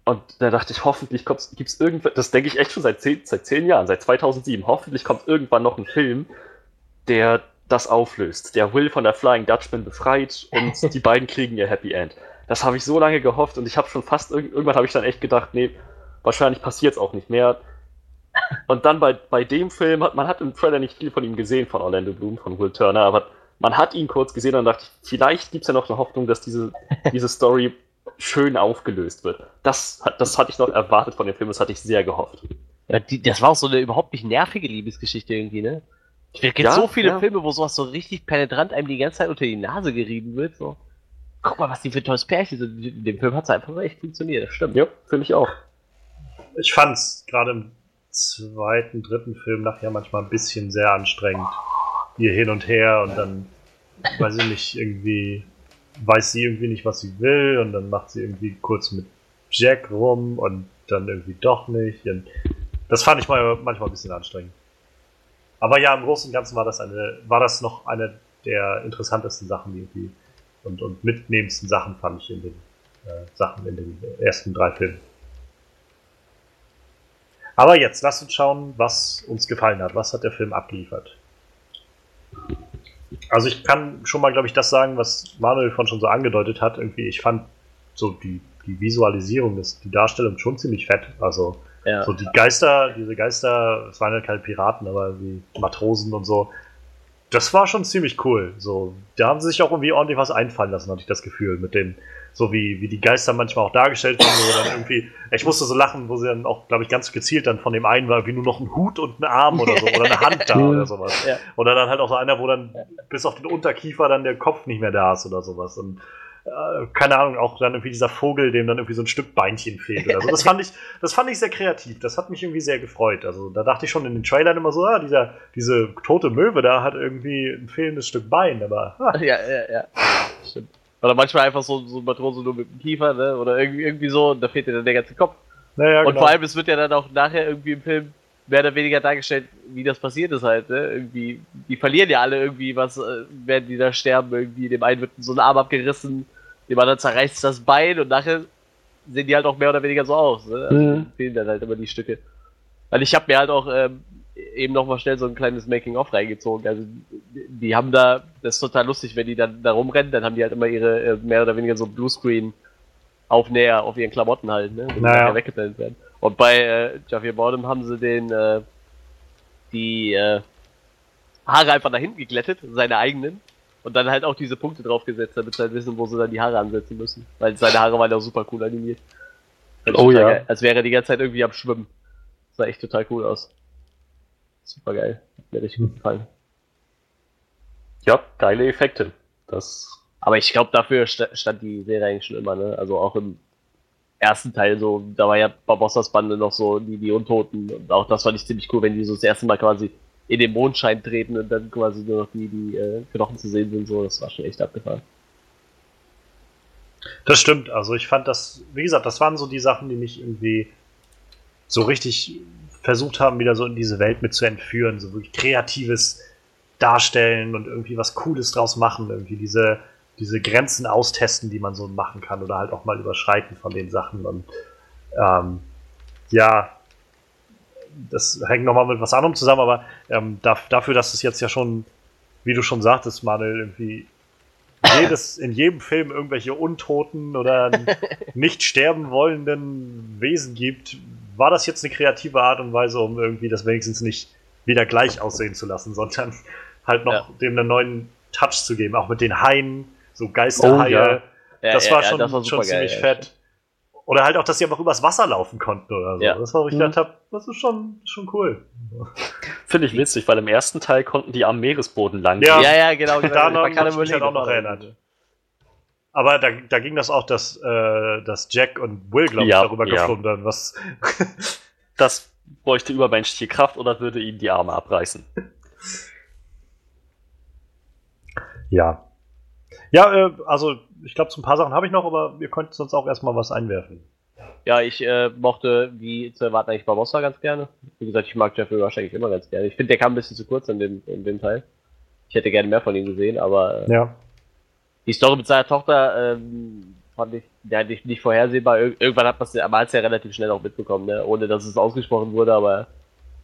Und da dachte ich, hoffentlich gibt es irgendwann, das denke ich echt schon seit zehn, seit zehn Jahren, seit 2007, hoffentlich kommt irgendwann noch ein Film, der das auflöst, der Will von der Flying Dutchman befreit und die beiden kriegen ihr Happy End. Das habe ich so lange gehofft und ich habe schon fast, irg- irgendwann habe ich dann echt gedacht, nee, wahrscheinlich passiert es auch nicht mehr. Und dann bei, bei dem Film hat man hat im Trailer nicht viel von ihm gesehen, von Orlando Bloom, von Will Turner, aber man hat ihn kurz gesehen und dachte, vielleicht gibt es ja noch eine Hoffnung, dass diese, diese Story schön aufgelöst wird. Das, hat- das hatte ich noch erwartet von dem Film, das hatte ich sehr gehofft. Ja, die, das war auch so eine überhaupt nicht nervige Liebesgeschichte irgendwie, ne? Es gibt Ja, so viele ja. Filme, wo sowas so richtig penetrant einem die ganze Zeit unter die Nase gerieben wird. So. Guck mal, was die für ein tolles Pärchen sind. In dem Film hat es einfach echt funktioniert, das stimmt. Ja, finde ich auch. Ich fand's gerade im zweiten, dritten Film nachher manchmal ein bisschen sehr anstrengend. Hier hin und her und dann, weiß ich nicht, irgendwie weiß sie irgendwie nicht, was sie will und dann macht sie irgendwie kurz mit Jack rum und dann irgendwie doch nicht. Und das fand ich mal, manchmal ein bisschen anstrengend. Aber ja, im Großen und Ganzen war das eine, war das noch eine der interessantesten Sachen irgendwie und, und mitnehmendsten Sachen fand ich in den äh, Sachen in den ersten drei Filmen. Aber jetzt, lasst uns schauen, was uns gefallen hat. Was hat der Film abgeliefert? Also ich kann schon mal, glaube ich, das sagen, was Manuel von schon so angedeutet hat. Irgendwie, ich fand so die, die Visualisierung, das, die Darstellung schon ziemlich fett. Also Ja. so die Geister, diese Geister, es waren ja keine Piraten, aber wie Matrosen und so. Das war schon ziemlich cool. So, da haben sie sich auch irgendwie ordentlich was einfallen lassen, hatte ich das Gefühl, mit den, so wie, wie die Geister manchmal auch dargestellt werden, wo dann irgendwie, ich musste so lachen, wo sie dann auch, glaube ich, ganz gezielt dann von dem einen war wie nur noch ein Hut und ein Arm oder so, oder eine Hand da oder sowas. Ja. Oder dann halt auch so einer, wo dann bis auf den Unterkiefer dann der Kopf nicht mehr da ist oder sowas. Und keine Ahnung, auch dann irgendwie dieser Vogel, dem dann irgendwie so ein Stück Beinchen fehlt oder so. Das fand ich, das fand ich sehr kreativ. Das hat mich irgendwie sehr gefreut. Also da dachte ich schon in den Trailern immer so, ah, dieser, diese tote Möwe da hat irgendwie ein fehlendes Stück Bein, aber ah, Ja, ja, ja. Stimmt. Oder manchmal einfach so, so ein Matrose nur mit dem Kiefer, ne? Oder irgendwie, irgendwie so, und da fehlt dir dann der ganze Kopf. naja, Und genau. vor allem, es wird ja dann auch nachher irgendwie im Film mehr oder weniger dargestellt, wie das passiert ist halt, ne? Irgendwie, die verlieren ja alle irgendwie was, äh, werden die da sterben, irgendwie, dem einen wird so ein Arm abgerissen, dem anderen zerreißt das Bein und nachher sehen die halt auch mehr oder weniger so aus, ne? Also Mhm. fehlen dann halt immer die Stücke. Weil ich habe mir halt auch ähm, eben noch mal schnell so ein kleines Making-of reingezogen. Also die haben da, das ist total lustig, wenn die dann da rumrennen, dann haben die halt immer ihre äh, mehr oder weniger so Bluescreen Aufnäher auf ihren Klamotten halt, ne? Wenn die Naja. weggeblendet werden. Und bei äh, Javier Bardem haben sie den äh, die äh, Haare einfach nach hinten geglättet, seine eigenen, und dann halt auch diese Punkte draufgesetzt, damit sie halt wissen, wo sie dann die Haare ansetzen müssen. Weil seine Haare waren ja super cool animiert. Ich Oh ja. Geil. Als wäre er die ganze Zeit irgendwie am Schwimmen. Sah echt total cool aus. Super geil. Hat mir richtig gut gefallen. Ja, geile Effekte. Das. Aber ich glaube, dafür sta- stand die Serie eigentlich schon immer, ne? Also auch im ersten Teil so, da war ja Barbossas Bande noch so die, die Untoten. Und auch das fand ich ziemlich cool, wenn die so das erste Mal quasi in den Mondschein treten und dann quasi nur noch die, die äh, Knochen zu sehen sind. So, das war schon echt abgefahren. Das stimmt. Also ich fand das, wie gesagt, das waren so die Sachen, die mich irgendwie so richtig versucht haben, wieder so in diese Welt mit zu entführen. So wirklich kreatives Darstellen und irgendwie was Cooles draus machen. Irgendwie diese, diese Grenzen austesten, die man so machen kann oder halt auch mal überschreiten von den Sachen. Und ähm, ja, das hängt nochmal mit was anderem zusammen, aber ähm, da, dafür, dass es jetzt ja schon, wie du schon sagtest, Manuel, irgendwie jedes, in jedem Film irgendwelche untoten oder nicht sterben wollenden Wesen gibt, war das jetzt eine kreative Art und Weise, um irgendwie das wenigstens nicht wieder gleich aussehen zu lassen, sondern halt noch Ja. dem einen neuen Touch zu geben, auch mit den Haien, so Geisterhaie. Oh, ja. Ja, das ja, war ja, schon, das war schon geil, ziemlich ja. fett. Oder halt auch, dass sie einfach übers Wasser laufen konnten oder so. Ja. Das war, wo ich Mhm. gedacht habe, das ist schon, schon cool. Finde ich witzig, weil im ersten Teil konnten die am Meeresboden lang. Ja. Ja, ja, genau. genau. Daran Man kann ich mich halt auch noch erinnert. Aber da, da ging das auch, dass, äh, dass Jack und Will, glaube ich, darüber ja. geflogen werden, was. Das bräuchte übermenschliche Kraft oder würde ihnen die Arme abreißen. ja. Ja, äh, also ich glaube, so ein paar Sachen habe ich noch, aber ihr könnt sonst auch erstmal was einwerfen. Ja, ich äh, mochte, wie zu erwarten, eigentlich Barbossa ganz gerne. Wie gesagt, ich mag Jeffrey Rush eigentlich immer ganz gerne. Ich finde, der kam ein bisschen zu kurz in dem, in dem Teil. Ich hätte gerne mehr von ihm gesehen, aber äh, Ja. die Story mit seiner Tochter ähm, fand ich ja, nicht, nicht vorhersehbar. Ir irgendwann hat man es ja, relativ schnell auch mitbekommen, ne? ohne dass es ausgesprochen wurde, aber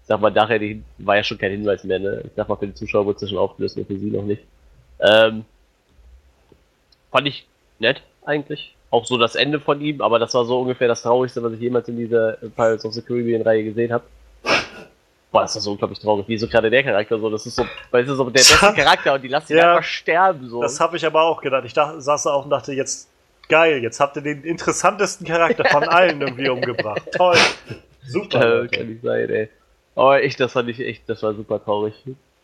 ich sag mal, nachher war ja schon kein Hinweis mehr. Ne? Ich sag mal, für die Zuschauer wurde es ja schon aufgelöst, nur für sie noch nicht. Ähm, fand ich nett, eigentlich. Auch so das Ende von ihm, aber das war so ungefähr das Traurigste, was ich jemals in dieser Pirates of the Caribbean-Reihe gesehen habe. Boah, das war so unglaublich traurig. Wie so gerade der Charakter so. Das ist so, weißt du, so der beste Charakter und die lassen ihn Ja. einfach sterben. So. Das habe ich aber auch gedacht. Ich dachte, saß da auch und dachte, jetzt Geil, jetzt habt ihr den interessantesten Charakter von allen irgendwie umgebracht. Toll. Super. Leute. kann nicht sein, ey. Aber echt, das fand ich echt, das war super traurig.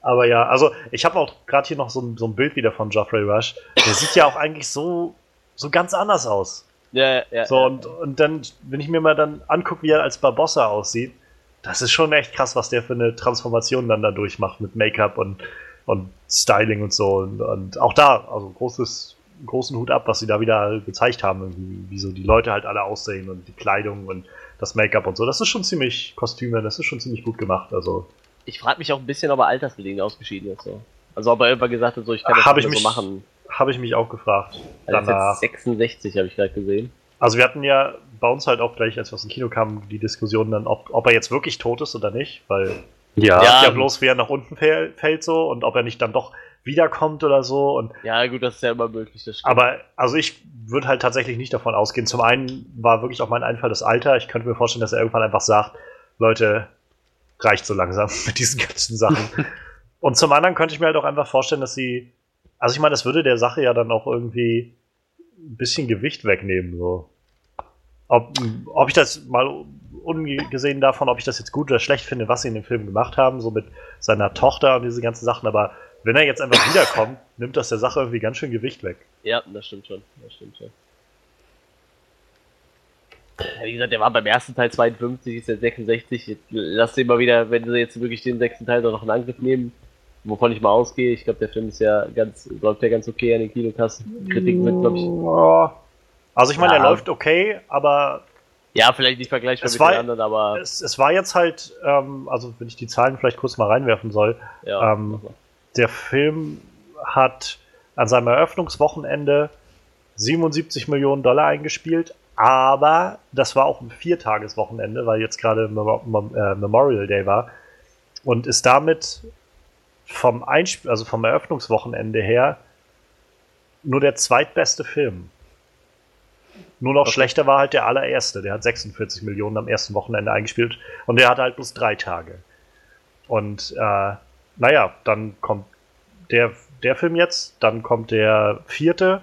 Aber ja, also ich habe auch gerade hier noch so ein, so ein Bild wieder von Geoffrey Rush. Der sieht ja auch eigentlich so, so ganz anders aus. Ja, ja, ja. So, und, und dann, wenn ich mir mal dann angucke, wie er als Barbossa aussieht, das ist schon echt krass, was der für eine Transformation dann da durchmacht mit Make-up und, und Styling und so. Und, und auch da, also großes, großen Hut ab, was sie da wieder gezeigt haben, wie so die Leute halt alle aussehen und die Kleidung und das Make-up und so. Das ist schon ziemlich Kostüme, das ist schon ziemlich gut gemacht. Also Ich frage mich auch ein bisschen, ob er altersbedingt ausgeschieden ist. So. Also ob er irgendwann gesagt hat, so ich kann das Hab nicht ich mehr so mich machen. habe ich mich auch gefragt. Er ist Danach. jetzt 66, habe ich gerade gesehen. Also wir hatten ja bei uns halt auch gleich, als wir aus dem Kino kamen, die Diskussion dann, ob, ob er jetzt wirklich tot ist oder nicht, weil Ja, Ja. ja bloß wer nach unten fäll- fällt so und ob er nicht dann doch wiederkommt oder so und Ja, gut, das ist ja immer möglich, das stimmt. aber also ich würde halt tatsächlich nicht davon ausgehen. Zum einen war wirklich auch mein Einfall das Alter. Ich könnte mir vorstellen, dass er irgendwann einfach sagt, Leute, reicht so langsam mit diesen ganzen Sachen. und zum anderen könnte ich mir halt auch einfach vorstellen, dass sie also ich meine, das würde der Sache ja dann auch irgendwie ein bisschen Gewicht wegnehmen so. Ob, ob ich das mal ungesehen davon, ob ich das jetzt gut oder schlecht finde, was sie in dem Film gemacht haben, so mit seiner Tochter und diese ganzen Sachen, aber wenn er jetzt einfach wiederkommt, nimmt das der Sache irgendwie ganz schön Gewicht weg. Ja, das stimmt schon. Das stimmt schon. Wie gesagt, der war beim ersten Teil 52, ist jetzt 66. Jetzt lass den mal wieder, wenn sie jetzt wirklich den sechsten Teil doch noch in Angriff nehmen, wovon ich mal ausgehe. Ich glaube, der Film ist ja ganz, läuft ja ganz okay an den Kinokassen. Kritik wird, glaube ich. Ja. Also ich meine, Ja. er läuft okay, aber Ja, vielleicht nicht vergleichbar Es mit war- den anderen, aber es, es war jetzt halt, ähm, also wenn ich die Zahlen vielleicht kurz mal reinwerfen soll, ja. ähm, der Film hat an seinem Eröffnungswochenende 77 Millionen Dollar eingespielt, aber das war auch ein Viertageswochenende, weil jetzt gerade äh, Memorial Day war und ist damit vom Einsp also vom Eröffnungswochenende her nur der zweitbeste Film. Nur noch Okay. schlechter war halt der allererste, der hat 46 Millionen am ersten Wochenende eingespielt und der hatte halt bloß drei Tage. Und äh, naja, dann kommt der, der Film jetzt, dann kommt der vierte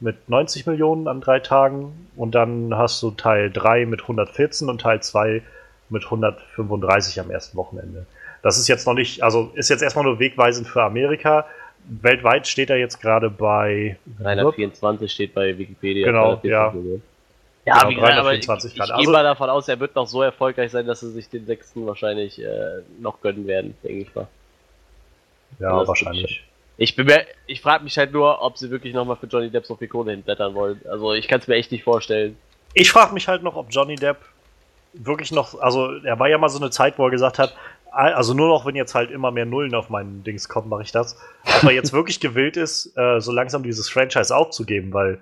mit 90 Millionen an drei Tagen und dann hast du Teil 3 mit 114 und Teil 2 mit 135 am ersten Wochenende. Das ist jetzt noch nicht, also ist jetzt erstmal nur wegweisend für Amerika. Weltweit steht er jetzt gerade bei 324 steht bei Wikipedia. Genau, 324 ja. Millionen. Ja, Genau, wie gesagt, aber ich, 324 ich gehe Also- mal davon aus, er wird noch so erfolgreich sein, dass sie sich den sechsten wahrscheinlich äh, noch gönnen werden, denke ich mal. Ja, wahrscheinlich. Ich bin mir, ich frage mich halt nur, ob sie wirklich nochmal für Johnny Depp so viel Kohle hinblättern wollen. Also ich kann es mir echt nicht vorstellen. Ich frage mich halt noch, ob Johnny Depp wirklich noch, also er war ja mal so eine Zeit, wo er gesagt hat, also nur noch, wenn jetzt halt immer mehr Nullen auf meinen Dings kommen, mache ich das. Ob er jetzt wirklich gewillt ist, äh, so langsam dieses Franchise aufzugeben, weil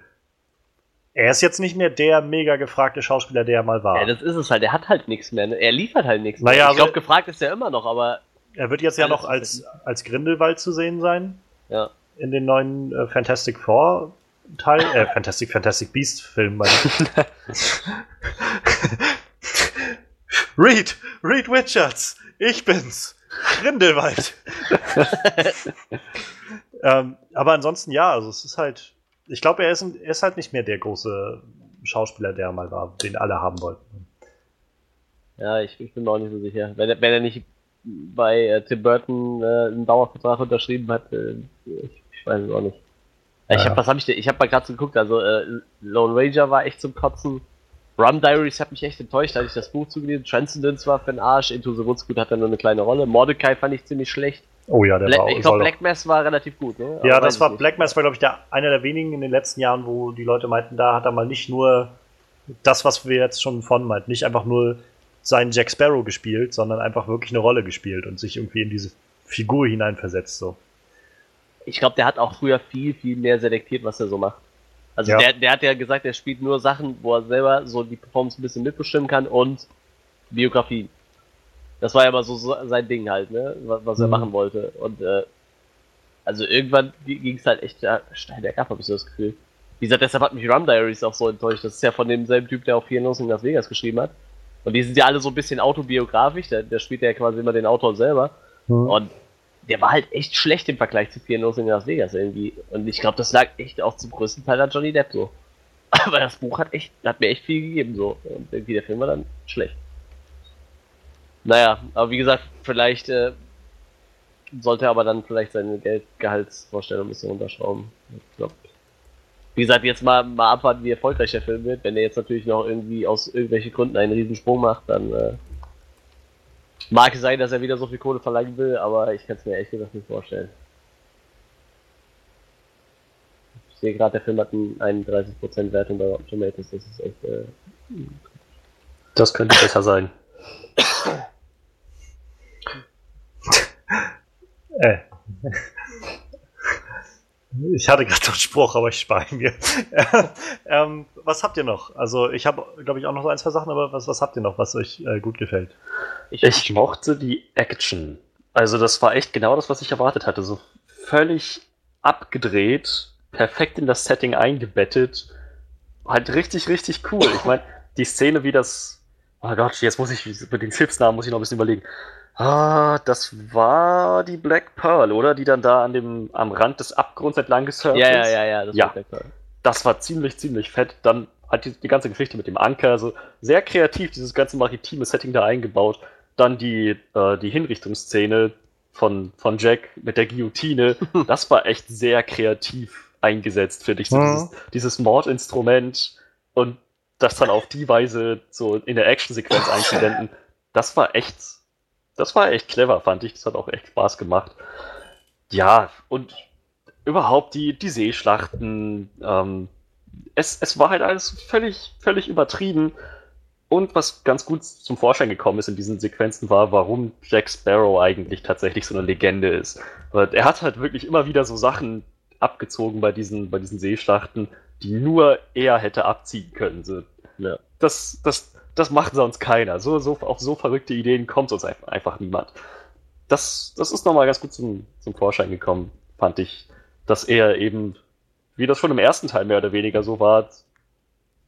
er ist jetzt nicht mehr der mega gefragte Schauspieler, der er mal war. Ja, das ist es halt. Er hat halt nichts mehr. Ne? Er liefert halt nichts Naja, mehr. Ich also- glaube, gefragt ist er immer noch, aber er wird jetzt ja noch als, als Grindelwald zu sehen sein ja. in den neuen äh, Fantastic Four Teil, äh, Fantastic Fantastic Beast Film. meine ich. Reed, Reed Richards, ich bin's, Grindelwald. ähm, aber ansonsten ja, also es ist halt, ich glaube, er er ist halt nicht mehr der große Schauspieler, der er mal war, den alle haben wollten. Ja, ich, ich bin mir auch nicht so sicher. Wenn, wenn er nicht bei äh, Tim Burton äh, einen Dauervertrag unterschrieben hat, äh, ich, ich weiß es auch nicht. Ich Ja. hab, was habe ich denn? Ich habe mal gerade so geguckt, also äh, Lone Ranger war echt zum Kotzen. Rum Diaries hat mich echt enttäuscht, hatte ich das Buch zugelesen. Transcendence war für den Arsch. Into the Woods gut hat er nur eine kleine Rolle. Mordecai fand ich ziemlich schlecht. Oh ja, der Bla war ich glaube, Black Mass war relativ gut, ne? Ja, das ich war. Black Mass war, glaube ich, der, einer der wenigen in den letzten Jahren, wo die Leute meinten, da hat er mal nicht nur das, was wir jetzt schon von meinten, nicht einfach nur seinen Jack Sparrow gespielt, sondern einfach wirklich eine Rolle gespielt und sich irgendwie in diese Figur hineinversetzt. So. Ich glaube, der hat auch früher viel, viel mehr selektiert, was er so macht. Also Ja. der, der hat ja gesagt, er spielt nur Sachen, wo er selber so die Performance ein bisschen mitbestimmen kann und Biografie. Das war ja immer so, sein Ding halt, ne? Was, was er Mhm. machen wollte. Und äh, also irgendwann ging es halt echt ja, steil bergab, habe ich so das Gefühl. Wie gesagt, deshalb hat mich Rum Diaries auch so enttäuscht. Das ist ja von demselben Typ, der auch Vier Los in Las Vegas geschrieben hat. Und die sind ja alle so ein bisschen autobiografisch. Der, der spielt ja quasi immer den Autor selber. Und der war halt echt schlecht im Vergleich zu Vier Los in Las Vegas irgendwie. Und ich glaube, das lag echt auch zum größten Teil an Johnny Depp so. Aber das Buch hat echt, hat mir echt viel gegeben, so. Und irgendwie der Film war dann schlecht. Naja, aber wie gesagt, vielleicht äh, sollte er aber dann vielleicht seine Geld Gehaltsvorstellung ein bisschen runterschrauben. Ich glaub. Wie gesagt, jetzt mal, mal abwarten, wie erfolgreich der Film wird. Wenn er jetzt natürlich noch irgendwie aus irgendwelchen Gründen einen Riesensprung macht, dann äh, mag es sein, dass er wieder so viel Kohle verlangen will, aber ich kann es mir echt gesagt nicht vorstellen. Ich sehe gerade, der Film hat eine 31% Wertung bei Rotten Tomatoes. Das ist echt. Äh, Das könnte besser sein. Ich hatte gerade einen Spruch, aber ich spare ihn mir. ähm, was habt ihr noch? Also ich habe, glaube ich, auch noch so ein, zwei Sachen, aber was, was habt ihr noch, was euch äh, gut gefällt? ich, Ich mochte die Action. Also das war echt genau das, was ich erwartet hatte. So völlig abgedreht, perfekt in das Setting eingebettet. Halt richtig, richtig cool. Ich meine, die Szene, wie das. Oh Gott, jetzt muss ich mit den Schiffsnamen muss ich noch ein bisschen überlegen. Ah, das war die Black Pearl, oder? Die dann da an dem, am Rand des Abgrunds entlang gesurft ja, ja, ist. ja, ja, das Ja. war Black Pearl. Das war ziemlich, ziemlich fett. Dann hat die, die ganze Geschichte mit dem Anker, also sehr kreativ, dieses ganze maritime Setting da eingebaut. Dann die, äh, die Hinrichtungsszene von, von Jack mit der Guillotine. Das war echt sehr kreativ eingesetzt, finde ich. So Mhm. dieses, dieses Mordinstrument und das dann auf die Weise so in der Actionsequenz einzuwenden. Das war echt, das war echt clever, fand ich. Das hat auch echt Spaß gemacht. Ja, und überhaupt die, die Seeschlachten, ähm, es, es war halt alles völlig, völlig übertrieben. Und was ganz gut zum Vorschein gekommen ist in diesen Sequenzen war, warum Jack Sparrow eigentlich tatsächlich so eine Legende ist. Weil er hat halt wirklich immer wieder so Sachen abgezogen bei diesen, bei diesen Seeschlachten, die nur er hätte abziehen können. So, Ja. das, das, das macht sonst keiner. So, so, auf so verrückte Ideen kommt sonst einfach, niemand. Das, das ist nochmal ganz gut zum, zum Vorschein gekommen, fand ich. Dass er eben, wie das schon im ersten Teil mehr oder weniger so war,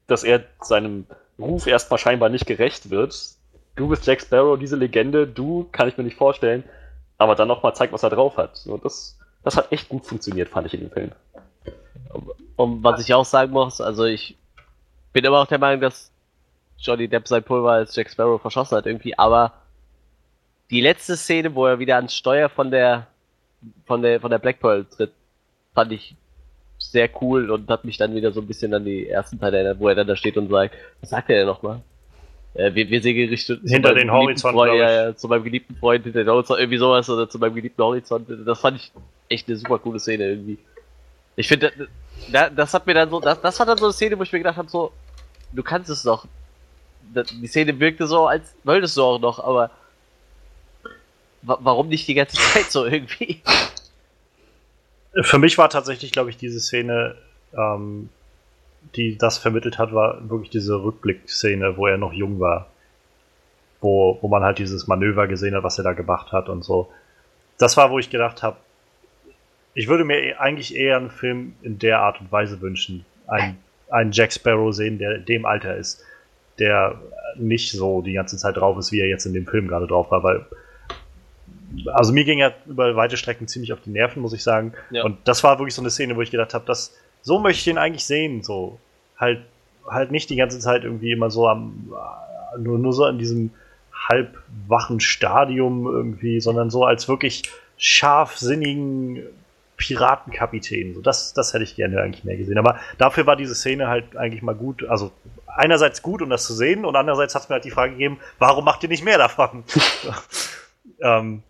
dass er seinem Ruf erstmal scheinbar nicht gerecht wird. Du bist Jack Sparrow, diese Legende, du kann ich mir nicht vorstellen, aber dann nochmal zeigt, was er drauf hat. So, das, das hat echt gut funktioniert, fand ich in dem Film. Und was ich auch sagen muss, also ich bin immer auch der Meinung, dass Johnny Depp sein Pulver als Jack Sparrow verschossen hat irgendwie, aber die letzte Szene, wo er wieder ans Steuer von der von der von der Black Pearl tritt, fand ich sehr cool und hat mich dann wieder so ein bisschen an die ersten Teile erinnert, wo er dann da steht und sagt, was sagt er denn nochmal? Äh, wir, wir zu Hinter meinem den geliebten Horizont, Freund, ja, ja, zu meinem geliebten Freund hinter den Horizont, irgendwie sowas oder zu meinem geliebten Horizont. Das fand ich echt eine super coole Szene irgendwie. Ich finde, da, das hat mir dann so, das, das war dann so eine Szene, wo ich mir gedacht habe, so, du kannst es doch. Die Szene wirkte so, als wolltest du auch noch, aber wa warum nicht die ganze Zeit so irgendwie? Für mich war tatsächlich, glaube ich, diese Szene, ähm, die das vermittelt hat, war wirklich diese Rückblick-Szene, wo er noch jung war. Wo, wo man halt dieses Manöver gesehen hat, was er da gemacht hat und so. Das war, wo ich gedacht habe, ich würde mir eh- eigentlich eher einen Film in der Art und Weise wünschen. Ein, einen Jack Sparrow sehen, der in dem Alter ist, der nicht so die ganze Zeit drauf ist, wie er jetzt in dem Film gerade drauf war, weil also mir ging er über weite Strecken ziemlich auf die Nerven, muss ich sagen. Ja. Und das war wirklich so eine Szene, wo ich gedacht habe, das so möchte ich ihn eigentlich sehen, so halt halt nicht die ganze Zeit irgendwie immer so am nur, nur so in diesem halbwachen Stadium irgendwie, sondern so als wirklich scharfsinnigen Piratenkapitän. So, das, das hätte ich gerne eigentlich mehr gesehen. Aber dafür war diese Szene halt eigentlich mal gut. Also einerseits gut, um das zu sehen, und andererseits hat es mir halt die Frage gegeben, warum macht ihr nicht mehr davon? ähm,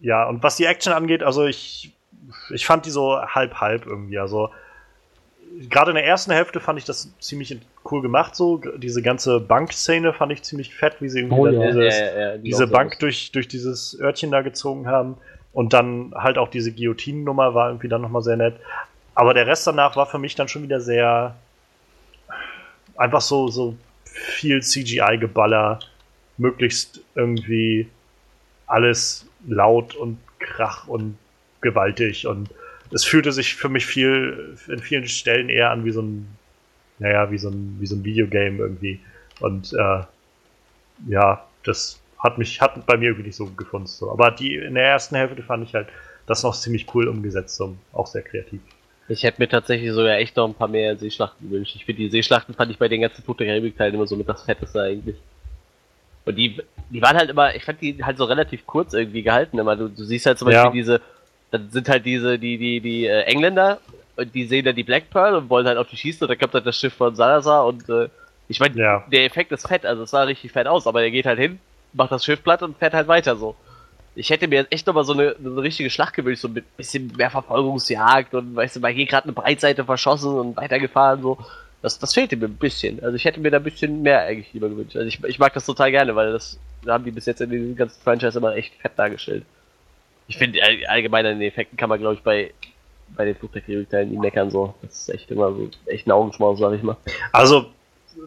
ja, und was die Action angeht, also ich, ich fand die so halb-halb irgendwie. Also gerade in der ersten Hälfte fand ich das ziemlich cool gemacht, so. Diese ganze Bankszene fand ich ziemlich fett, wie sie irgendwie Oh ja. dieses, die diese auch so Bank durch, durch dieses Örtchen da gezogen haben. Und dann halt auch diese Guillotinen-Nummer war irgendwie dann nochmal sehr nett. Aber der Rest danach war für mich dann schon wieder sehr einfach so, so viel CGI-Geballer, möglichst irgendwie alles laut und krach und gewaltig und es fühlte sich für mich viel in vielen Stellen eher an wie so ein naja, wie so ein, wie so ein Videogame irgendwie. Und äh, ja, das hat mich, hat bei mir irgendwie nicht so gefunden. So. Aber die in der ersten Hälfte fand ich halt das noch ziemlich cool umgesetzt, so, auch sehr kreativ. Ich hätte mir tatsächlich sogar echt noch ein paar mehr Seeschlachten gewünscht. Ich finde, die Seeschlachten fand ich bei den ganzen Fluch der Karibik-Teilen immer so mit das Fetteste eigentlich. Und die, die waren halt immer, ich fand die halt so relativ kurz irgendwie gehalten. Immer. Du, du siehst halt zum Beispiel Ja. diese, dann sind halt diese, die, die, die äh, Engländer und die sehen dann die Black Pearl und wollen halt auf die schießen und dann kommt dann das Schiff von Salazar und äh, ich meine, Ja. der Effekt ist fett, also es sah richtig fett aus, aber er geht halt hin, macht das Schiff platt und fährt halt weiter so. Ich hätte mir jetzt echt nochmal so eine, eine richtige Schlacht gewünscht, so mit bisschen mehr Verfolgungsjagd und weißt du, mal hier gerade eine Breitseite verschossen und weitergefahren, so. Das, das fehlte mir ein bisschen. Also ich hätte mir da ein bisschen mehr eigentlich lieber gewünscht. Also ich, ich mag das total gerne, weil das da haben die bis jetzt in diesem ganzen Franchise immer echt fett dargestellt. Ich finde all- allgemein an den Effekten kann man glaube ich bei bei den Flugzeugteilen nie meckern so. Das ist echt immer so echt ein Augenschmaus, sag ich mal. Also,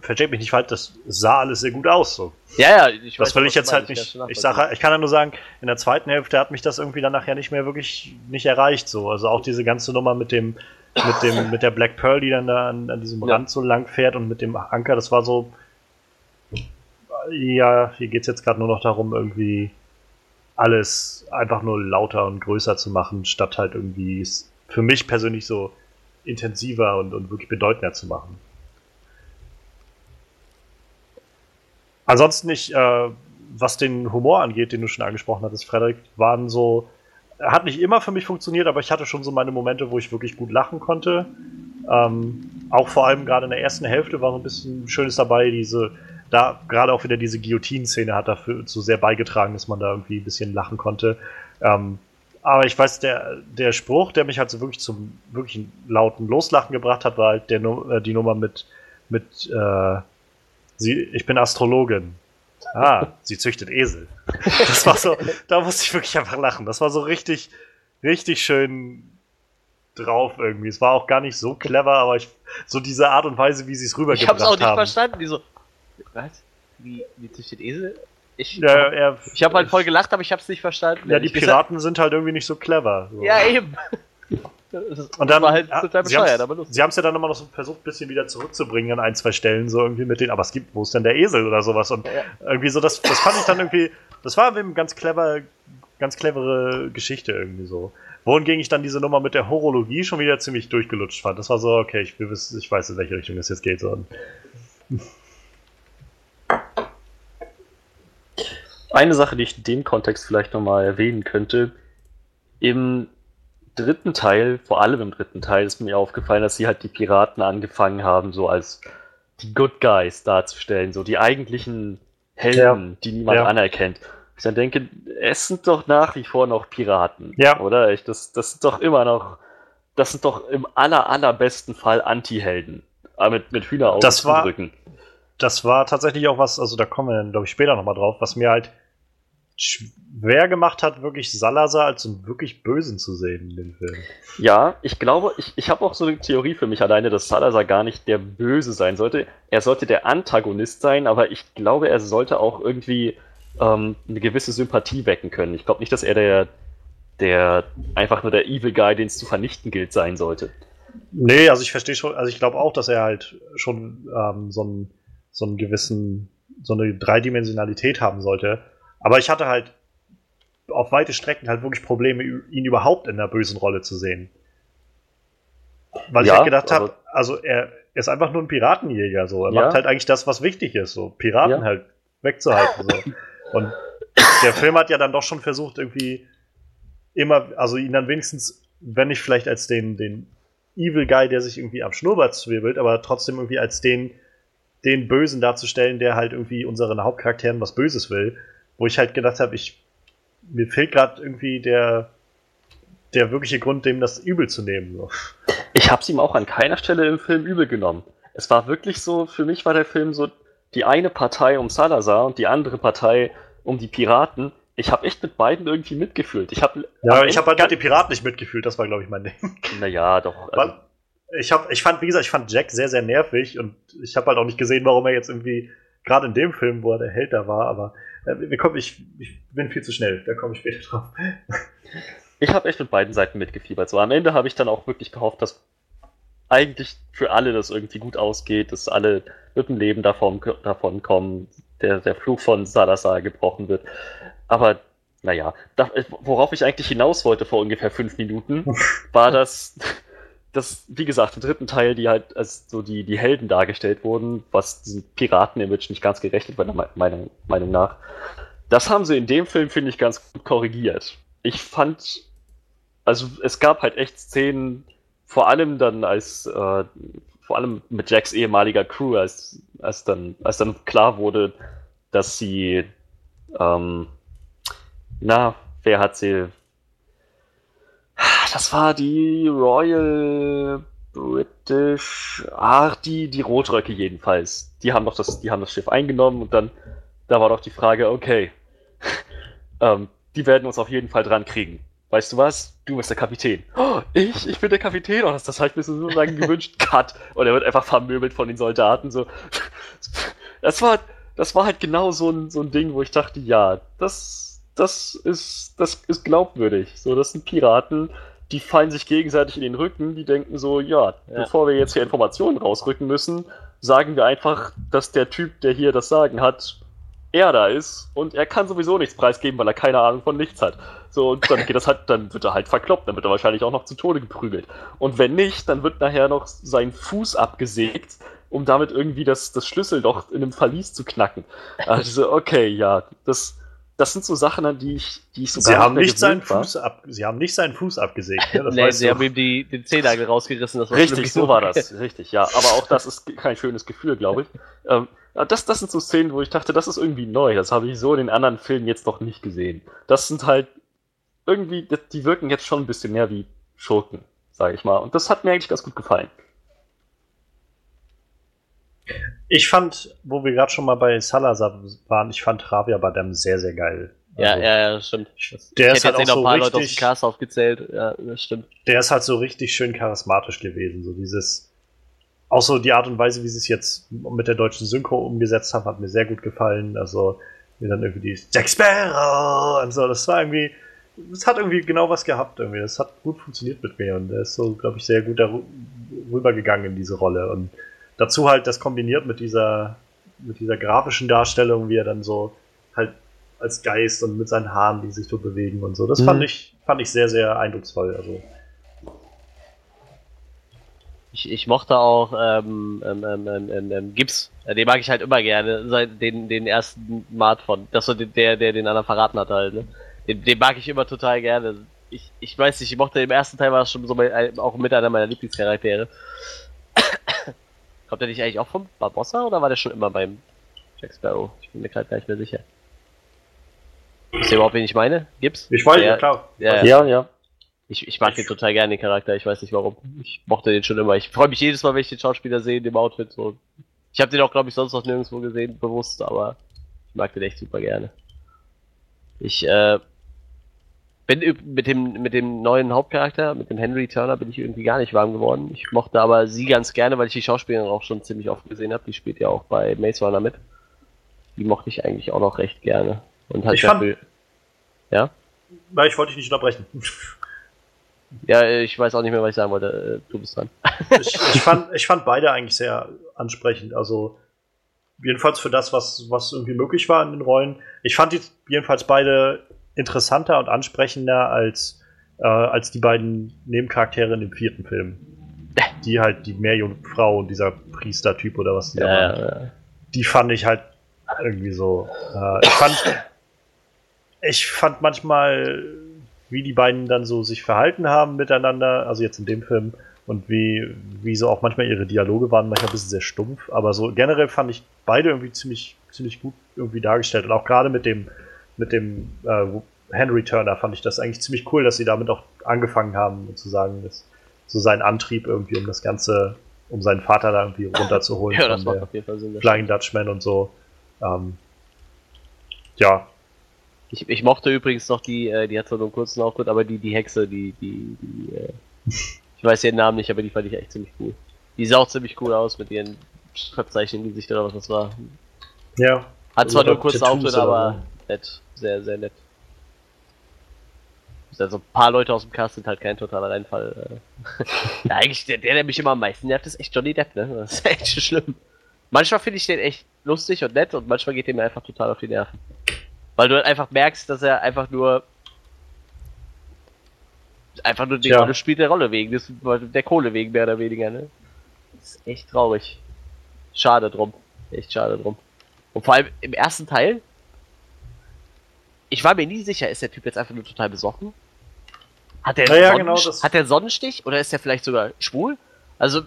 versteht mich nicht falsch, das sah alles sehr gut aus. So. Ja, ja, ich Das will ich jetzt halt nicht. Ich sage, ich kann ja nur sagen, in der zweiten Hälfte hat mich das irgendwie dann nachher nicht mehr wirklich nicht erreicht. So, also auch diese ganze Nummer mit dem, mit dem, mit der Black Pearl, die dann da an, an diesem Ja. Rand so lang fährt und mit dem Anker, das war so. Ja, hier geht's jetzt gerade nur noch darum, irgendwie alles einfach nur lauter und größer zu machen, statt halt irgendwie es für mich persönlich so intensiver und, und wirklich bedeutender zu machen. Ansonsten nicht, äh, was den Humor angeht, den du schon angesprochen hattest, Frederik, waren so, hat nicht immer für mich funktioniert, aber ich hatte schon so meine Momente, wo ich wirklich gut lachen konnte. Ähm, auch vor allem gerade in der ersten Hälfte war so ein bisschen Schönes dabei, diese, da gerade auch wieder diese Guillotine-Szene hat dafür so sehr beigetragen, dass man da irgendwie ein bisschen lachen konnte. Ähm, aber ich weiß, der, der Spruch, der mich halt so wirklich zum wirklichen lauten Loslachen gebracht hat, war halt der, äh, die Nummer mit, mit äh, sie, ich bin Astrologin. Ah, sie züchtet Esel. Das war so, da musste ich wirklich einfach lachen. Das war so richtig, richtig schön drauf irgendwie. Es war auch gar nicht so clever, aber ich, so diese Art und Weise, wie sie es Ich rübergebracht hab's auch nicht haben. verstanden. Die so, was? Wie, wie züchtet Esel? Ich, Ja, er, ich habe halt voll gelacht, aber ich hab's nicht verstanden. ja, die Ich Piraten sind halt irgendwie nicht so clever. So. Ja, eben. Ist- Und dann war halt ja, total bescheuert, aber lustig. Sie haben es ja dann immer noch so versucht, ein bisschen wieder zurückzubringen an ein, zwei Stellen, so irgendwie mit den, aber es gibt, wo ist denn der Esel oder sowas? Und Ja. irgendwie so, das, das fand ich dann irgendwie, das war eben ganz clever, ganz clevere Geschichte irgendwie so. Wohingegen ich dann diese Nummer mit der Horologie schon wieder ziemlich durchgelutscht fand. Das war so, okay, ich, wissen- ich weiß, in welche Richtung das jetzt geht. So. Eine Sache, die ich in dem Kontext vielleicht nochmal erwähnen könnte, im dritten Teil, vor allem im dritten Teil, ist mir aufgefallen, dass sie halt die Piraten angefangen haben, so als die Good Guys darzustellen, so die eigentlichen Helden, die niemand Ja. anerkennt. Ich dann denke, es sind doch nach wie vor noch Piraten, Ja. oder? Ich, das, das sind doch immer noch, das sind doch im aller, allerbesten Fall Anti-Helden. Aber mit, mit Hühneraugen Das war- das war tatsächlich auch was, also da kommen wir dann, glaube ich, später nochmal drauf, was mir halt schwer gemacht hat, wirklich Salazar als einen wirklich Bösen zu sehen in dem Film. Ja, ich glaube, ich, ich habe auch so eine Theorie für mich alleine, dass Salazar gar nicht der Böse sein sollte. Er sollte der Antagonist sein, aber ich glaube, er sollte auch irgendwie ähm, eine gewisse Sympathie wecken können. Ich glaube nicht, dass er der, der einfach nur der Evil Guy, den es zu vernichten gilt, sein sollte. Nee, also ich verstehe schon, also ich glaube auch, dass er halt schon ähm, so, einen, so einen gewissen, so eine Dreidimensionalität haben sollte. Aber ich hatte halt auf weite Strecken halt wirklich Probleme, ihn überhaupt in einer bösen Rolle zu sehen. Weil ich Ja, halt gedacht habe, also er ist einfach nur ein Piratenjäger, so. Er Ja. macht halt eigentlich das, was wichtig ist, so Piraten Ja. halt wegzuhalten. So. Und der Film hat ja dann doch schon versucht, irgendwie immer, also ihn dann wenigstens, wenn nicht vielleicht als den, den Evil Guy, der sich irgendwie am Schnurrbart zwirbelt, aber trotzdem irgendwie als den, den Bösen darzustellen, der halt irgendwie unseren Hauptcharakteren was Böses will. Wo ich halt gedacht habe, ich, mir fehlt gerade irgendwie der, der wirkliche Grund, dem das übel zu nehmen. So. Ich habe es ihm auch an keiner Stelle im Film übel genommen. Es war wirklich so, für mich war der Film so die eine Partei um Salazar und die andere Partei um die Piraten. Ich habe echt mit beiden irgendwie mitgefühlt. Ich habe Ja, ich habe halt mit den Piraten nicht mitgefühlt, das war, glaube ich, mein Ding. Naja, doch. Also, ich, hab, ich fand, wie gesagt, ich fand Jack sehr, sehr nervig und ich habe halt auch nicht gesehen, warum er jetzt irgendwie, gerade in dem Film, wo er der Held da war, aber wir kommen, ich, ich bin viel zu schnell, da komme ich später drauf. Ich habe echt mit beiden Seiten mitgefiebert. So am Ende habe ich dann auch wirklich gehofft, dass eigentlich für alle das irgendwie gut ausgeht, dass alle mit dem Leben davon, davon kommen, der, der Fluch von Salazar gebrochen wird. Aber naja, da, worauf ich eigentlich hinaus wollte vor ungefähr fünf Minuten, war das, das, wie gesagt, im dritten Teil, die halt als so die, die Helden dargestellt wurden, was diesem Piraten-Image nicht ganz gerecht wird, meiner Meinung, Meinung nach. Das haben sie in dem Film, finde ich, ganz gut korrigiert. Ich fand, also es gab halt echt Szenen, vor allem dann als, äh, vor allem mit Jacks ehemaliger Crew, als, als, dann, als dann klar wurde, dass sie, ähm, na, wer hat sie, das war die Royal British, ach, die, die Rotröcke jedenfalls. Die haben doch das, die haben das Schiff eingenommen und dann, da war doch die Frage, okay, ähm, die werden uns auf jeden Fall dran kriegen. Weißt du was? Du bist der Kapitän. Oh, ich? Ich bin der Kapitän? Oh, das, das habe ich mir so lange gewünscht. Cut. Und er wird einfach vermöbelt von den Soldaten. So. Das war, das war halt genau so ein, so ein Ding, wo ich dachte, ja, das, das ist, das ist glaubwürdig. So, das sind Piraten, die fallen sich gegenseitig in den Rücken, die denken so, ja, Ja. bevor wir jetzt hier Informationen rausrücken müssen, sagen wir einfach, dass der Typ, der hier das Sagen hat, er da ist und er kann sowieso nichts preisgeben, weil er keine Ahnung von nichts hat. So, und dann geht das halt, dann wird er halt verkloppt, dann wird er wahrscheinlich auch noch zu Tode geprügelt. Und wenn nicht, dann wird nachher noch sein Fuß abgesägt, um damit irgendwie das, das Schlüsselloch in einem Verlies zu knacken. Also, okay, ja, das, das sind so Sachen, an die ich, die ich so Sie gar haben nicht seinen war. Fuß ab, sie haben nicht seinen Fuß abgesägt. Ne? Das nee, weißt sie du. haben ihm die, den Zehennagel rausgerissen. Das war Richtig, so war das. Richtig, ja. Aber auch das ist kein schönes Gefühl, glaube ich. Ähm, ja, das, das sind so Szenen, wo ich dachte, das ist irgendwie neu. Das habe ich so in den anderen Filmen jetzt noch nicht gesehen. Das sind halt irgendwie, die wirken jetzt schon ein bisschen mehr wie Schurken, sage ich mal. Und das hat mir eigentlich ganz gut gefallen. Ich fand, wo wir gerade schon mal bei Salazar waren, ich fand Javier Badem sehr, sehr geil. Ja, Also, ja, ja, das stimmt. Der ich ist halt jetzt auch noch ein so paar Leute aus dem richtig- Cast aufgezählt. Ja, das stimmt. Der ist halt so richtig schön charismatisch gewesen. So dieses, auch so die Art und Weise, wie sie es jetzt mit der deutschen Synchro umgesetzt haben, hat mir sehr gut gefallen. Also, mir dann irgendwie die Jack Sparrow und so, das war irgendwie, das hat irgendwie genau was gehabt irgendwie. Das hat gut funktioniert mit mir und der ist so, glaube ich, sehr gut darüber gegangen in diese Rolle. Und dazu halt das kombiniert mit dieser, mit dieser grafischen Darstellung, wie er dann so halt als Geist und mit seinen Haaren, die sich so bewegen und so. Das Mhm. fand ich, fand ich sehr, sehr eindrucksvoll. Also, Ich, ich mochte auch ähm, ähm, ähm, ähm, ähm, ähm, Gibbs. Ja, den mag ich halt immer gerne. Seit Den, den ersten Mart von. Das war der, der den anderen verraten hat halt. Ne? Den, den mag ich immer total gerne. Ich, ich weiß nicht, ich mochte im ersten Teil war es schon so mein, auch mit einer meiner Lieblingscharaktere. Kommt der nicht eigentlich auch vom Barbossa oder war der schon immer beim Jack Sparrow? Ich bin mir gerade gar nicht mehr sicher. Wisst ihr überhaupt, wen ich meine? Gibbs? ich weiß, ja klar. Ja, ja. Ja. Ich, ich mag den total gerne, den Charakter. Ich weiß nicht warum. Ich mochte den schon immer. Ich freue mich jedes Mal, wenn ich den Schauspieler sehe in dem Outfit. So. Ich habe den auch, glaube ich, sonst noch nirgendwo gesehen, bewusst, aber ich mag den echt super gerne. Ich äh, bin mit dem, mit dem neuen Hauptcharakter, mit dem Henry Turner, bin ich irgendwie gar nicht warm geworden. Ich mochte aber sie ganz gerne, weil ich die Schauspielerin auch schon ziemlich oft gesehen habe. Die spielt ja auch bei Maze Runner mit. Die mochte ich eigentlich auch noch recht gerne. Und halt Ich fand- dafür- ja? Nein, ich wollte dich nicht unterbrechen. Ja, ich weiß auch nicht mehr, was ich sagen wollte. Äh, Du bist dran. ich, ich, fand, ich fand beide eigentlich sehr ansprechend. Also, jedenfalls für das, was, was irgendwie möglich war in den Rollen. Ich fand die jedenfalls beide interessanter und ansprechender als, äh, als die beiden Nebencharaktere in dem vierten Film. Die halt die Meerjungfrau und dieser Priestertyp oder was die da waren. Ja, ja. die fand ich halt irgendwie so. Äh, ich fand, ich fand manchmal, wie die beiden dann so sich verhalten haben miteinander, also jetzt in dem Film, und wie, wie so auch manchmal ihre Dialoge waren, manchmal ein bisschen sehr stumpf, aber so generell fand ich beide irgendwie ziemlich, ziemlich gut irgendwie dargestellt. Und auch gerade mit dem, mit dem äh, Henry Turner fand ich das eigentlich ziemlich cool, dass sie damit auch angefangen haben, sozusagen, das, so sein Antrieb irgendwie, um das Ganze, um seinen Vater da irgendwie runterzuholen. Ja, das macht auf jeden Fall Sinn. Flying Dutchman und so. Ähm, ja, Ich, ich mochte übrigens noch die, äh, die hat zwar nur einen kurzen Auftritt, aber die, die Hexe, die, die, die, äh, ich weiß ihren Namen nicht, aber die fand ich echt ziemlich cool. Die sah auch ziemlich cool aus mit ihren verzeichneten Gesicht oder was das war. ja. Hat zwar nur einen kurzen Tattoos Auftritt, aber nett. Sehr, sehr nett. Also ein paar Leute aus dem Cast sind halt kein totaler Reinfall. äh. ja, eigentlich, der, der, der mich immer am meisten nervt, ist echt Johnny Depp, ne? Das ist echt schlimm. Manchmal finde ich den echt lustig und nett und manchmal geht der mir einfach total auf die Nerven. Weil du halt einfach merkst, dass er einfach nur einfach nur die Tja. Rolle spielt der Rolle wegen, des, der Kohle wegen mehr oder weniger, ne? Das ist echt traurig. Schade drum. Echt schade drum. Und vor allem im ersten Teil, ich war mir nie sicher, ist der Typ jetzt einfach nur total besoffen? Hat der, Naja, Sonnenstich- genau, hat der Sonnenstich oder ist der vielleicht sogar schwul? Also,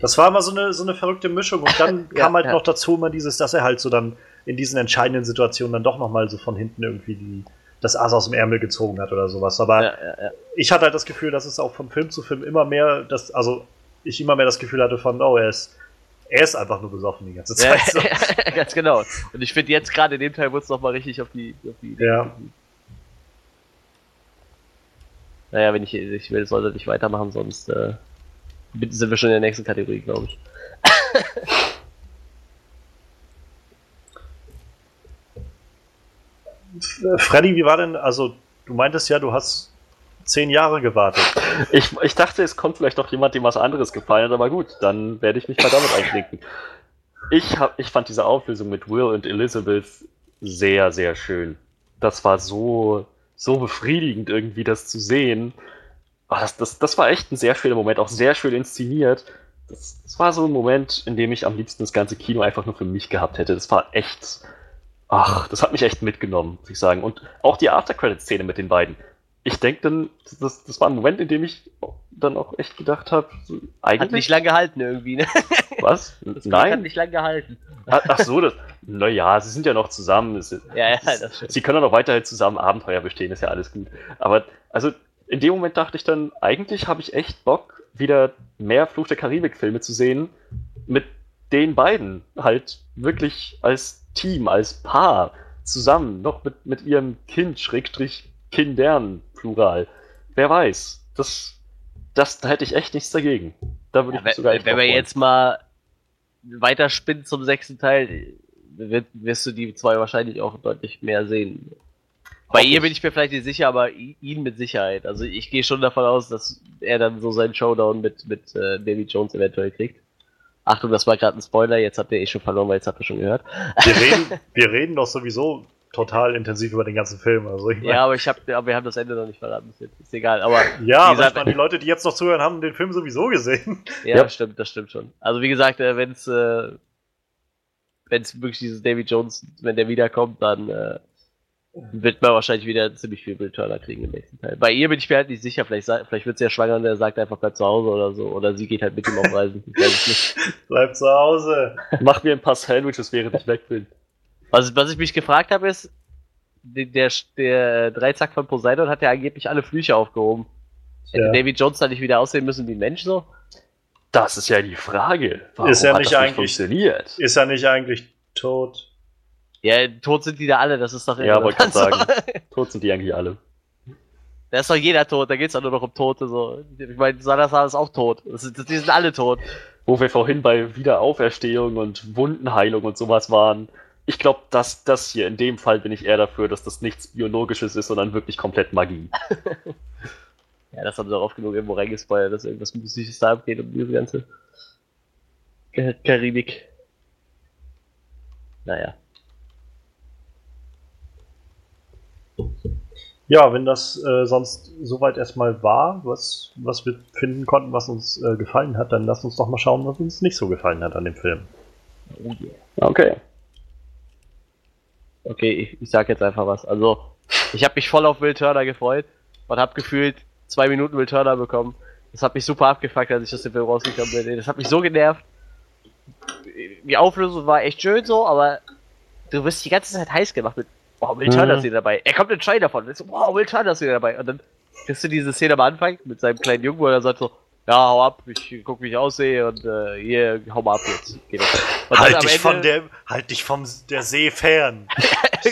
Das war immer so eine, so eine verrückte Mischung. Und dann Ja, kam halt ja. noch dazu immer dieses, dass er halt so dann in diesen entscheidenden Situationen dann doch nochmal so von hinten irgendwie die, das Ass aus dem Ärmel gezogen hat oder sowas. Aber ja. ich hatte halt das Gefühl, dass es auch von Film zu Film immer mehr, dass, also ich immer mehr das Gefühl hatte von, oh, er ist, er ist einfach nur besoffen die ganze Zeit. So. ganz genau. Und ich finde jetzt gerade in dem Teil wurde es nochmal richtig auf die, auf die Idee. Ja. Naja, wenn ich, ich will, sollte nicht weitermachen, sonst äh, sind wir schon in der nächsten Kategorie, glaube ich. Äh, Freddy, wie war denn, also du meintest ja, du hast zehn Jahre gewartet. Ich, ich dachte, es kommt vielleicht noch jemand, dem was anderes gefallen hat, aber gut, dann werde ich mich mal damit einklinken. Ich, hab, ich fand diese Auflösung mit Will und Elizabeth sehr, sehr schön. Das war so, so befriedigend irgendwie, das zu sehen. Ah, das, das, das war echt ein sehr schöner Moment, auch sehr schön inszeniert. Das, das war so ein Moment, in dem ich am liebsten das ganze Kino einfach nur für mich gehabt hätte. Das war echt. Ach, das hat mich echt mitgenommen, muss ich sagen. Und auch die After-Credit-Szene mit den beiden. Ich denke dann, das, das war ein Moment, in dem ich dann auch echt gedacht habe, Hat eigentlich. nicht lang gehalten irgendwie, ne? was? Das Hat Nein? nicht lang gehalten. Ach ach so, das. Naja, sie sind ja noch zusammen. Es, Ja, ja, das stimmt. Sie können auch weiterhin zusammen Abenteuer bestehen, ist ja alles gut. Aber also in dem Moment dachte ich dann, eigentlich habe ich echt Bock, wieder mehr Fluch der Karibik-Filme zu sehen, mit den beiden halt wirklich als Team, als Paar zusammen, noch mit, mit ihrem Kind, Schrägstrich Kindern, Plural. Wer weiß. Das, das da hätte ich echt nichts dagegen. Da würde Ja, ich mich wenn, sogar wenn wir jetzt mal weiter spinnen zum sechsten Teil, wirst du die zwei wahrscheinlich auch deutlich mehr sehen. Bei ihr bin ich mir vielleicht nicht sicher, aber ihn mit Sicherheit. Also ich gehe schon davon aus, dass er dann so seinen Showdown mit, mit äh, Davy Jones eventuell kriegt. Achtung, das war gerade ein Spoiler, jetzt habt ihr eh schon verloren, weil jetzt habt ihr schon gehört. Wir reden, wir reden doch sowieso total intensiv über den ganzen Film. Also ich Ja, aber ich hab, aber wir haben das Ende noch nicht verraten. Ist, jetzt- ist egal, aber ja wie aber gesagt- ich meine, die Leute, die jetzt noch zuhören, haben den Film sowieso gesehen. Ja, Ja. stimmt, das stimmt schon. Also wie gesagt, äh, wenn es äh, wenn es wirklich dieses Davy Jones, wenn der wiederkommt, dann äh, wird man wahrscheinlich wieder ziemlich viel Bill Turner kriegen im nächsten Teil. Bei ihr bin ich mir halt nicht sicher, vielleicht, vielleicht wird sie ja schwanger und er sagt einfach bleib zu Hause oder so. Oder sie geht halt mit ihm auf Reisen. Ich weiß es nicht. Bleib zu Hause. Mach mir ein paar Sandwiches, während ich weg bin. Was, was ich mich gefragt habe ist, der, der, der Dreizack von Poseidon hat ja angeblich alle Flüche aufgehoben. Hätte Ja. Davy Jones da nicht wieder aussehen müssen wie ein Mensch so? Das ist ja die Frage. Warum Ist ja hat nicht das eigentlich- funktioniert? Ist er nicht eigentlich tot? Ja, tot sind die da alle, das ist doch Ja, wollte ich sagen. Tot sind die eigentlich alle. Da ist doch jeder tot, da geht's doch nur noch um Tote, so. Ich meine, Salazar ist auch tot. Das ist, die sind alle tot. Wo wir vorhin bei Wiederauferstehung und Wundenheilung und sowas waren. Ich glaube, dass das hier, in dem Fall bin ich eher dafür, dass das nichts Biologisches ist, sondern wirklich komplett Magie. Ja, das haben sie auch oft genug irgendwo reingespoilert, dass irgendwas Mystisches da abgeht um diese ganze Ka- Karibik. Naja. Ja, wenn das äh, sonst soweit erstmal war, was, was wir finden konnten, was uns äh, gefallen hat, dann lass uns doch mal schauen, was uns nicht so gefallen hat an dem Film. Oh yeah. Okay. Okay, ich, ich sag jetzt einfach was. Also, ich habe mich voll auf Will Turner gefreut und habe gefühlt zwei Minuten Will Turner bekommen. Das hat mich super abgefuckt, als ich aus dem Film rausgekommen bin. Das hat mich so genervt. Die Auflösung war echt schön so, aber du wirst die ganze Zeit heiß gemacht mit, wow, Will Turner Mhm. ist wieder dabei. Er kommt in davon. Und so, wow, Will Turner ist wieder dabei. Und dann kriegst du diese Szene am Anfang mit seinem kleinen Jungen, wo er sagt so, ja, hau ab, ich guck, wie ich aussehe und äh, hier, hau mal ab jetzt. Geht das. Und Halt am dich, Ende- von der, halt dich vom der See fern.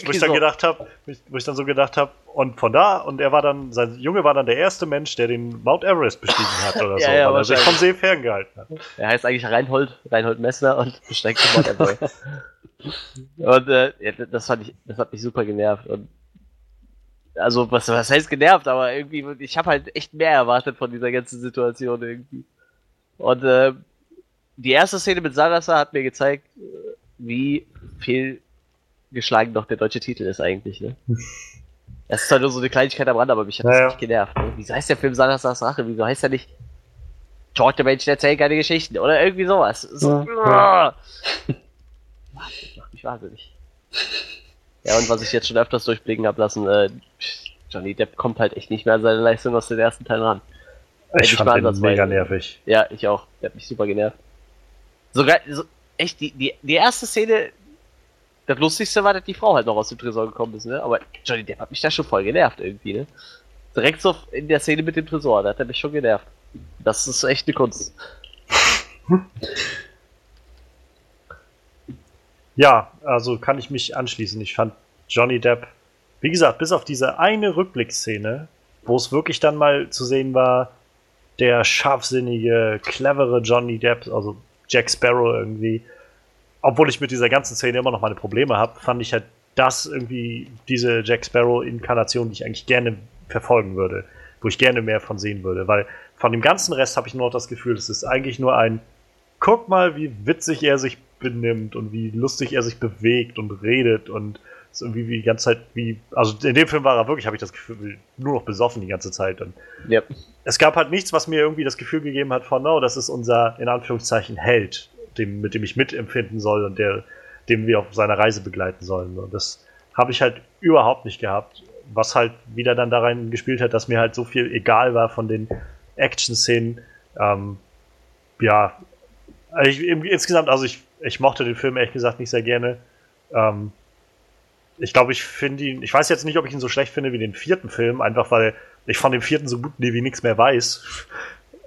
wo ich dann So. gedacht habe, wo ich dann so gedacht habe, und von da, und er war dann, sein Junge war dann der erste Mensch, der den Mount Everest bestiegen hat oder Ja, so, ja, weil er sich vom See ferngehalten hat. Er heißt eigentlich Reinhold, Reinhold Messner und besteigt den Mount Everest. und äh, das fand ich, das hat mich super genervt. Und also was, was heißt genervt, aber irgendwie, ich habe halt echt mehr erwartet von dieser ganzen Situation irgendwie. Und äh, die erste Szene mit Salazar hat mir gezeigt, äh, wie viel geschlagen doch der deutsche Titel ist eigentlich, ne? Das ist halt nur so eine Kleinigkeit am Rand, aber mich hat das Naja. nicht genervt. Ne? Wieso heißt der Film Salazar's Rache? Wieso heißt er nicht Tote Menschen erzählen keine Geschichten oder irgendwie sowas? So, Ja, Mann, das macht mich wahnsinnig. Ja, und was ich jetzt schon öfters durchblicken habe lassen, äh, Johnny Depp kommt halt echt nicht mehr an seine Leistung aus den ersten Teilen ran. Ich Hätte fand ansatzweise. mega nervig. Ja, ich auch. Der hat mich super genervt. Sogar, so, echt, die, die, die erste Szene, das Lustigste war, dass die Frau halt noch aus dem Tresor gekommen ist, ne? Aber Johnny Depp hat mich da schon voll genervt irgendwie, ne? Direkt so in der Szene mit dem Tresor, da hat er mich schon genervt. Das ist echt eine Kunst. Ja, also kann ich mich anschließen. Ich fand Johnny Depp, wie gesagt, bis auf diese eine Rückblickszene, wo es wirklich dann mal zu sehen war, der scharfsinnige, clevere Johnny Depp, also Jack Sparrow irgendwie, obwohl ich mit dieser ganzen Szene immer noch meine Probleme habe, fand ich halt das irgendwie diese Jack Sparrow-Inkarnation, die ich eigentlich gerne verfolgen würde, wo ich gerne mehr von sehen würde, weil von dem ganzen Rest habe ich nur noch das Gefühl, es ist eigentlich nur ein guck mal, wie witzig er sich benimmt und wie lustig er sich bewegt und redet und ist irgendwie wie die ganze Zeit wie, also in dem Film war er wirklich, habe ich das Gefühl, nur noch besoffen die ganze Zeit und Ja. es gab halt nichts, was mir irgendwie das Gefühl gegeben hat von, no, das ist unser, in Anführungszeichen, Held, dem, mit dem ich mitempfinden soll und der, dem wir auf seiner Reise begleiten sollen. Und das habe ich halt überhaupt nicht gehabt, was halt wieder dann da rein gespielt hat, dass mir halt so viel egal war von den Action-Szenen. Ähm, ja, also ich, insgesamt, also ich, ich mochte den Film ehrlich gesagt nicht sehr gerne. Ähm, ich glaube, ich finde ihn, ich weiß jetzt nicht, ob ich ihn so schlecht finde wie den vierten Film, einfach weil ich von dem vierten so gut wie nichts mehr weiß.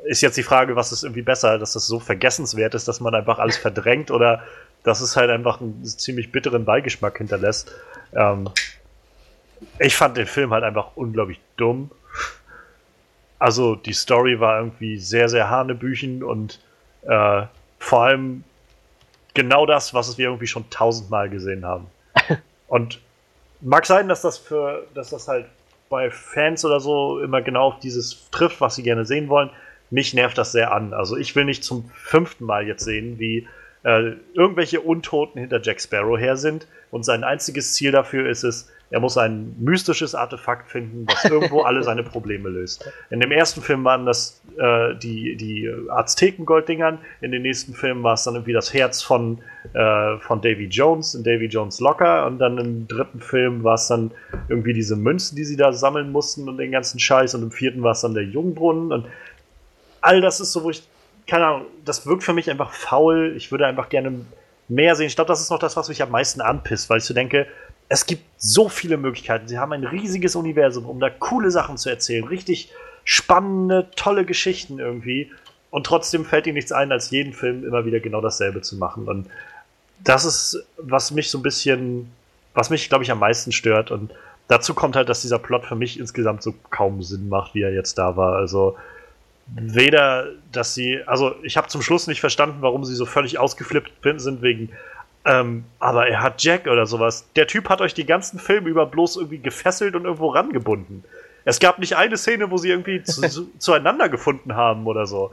Ist jetzt die Frage, was ist irgendwie besser, dass das so vergessenswert ist, dass man einfach alles verdrängt oder dass es halt einfach einen ziemlich bitteren Beigeschmack hinterlässt. Ähm, ich fand den Film halt einfach unglaublich dumm. Also die Story war irgendwie sehr, sehr hanebüchen und äh, vor allem genau das, was wir irgendwie schon tausendmal gesehen haben. Und mag sein, dass das für, dass das halt bei Fans oder so immer genau auf dieses trifft, was sie gerne sehen wollen. Mich nervt das sehr an. Also ich will nicht zum fünften Mal jetzt sehen, wie äh, irgendwelche Untoten hinter Jack Sparrow her sind und sein einziges Ziel dafür ist es, er muss ein mystisches Artefakt finden, was irgendwo alle seine Probleme löst. In dem ersten Film waren das äh, die, die Azteken-Golddingern, in den nächsten Filmen war es dann irgendwie das Herz von, äh, von Davy Jones in Davy Jones Locker und dann im dritten Film war es dann irgendwie diese Münzen, die sie da sammeln mussten und den ganzen Scheiß und im vierten war es dann der Jungbrunnen und all das ist so, wo ich, keine Ahnung, das wirkt für mich einfach faul. Ich würde einfach gerne mehr sehen. Ich glaube, das ist noch das, was mich am meisten anpisst, weil ich so denke, es gibt so viele Möglichkeiten. Sie haben ein riesiges Universum, um da coole Sachen zu erzählen. Richtig spannende, tolle Geschichten irgendwie. Und trotzdem fällt ihnen nichts ein, als jeden Film immer wieder genau dasselbe zu machen. Und das ist, was mich so ein bisschen, was mich, glaube ich, am meisten stört. Und dazu kommt halt, dass dieser Plot für mich insgesamt so kaum Sinn macht, wie er jetzt da war. Also weder, dass sie, also ich habe zum Schluss nicht verstanden, warum sie so völlig ausgeflippt sind wegen, ähm, aber er hat Jack oder sowas. Der Typ hat euch die ganzen Filme über bloß irgendwie gefesselt und irgendwo rangebunden. Es gab nicht eine Szene, wo sie irgendwie zu, zu, zueinander gefunden haben oder so.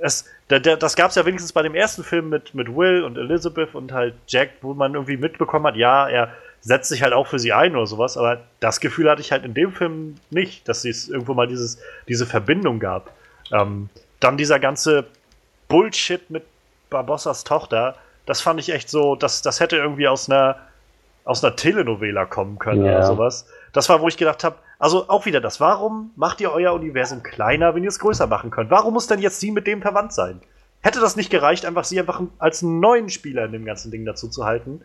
Es, da, da, das gab es ja wenigstens bei dem ersten Film mit, mit Will und Elizabeth und halt Jack, wo man irgendwie mitbekommen hat, ja, er setzt sich halt auch für sie ein oder sowas, aber das Gefühl hatte ich halt in dem Film nicht, dass es irgendwo mal dieses, diese Verbindung gab. Ähm, dann dieser ganze Bullshit mit Barbossas Tochter, das fand ich echt so, das, das hätte irgendwie aus einer, aus einer Telenovela kommen können Ja. oder sowas. Das war, wo ich gedacht habe, also auch wieder das, warum macht ihr euer Universum kleiner, wenn ihr es größer machen könnt? Warum muss denn jetzt sie mit dem verwandt sein? Hätte das nicht gereicht, einfach sie einfach als neuen Spieler in dem ganzen Ding dazu zu halten?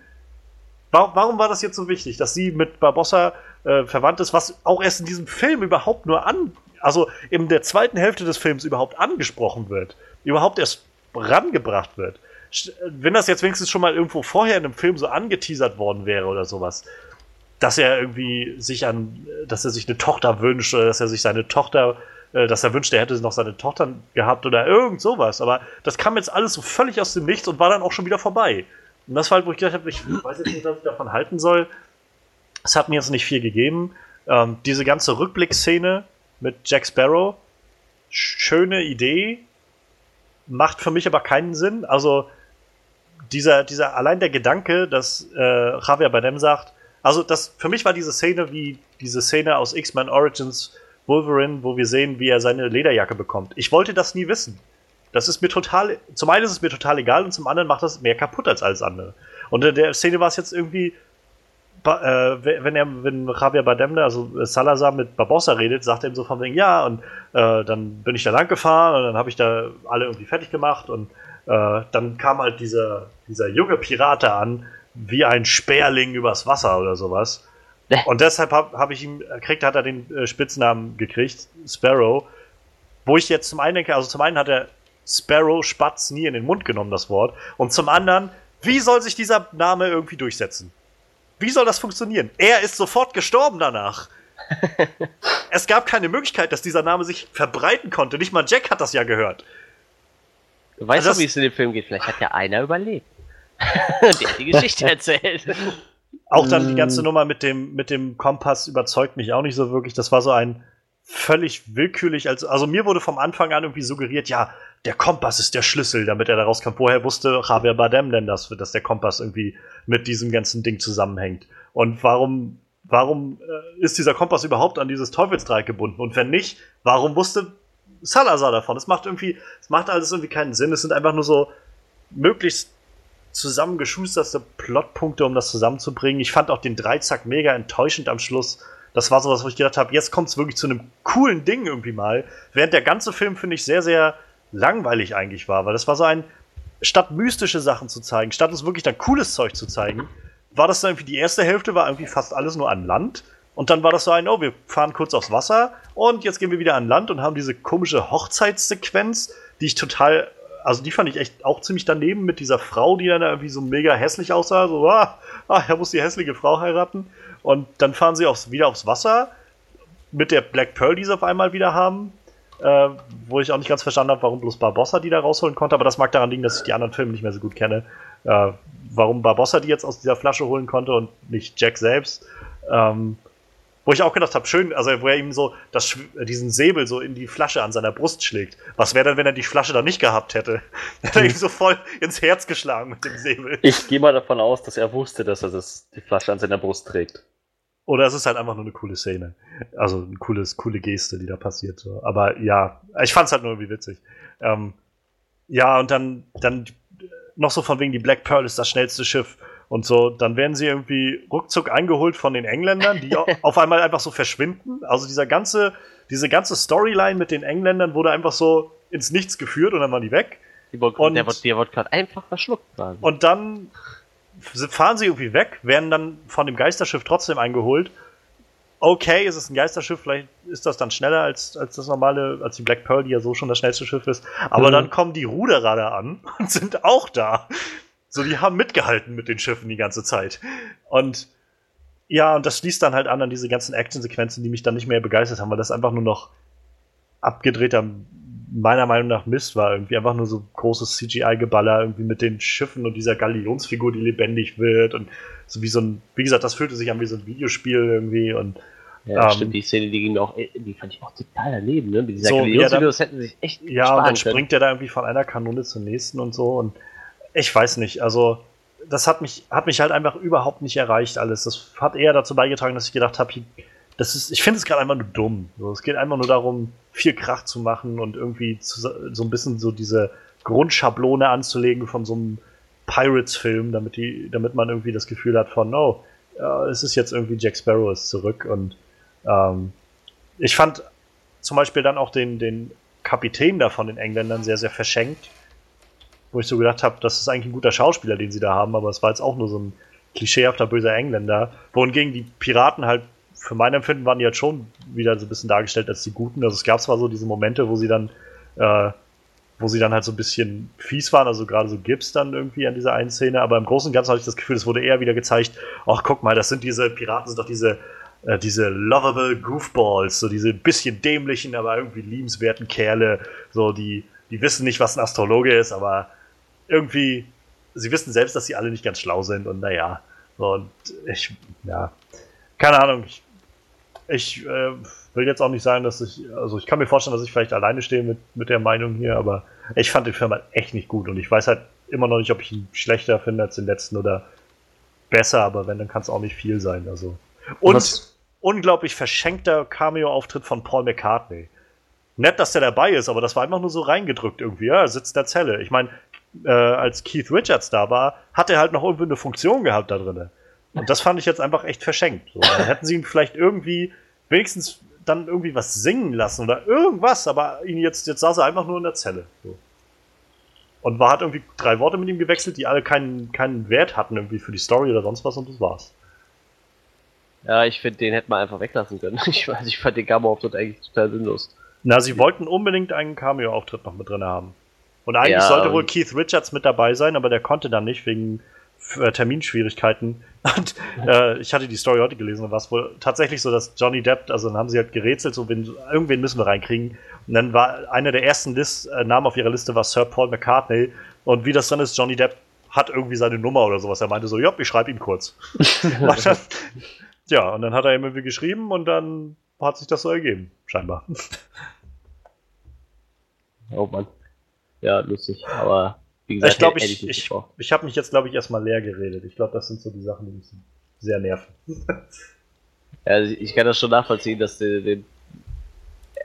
Warum, warum war das jetzt so wichtig, dass sie mit Barbossa äh, verwandt ist, was auch erst in diesem Film überhaupt nur an, also in der zweiten Hälfte des Films überhaupt angesprochen wird, überhaupt erst rangebracht wird? Wenn das jetzt wenigstens schon mal irgendwo vorher in einem Film so angeteasert worden wäre oder sowas, dass er irgendwie sich an, dass er sich eine Tochter wünscht oder dass er sich seine Tochter, äh, dass er wünscht, er hätte noch seine Tochter gehabt oder irgend sowas. Aber das kam jetzt alles so völlig aus dem Nichts und war dann auch schon wieder vorbei. Und das war halt, wo ich gedacht habe, ich weiß jetzt nicht, was ich davon halten soll. Es hat mir jetzt nicht viel gegeben. Ähm, diese ganze Rückblickszene mit Jack Sparrow, sch- schöne Idee, macht für mich aber keinen Sinn. Also dieser, dieser, allein der Gedanke, dass äh, Javier Bardem sagt, Also, das, für mich war diese Szene wie diese Szene aus X-Men Origins Wolverine, wo wir sehen, wie er seine Lederjacke bekommt. Ich wollte das nie wissen. Das ist mir total, zum einen ist es mir total egal und zum anderen macht das mehr kaputt als alles andere. Und in der Szene war es jetzt irgendwie, äh, wenn er, wenn Javier Bardem, also Salazar mit Barbossa redet, sagt er ihm so von wegen, ja, und äh, dann bin ich da lang gefahren und dann habe ich da alle irgendwie fertig gemacht und äh, dann kam halt dieser, dieser junge Pirat da an, wie ein Sperling übers Wasser oder sowas. Und deshalb habe hab ich ihm, kriegt, hat er den äh, Spitznamen gekriegt, Sparrow. Wo ich jetzt zum einen denke, also zum einen hat er Sparrow Spatz nie in den Mund genommen, das Wort. Und zum anderen, wie soll sich dieser Name irgendwie durchsetzen? Wie soll das funktionieren? Er ist sofort gestorben danach. es gab keine Möglichkeit, dass dieser Name sich verbreiten konnte. Nicht mal Jack hat das ja gehört. Du weißt Also doch, wie es in dem Film geht. Vielleicht hat ja einer überlebt. Der die Geschichte erzählt. Auch dann die Mm. ganze Nummer mit dem, mit dem Kompass überzeugt mich auch nicht so wirklich. Das war so ein völlig willkürlich. Also, also mir wurde vom Anfang an irgendwie suggeriert, ja, der Kompass ist der Schlüssel, damit er da rauskam. Vorher wusste Javier Bardem denn das, dass der Kompass irgendwie mit diesem ganzen Ding zusammenhängt. Und warum, warum äh, ist dieser Kompass überhaupt an dieses Teufelsdreieck gebunden? Und wenn nicht, warum wusste Salazar davon? Es macht irgendwie, es macht alles irgendwie keinen Sinn. Es sind einfach nur so möglichst zusammengeschusterte Plotpunkte, um das zusammenzubringen. Ich fand auch den Dreizack mega enttäuschend am Schluss. Das war sowas, wo ich gedacht habe, jetzt kommt es wirklich zu einem coolen Ding irgendwie mal. Während der ganze Film, finde ich, sehr, sehr langweilig eigentlich war, weil das war so ein, statt mystische Sachen zu zeigen, statt uns wirklich dann cooles Zeug zu zeigen, war das dann irgendwie die erste Hälfte, war irgendwie fast alles nur an Land. Und dann war das so ein, oh, wir fahren kurz aufs Wasser und jetzt gehen wir wieder an Land und haben diese komische Hochzeitssequenz, die ich total, also die fand ich echt auch ziemlich daneben mit dieser Frau, die dann irgendwie so mega hässlich aussah. So, ah, ah er muss die hässliche Frau heiraten. Und dann fahren sie aufs, wieder aufs Wasser mit der Black Pearl, die sie auf einmal wieder haben. Äh, wo ich auch nicht ganz verstanden habe, warum bloß Barbossa die da rausholen konnte, aber das mag daran liegen, dass ich die anderen Filme nicht mehr so gut kenne. Äh, warum Barbossa die jetzt aus dieser Flasche holen konnte und nicht Jack selbst. Ähm, wo ich auch gedacht habe, schön, also wo er ihm so das, diesen Säbel so in die Flasche an seiner Brust schlägt. Was wäre denn, wenn er die Flasche dann nicht gehabt hätte? Hätte er ihm so voll ins Herz geschlagen mit dem Säbel. Ich gehe mal davon aus, dass er wusste, dass er das, die Flasche an seiner Brust trägt. Oder es ist halt einfach nur eine coole Szene. Also eine cooles, coole Geste, die da passiert. So. Aber ja, ich fand's halt nur irgendwie witzig. Ähm, ja, und dann, dann noch so von wegen, die Black Pearl ist das schnellste Schiff und so. Dann werden sie irgendwie ruckzuck eingeholt von den Engländern, die au- auf einmal einfach so verschwinden. Also dieser ganze, diese ganze Storyline mit den Engländern wurde einfach so ins Nichts geführt und dann waren die weg. Die wollte- Und- der wird, der wird gerade einfach verschluckt quasi. Und dann fahren sie irgendwie weg, werden dann von dem Geisterschiff trotzdem eingeholt. Okay, es ist ein Geisterschiff, vielleicht ist das dann schneller als, als das normale, als die Black Pearl, die ja so schon das schnellste Schiff ist. Aber Mhm. dann kommen die Ruderer da an und sind auch da. So, die haben mitgehalten mit den Schiffen die ganze Zeit. Und ja, und das schließt dann halt an an diese ganzen Action-Sequenzen, die mich dann nicht mehr begeistert haben, weil das einfach nur noch abgedrehter, meiner Meinung nach Mist war. Irgendwie einfach nur so großes CGI-Geballer, irgendwie mit den Schiffen und dieser Galionsfigur, die lebendig wird und so wie so ein, wie gesagt, das fühlte sich an wie so ein Videospiel irgendwie und Ja, Ähm, stimmt, die Szene, die ging mir auch, die fand ich auch total daneben, ne? Mit dieser So, er dann- das hätten sich echt ja, und dann springt er da irgendwie von einer Kanone zur nächsten und so und ich weiß nicht, also das hat mich, hat mich halt einfach überhaupt nicht erreicht alles. Das hat eher dazu beigetragen, dass ich gedacht habe, das ist, ich finde es gerade einfach nur dumm. So, es geht einfach nur darum, viel Krach zu machen und irgendwie zu, so ein bisschen so diese Grundschablone anzulegen von so einem Pirates-Film, damit damit man irgendwie das Gefühl hat von, oh, es ist jetzt irgendwie Jack Sparrow ist zurück und ähm, ich fand zum Beispiel dann auch den, den Kapitän da von den Engländern sehr, sehr verschenkt. Wo ich so gedacht habe, das ist eigentlich ein guter Schauspieler, den sie da haben, aber es war jetzt auch nur so ein klischeehafter böser Engländer. Wohingegen die Piraten halt, für mein Empfinden, waren die halt schon wieder so ein bisschen dargestellt als die Guten. Also es gab zwar so diese Momente, wo sie dann, äh, wo sie dann halt so ein bisschen fies waren, also gerade so Gibbs dann irgendwie an dieser einen Szene, aber im Großen und Ganzen habe ich das Gefühl, es wurde eher wieder gezeigt, ach guck mal, das sind diese Piraten, sind doch diese äh, diese lovable Goofballs, so diese bisschen dämlichen, aber irgendwie liebenswerten Kerle, so die, die wissen nicht, was ein Astrologe ist, aber irgendwie, sie wissen selbst, dass sie alle nicht ganz schlau sind und naja, und ich, ja, keine Ahnung, ich, ich äh, will jetzt auch nicht sagen, dass ich, also ich kann mir vorstellen, dass ich vielleicht alleine stehe mit, mit der Meinung hier, aber ich fand den Film halt echt nicht gut und ich weiß halt immer noch nicht, ob ich ihn schlechter finde als den letzten oder besser, aber wenn, dann kann es auch nicht viel sein. Also. Und Was- unglaublich verschenkter Cameo-Auftritt von Paul McCartney. Nett, dass der dabei ist, aber das war einfach nur so reingedrückt irgendwie. Ja, er sitzt in der Zelle. Ich meine, äh, als Keith Richards da war, hat er halt noch irgendwie eine Funktion gehabt da drin. Und das fand ich jetzt einfach echt verschenkt. So, dann hätten sie ihn vielleicht irgendwie wenigstens dann irgendwie was singen lassen oder irgendwas, aber ihn jetzt, jetzt saß er einfach nur in der Zelle. So. Und war hat irgendwie drei Worte mit ihm gewechselt, die alle keinen, keinen Wert hatten irgendwie für die Story oder sonst was und das war's. Ja, ich finde, den hätte man einfach weglassen können. Ich weiß, ich fand den Gamma-Auftritt eigentlich total sinnlos. Na, sie wollten unbedingt einen Cameo-Auftritt noch mit drin haben. Und eigentlich Ja, sollte wohl Keith Richards mit dabei sein, aber der konnte dann nicht wegen äh, Terminschwierigkeiten. Und äh, ich hatte die Story heute gelesen und war es wohl tatsächlich so, dass Johnny Depp, also dann haben sie halt gerätselt, so wen, irgendwen müssen wir reinkriegen. Und dann war einer der ersten List, äh, Namen auf ihrer Liste war Sir Paul McCartney. Und wie das dann ist, Johnny Depp hat irgendwie seine Nummer oder sowas. Er meinte so, ja, ich schreibe ihm kurz. Und dann, ja, und dann hat er ihm irgendwie geschrieben und dann hat sich das so ergeben, scheinbar. Oh Mann. Ja, lustig. Aber wie gesagt, Ich glaube, ich, ich, ich habe mich jetzt, glaube ich, erstmal leer geredet. Ich glaube, das sind so die Sachen, die mich sehr nerven. Ja, Also ich kann das schon nachvollziehen, dass den, den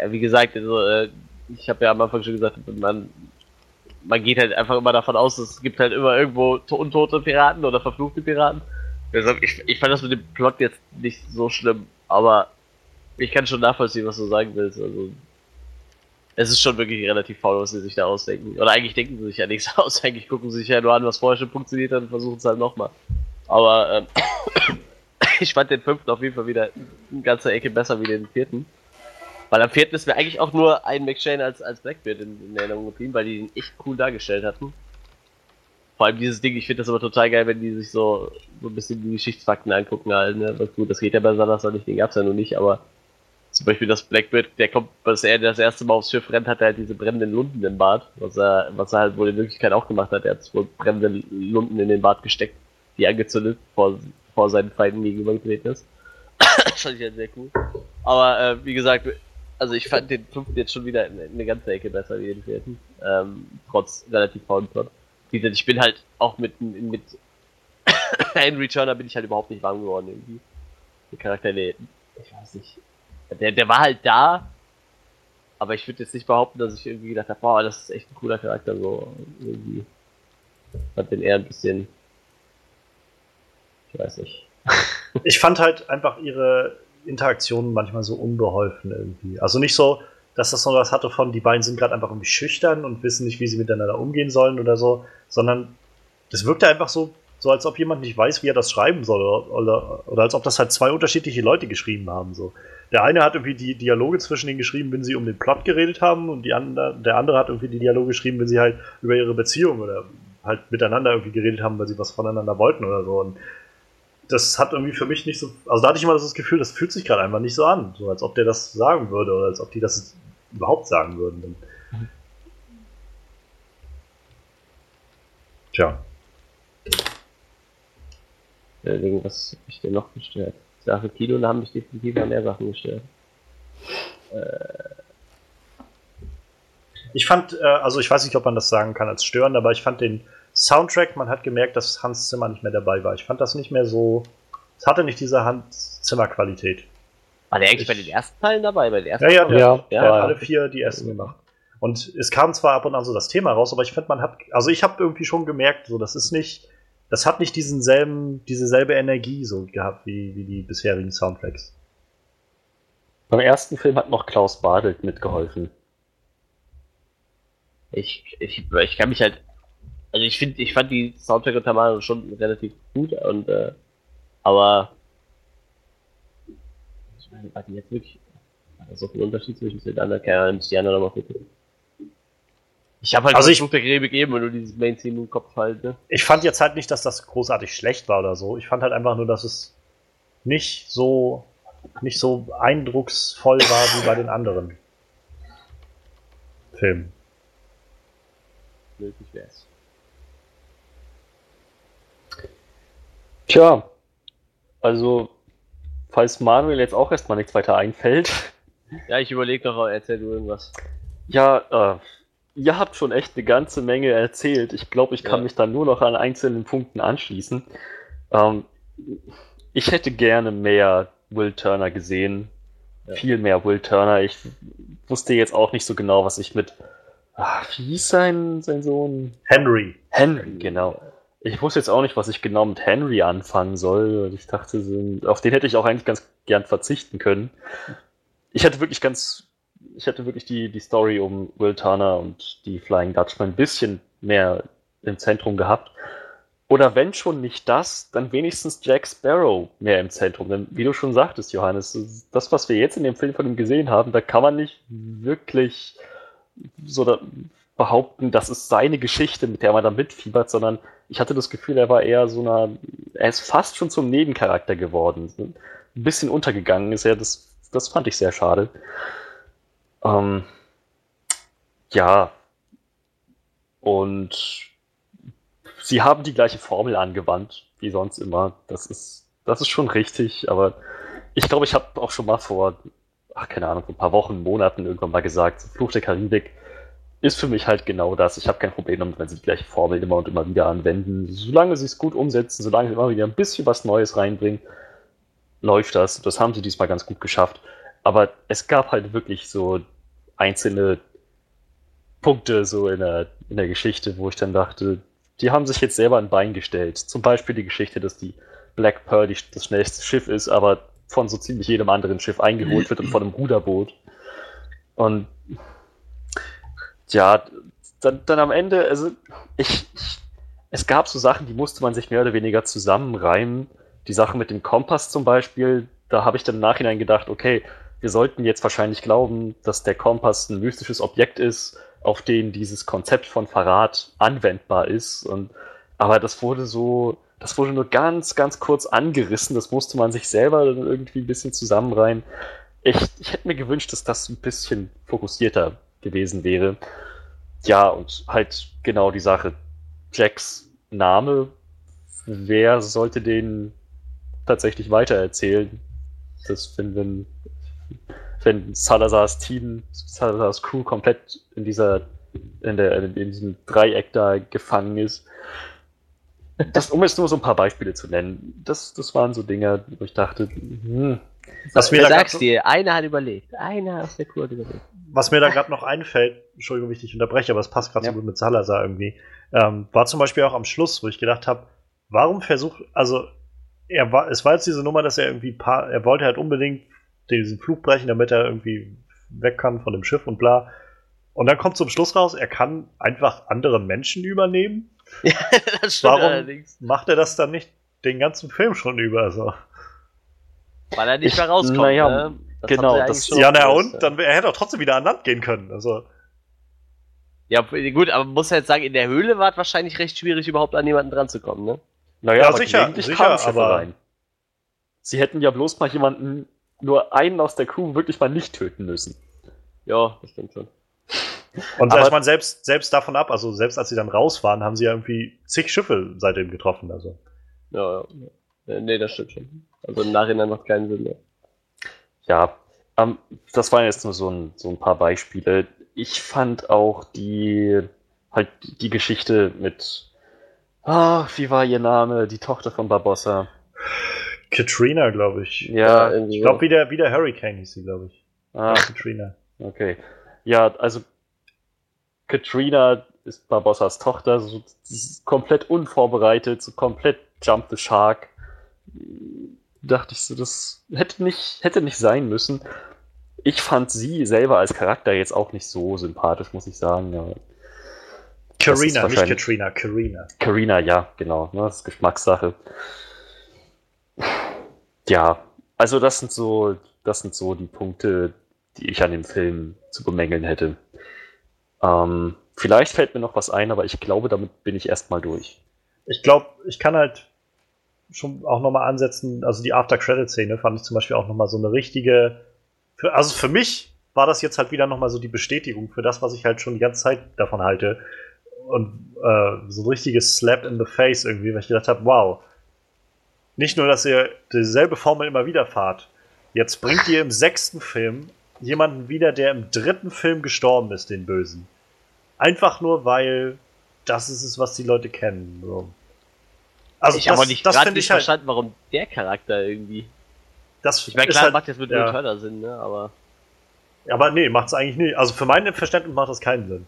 wie gesagt, also, äh, ich habe ja am Anfang schon gesagt, man, man geht halt einfach immer davon aus, es gibt halt immer irgendwo to- untote Piraten oder verfluchte Piraten. Deshalb, ich, ich fand das mit dem Plot jetzt nicht so schlimm, aber ich kann schon nachvollziehen, was du sagen willst. Also, es ist schon wirklich relativ faul, was sie sich da ausdenken. Oder eigentlich denken sie sich ja nichts aus, eigentlich gucken sie sich ja nur an, was vorher schon funktioniert hat und versuchen es halt nochmal. Aber ähm, ich fand den fünften auf jeden Fall wieder eine ganze Ecke besser wie den vierten. Weil am vierten ist mir eigentlich auch nur ein McShane als, als Blackbeard in, in Erinnerung geblieben, weil die ihn echt cool dargestellt hatten. Vor allem dieses Ding, ich finde das aber total geil, wenn die sich so, so ein bisschen die Geschichtsfakten angucken halt, ne? Was gut, das geht ja bei Salazar nicht, den gab's ja noch nicht, aber zum Beispiel das Blackbeard, der kommt, was er das erste Mal aufs Schiff rennt, hat er halt diese brennenden Lunden im Bad, was er, was er halt wohl in Wirklichkeit auch gemacht hat. Er hat wohl brennende Lunden in den Bad gesteckt, die angezündet, vor, vor seinen Feinden gegenübergetreten ist. das fand ich halt sehr cool. Aber äh, wie gesagt, also ich fand den fünften jetzt schon wieder eine ganze Ecke besser wie den vierten. Ähm, trotz relativ faulen Plot. Wie gesagt, ich bin halt auch mit, mit Henry Turner bin ich halt überhaupt nicht warm geworden irgendwie. Der Charakter, nee, ich weiß nicht. Der, der war halt da, aber ich würde jetzt nicht behaupten, dass ich irgendwie gedacht habe, boah, das ist echt ein cooler Charakter, so irgendwie. Fand den eher ein bisschen. Ich weiß nicht. Ich fand halt einfach ihre Interaktionen manchmal so unbeholfen irgendwie. Also nicht so, dass das so was hatte von, die beiden sind gerade einfach irgendwie schüchtern und wissen nicht, wie sie miteinander umgehen sollen oder so, sondern das wirkte einfach so, so als ob jemand nicht weiß, wie er das schreiben soll oder, oder, oder als ob das halt zwei unterschiedliche Leute geschrieben haben. So. Der eine hat irgendwie die Dialoge zwischen denen geschrieben, wenn sie um den Plot geredet haben und die andere, der andere hat irgendwie die Dialoge geschrieben, wenn sie halt über ihre Beziehung oder halt miteinander irgendwie geredet haben, weil sie was voneinander wollten oder so. Und das hat irgendwie für mich nicht so. Also da hatte ich immer das Gefühl, das fühlt sich gerade einfach nicht so an. So als ob der das sagen würde oder als ob die das überhaupt sagen würden. Tja. Äh, Irgendwas hat mich denn noch gestört. Sache Kilo, da haben mich definitiv noch mehr Sachen gestört. Ich fand, äh, also ich weiß nicht, ob man das sagen kann als störend, aber ich fand den Soundtrack, man hat gemerkt, dass Hans Zimmer nicht mehr dabei war. Ich fand das nicht mehr so. Es hatte nicht diese Hans Zimmer-Qualität. War der eigentlich Ich- bei den ersten Teilen dabei? Bei den ersten Ja, ja, der, Ja, der war hat alle vier die ersten gemacht. Und es kam zwar ab und an so das Thema raus, aber ich finde, man hat, also ich habe irgendwie schon gemerkt, so das ist nicht, das hat nicht diesen selben, diese selbe Energie so gehabt wie, wie die bisherigen Soundtracks. Beim ersten Film hat noch Klaus Badelt mitgeholfen. Ich, ich, ich kann mich halt. Also ich finde, ich fand die Soundtrack und Tamaro schon relativ gut und äh, aber ich meine, war die jetzt wirklich so viel Unterschied zwischen den anderen? Keine Ahnung, muss die anderen nochmal gucken. Ich habe halt Also ich- versucht, der Rebe gegeben, wenn du dieses Main-Theme im Kopf halt, ne? Ich fand jetzt halt nicht, dass das großartig schlecht war oder so. Ich fand halt einfach nur, dass es nicht so, nicht so eindrucksvoll war wie bei den anderen Filmen. Möglich wär's. Tja, also, falls Manuel jetzt auch erstmal nichts weiter einfällt, Ja, ich überlege noch, erzähl du irgendwas. ja, äh, ihr habt schon echt eine ganze Menge erzählt. Ich glaube, ich kann Ja. mich da nur noch an einzelnen Punkten anschließen. Ähm, ich hätte gerne mehr Will Turner gesehen. Ja. Viel mehr Will Turner. Ich wusste jetzt auch nicht so genau, was ich mit. Ach, wie hieß sein, sein Sohn? Henry. Henry, genau. Ich wusste jetzt auch nicht, was ich genau mit Henry anfangen soll. Ich dachte, auf den hätte ich auch eigentlich ganz gern verzichten können. Ich hatte wirklich ganz, ich hatte wirklich die, die Story um Will Turner und die Flying Dutchman ein bisschen mehr im Zentrum gehabt. Oder wenn schon nicht das, dann wenigstens Jack Sparrow mehr im Zentrum. Denn wie du schon sagtest, Johannes, das, was wir jetzt in dem Film von ihm gesehen haben, da kann man nicht wirklich so behaupten, das ist seine Geschichte, mit der man da mitfiebert, sondern ich hatte das Gefühl, er war eher so einer, er ist fast schon zum Nebencharakter geworden. Ein bisschen untergegangen ist er, das, das fand ich sehr schade. Ähm, ja. Und sie haben die gleiche Formel angewandt, wie sonst immer. Das ist, das ist schon richtig, aber ich glaube, ich habe auch schon mal vor, ach, keine Ahnung, ein paar Wochen, Monaten irgendwann mal gesagt, Fluch der Karibik ist für mich halt genau das. Ich habe kein Problem damit, wenn sie die gleiche Formel immer und immer wieder anwenden. Solange sie es gut umsetzen, solange sie immer wieder ein bisschen was Neues reinbringen, läuft das. Das haben sie diesmal ganz gut geschafft. Aber es gab halt wirklich so einzelne Punkte so in der, in der Geschichte, wo ich dann dachte, die haben sich jetzt selber ein Bein gestellt. Zum Beispiel die Geschichte, dass die Black Pearl die, das schnellste Schiff ist, aber von so ziemlich jedem anderen Schiff eingeholt wird und von einem Ruderboot. Und ja, dann, dann am Ende, also ich, ich, es gab so Sachen, die musste man sich mehr oder weniger zusammenreimen. Die Sache mit dem Kompass zum Beispiel, da habe ich dann im Nachhinein gedacht, okay, wir sollten jetzt wahrscheinlich glauben, dass der Kompass ein mystisches Objekt ist, auf den dieses Konzept von Verrat anwendbar ist. Und, aber das wurde so, das wurde nur ganz, ganz kurz angerissen. Das musste man sich selber irgendwie ein bisschen zusammenreihen. Ich, ich hätte mir gewünscht, dass das ein bisschen fokussierter gewesen wäre. Ja, und halt genau die Sache. Jacks Name, wer sollte den tatsächlich weitererzählen? Das, wenn, wenn, wenn Salazars Team, Salazars Crew komplett in dieser, in, der, in diesem Dreieck da gefangen ist. Das, um jetzt nur so ein paar Beispiele zu nennen, das, das waren so Dinge, wo ich dachte, hm, was mir da sagst dir, einer hat überlebt. Einer aus der Kur hat überlebt. Was mir da gerade noch einfällt, Entschuldigung, wie ich dich unterbreche, aber es passt gerade ja. so gut mit Salazar irgendwie, ähm, war zum Beispiel auch am Schluss, wo ich gedacht habe, warum versucht, also er war, es war jetzt diese Nummer, dass er irgendwie paar, er wollte halt unbedingt diesen Flug brechen, damit er irgendwie weg kann von dem Schiff und bla. Und dann kommt zum Schluss raus, er kann einfach andere Menschen übernehmen. Ja, das stimmt Warum allerdings. macht er das dann nicht den ganzen Film schon über? So? Weil er nicht mehr rauskommt. Naja, ne? das genau. Das, ja, na und? Dann, er hätte auch trotzdem wieder an Land gehen können. Also. Ja, gut, aber man muss ja jetzt sagen, in der Höhle war es wahrscheinlich recht schwierig, überhaupt an jemanden dran zu kommen, ne? Naja, ja, sicher, sicher aber rein. Sie hätten ja bloß mal jemanden, nur einen aus der Crew wirklich mal nicht töten müssen. Ja, das stimmt schon. Und aber, ich meine, selbst, selbst davon ab, also selbst als sie dann raus waren, haben sie ja irgendwie zig Schiffe seitdem getroffen. Also. Ja, ja. Nee, das stimmt schon. Also im Nachhinein macht keinen Sinn mehr. Ja, ähm, das waren jetzt nur so ein, so ein paar Beispiele. Ich fand auch die, halt die Geschichte mit, ah, wie war ihr Name? Die Tochter von Barbossa. Katrina, glaube ich. Ja, ja ich glaube, wie der, wie der Hurricane hieß sie, glaube ich. Ah, Katrina. Okay. Ja, also Katrina ist Barbossas Tochter, so komplett unvorbereitet, so komplett Jump the Shark dachte ich so, das hätte nicht, hätte nicht sein müssen. Ich fand sie selber als Charakter jetzt auch nicht so sympathisch, muss ich sagen. Karina, nicht Katrina, Karina. Karina, ja, genau. Ne, das ist Geschmackssache. Ja, also das sind so, das sind so die Punkte, die ich an dem Film zu bemängeln hätte. Ähm, vielleicht fällt mir noch was ein, aber ich glaube, damit bin ich erstmal durch. Ich glaube, ich kann halt schon auch nochmal ansetzen. Also die After-Credit-Szene fand ich zum Beispiel auch nochmal so eine richtige. Für, also für mich war das jetzt halt wieder nochmal so die Bestätigung für das, was ich halt schon die ganze Zeit davon halte. Und äh, so ein richtiges Slap in the Face irgendwie, weil ich gedacht habe, wow. Nicht nur, dass ihr dieselbe Formel immer wieder fahrt. Jetzt bringt ihr im sechsten Film jemanden wieder, der im dritten Film gestorben ist, den Bösen. Einfach nur, weil das ist es, was die Leute kennen. So. Also ich habe auch nicht, das nicht ich halt, verstanden, warum der Charakter irgendwie. das Ich meine, klar, halt, macht jetzt mit ja. Will Turner Sinn, ne? Aber. aber nee, macht es eigentlich nicht. Also für mein Verständnis macht das keinen Sinn.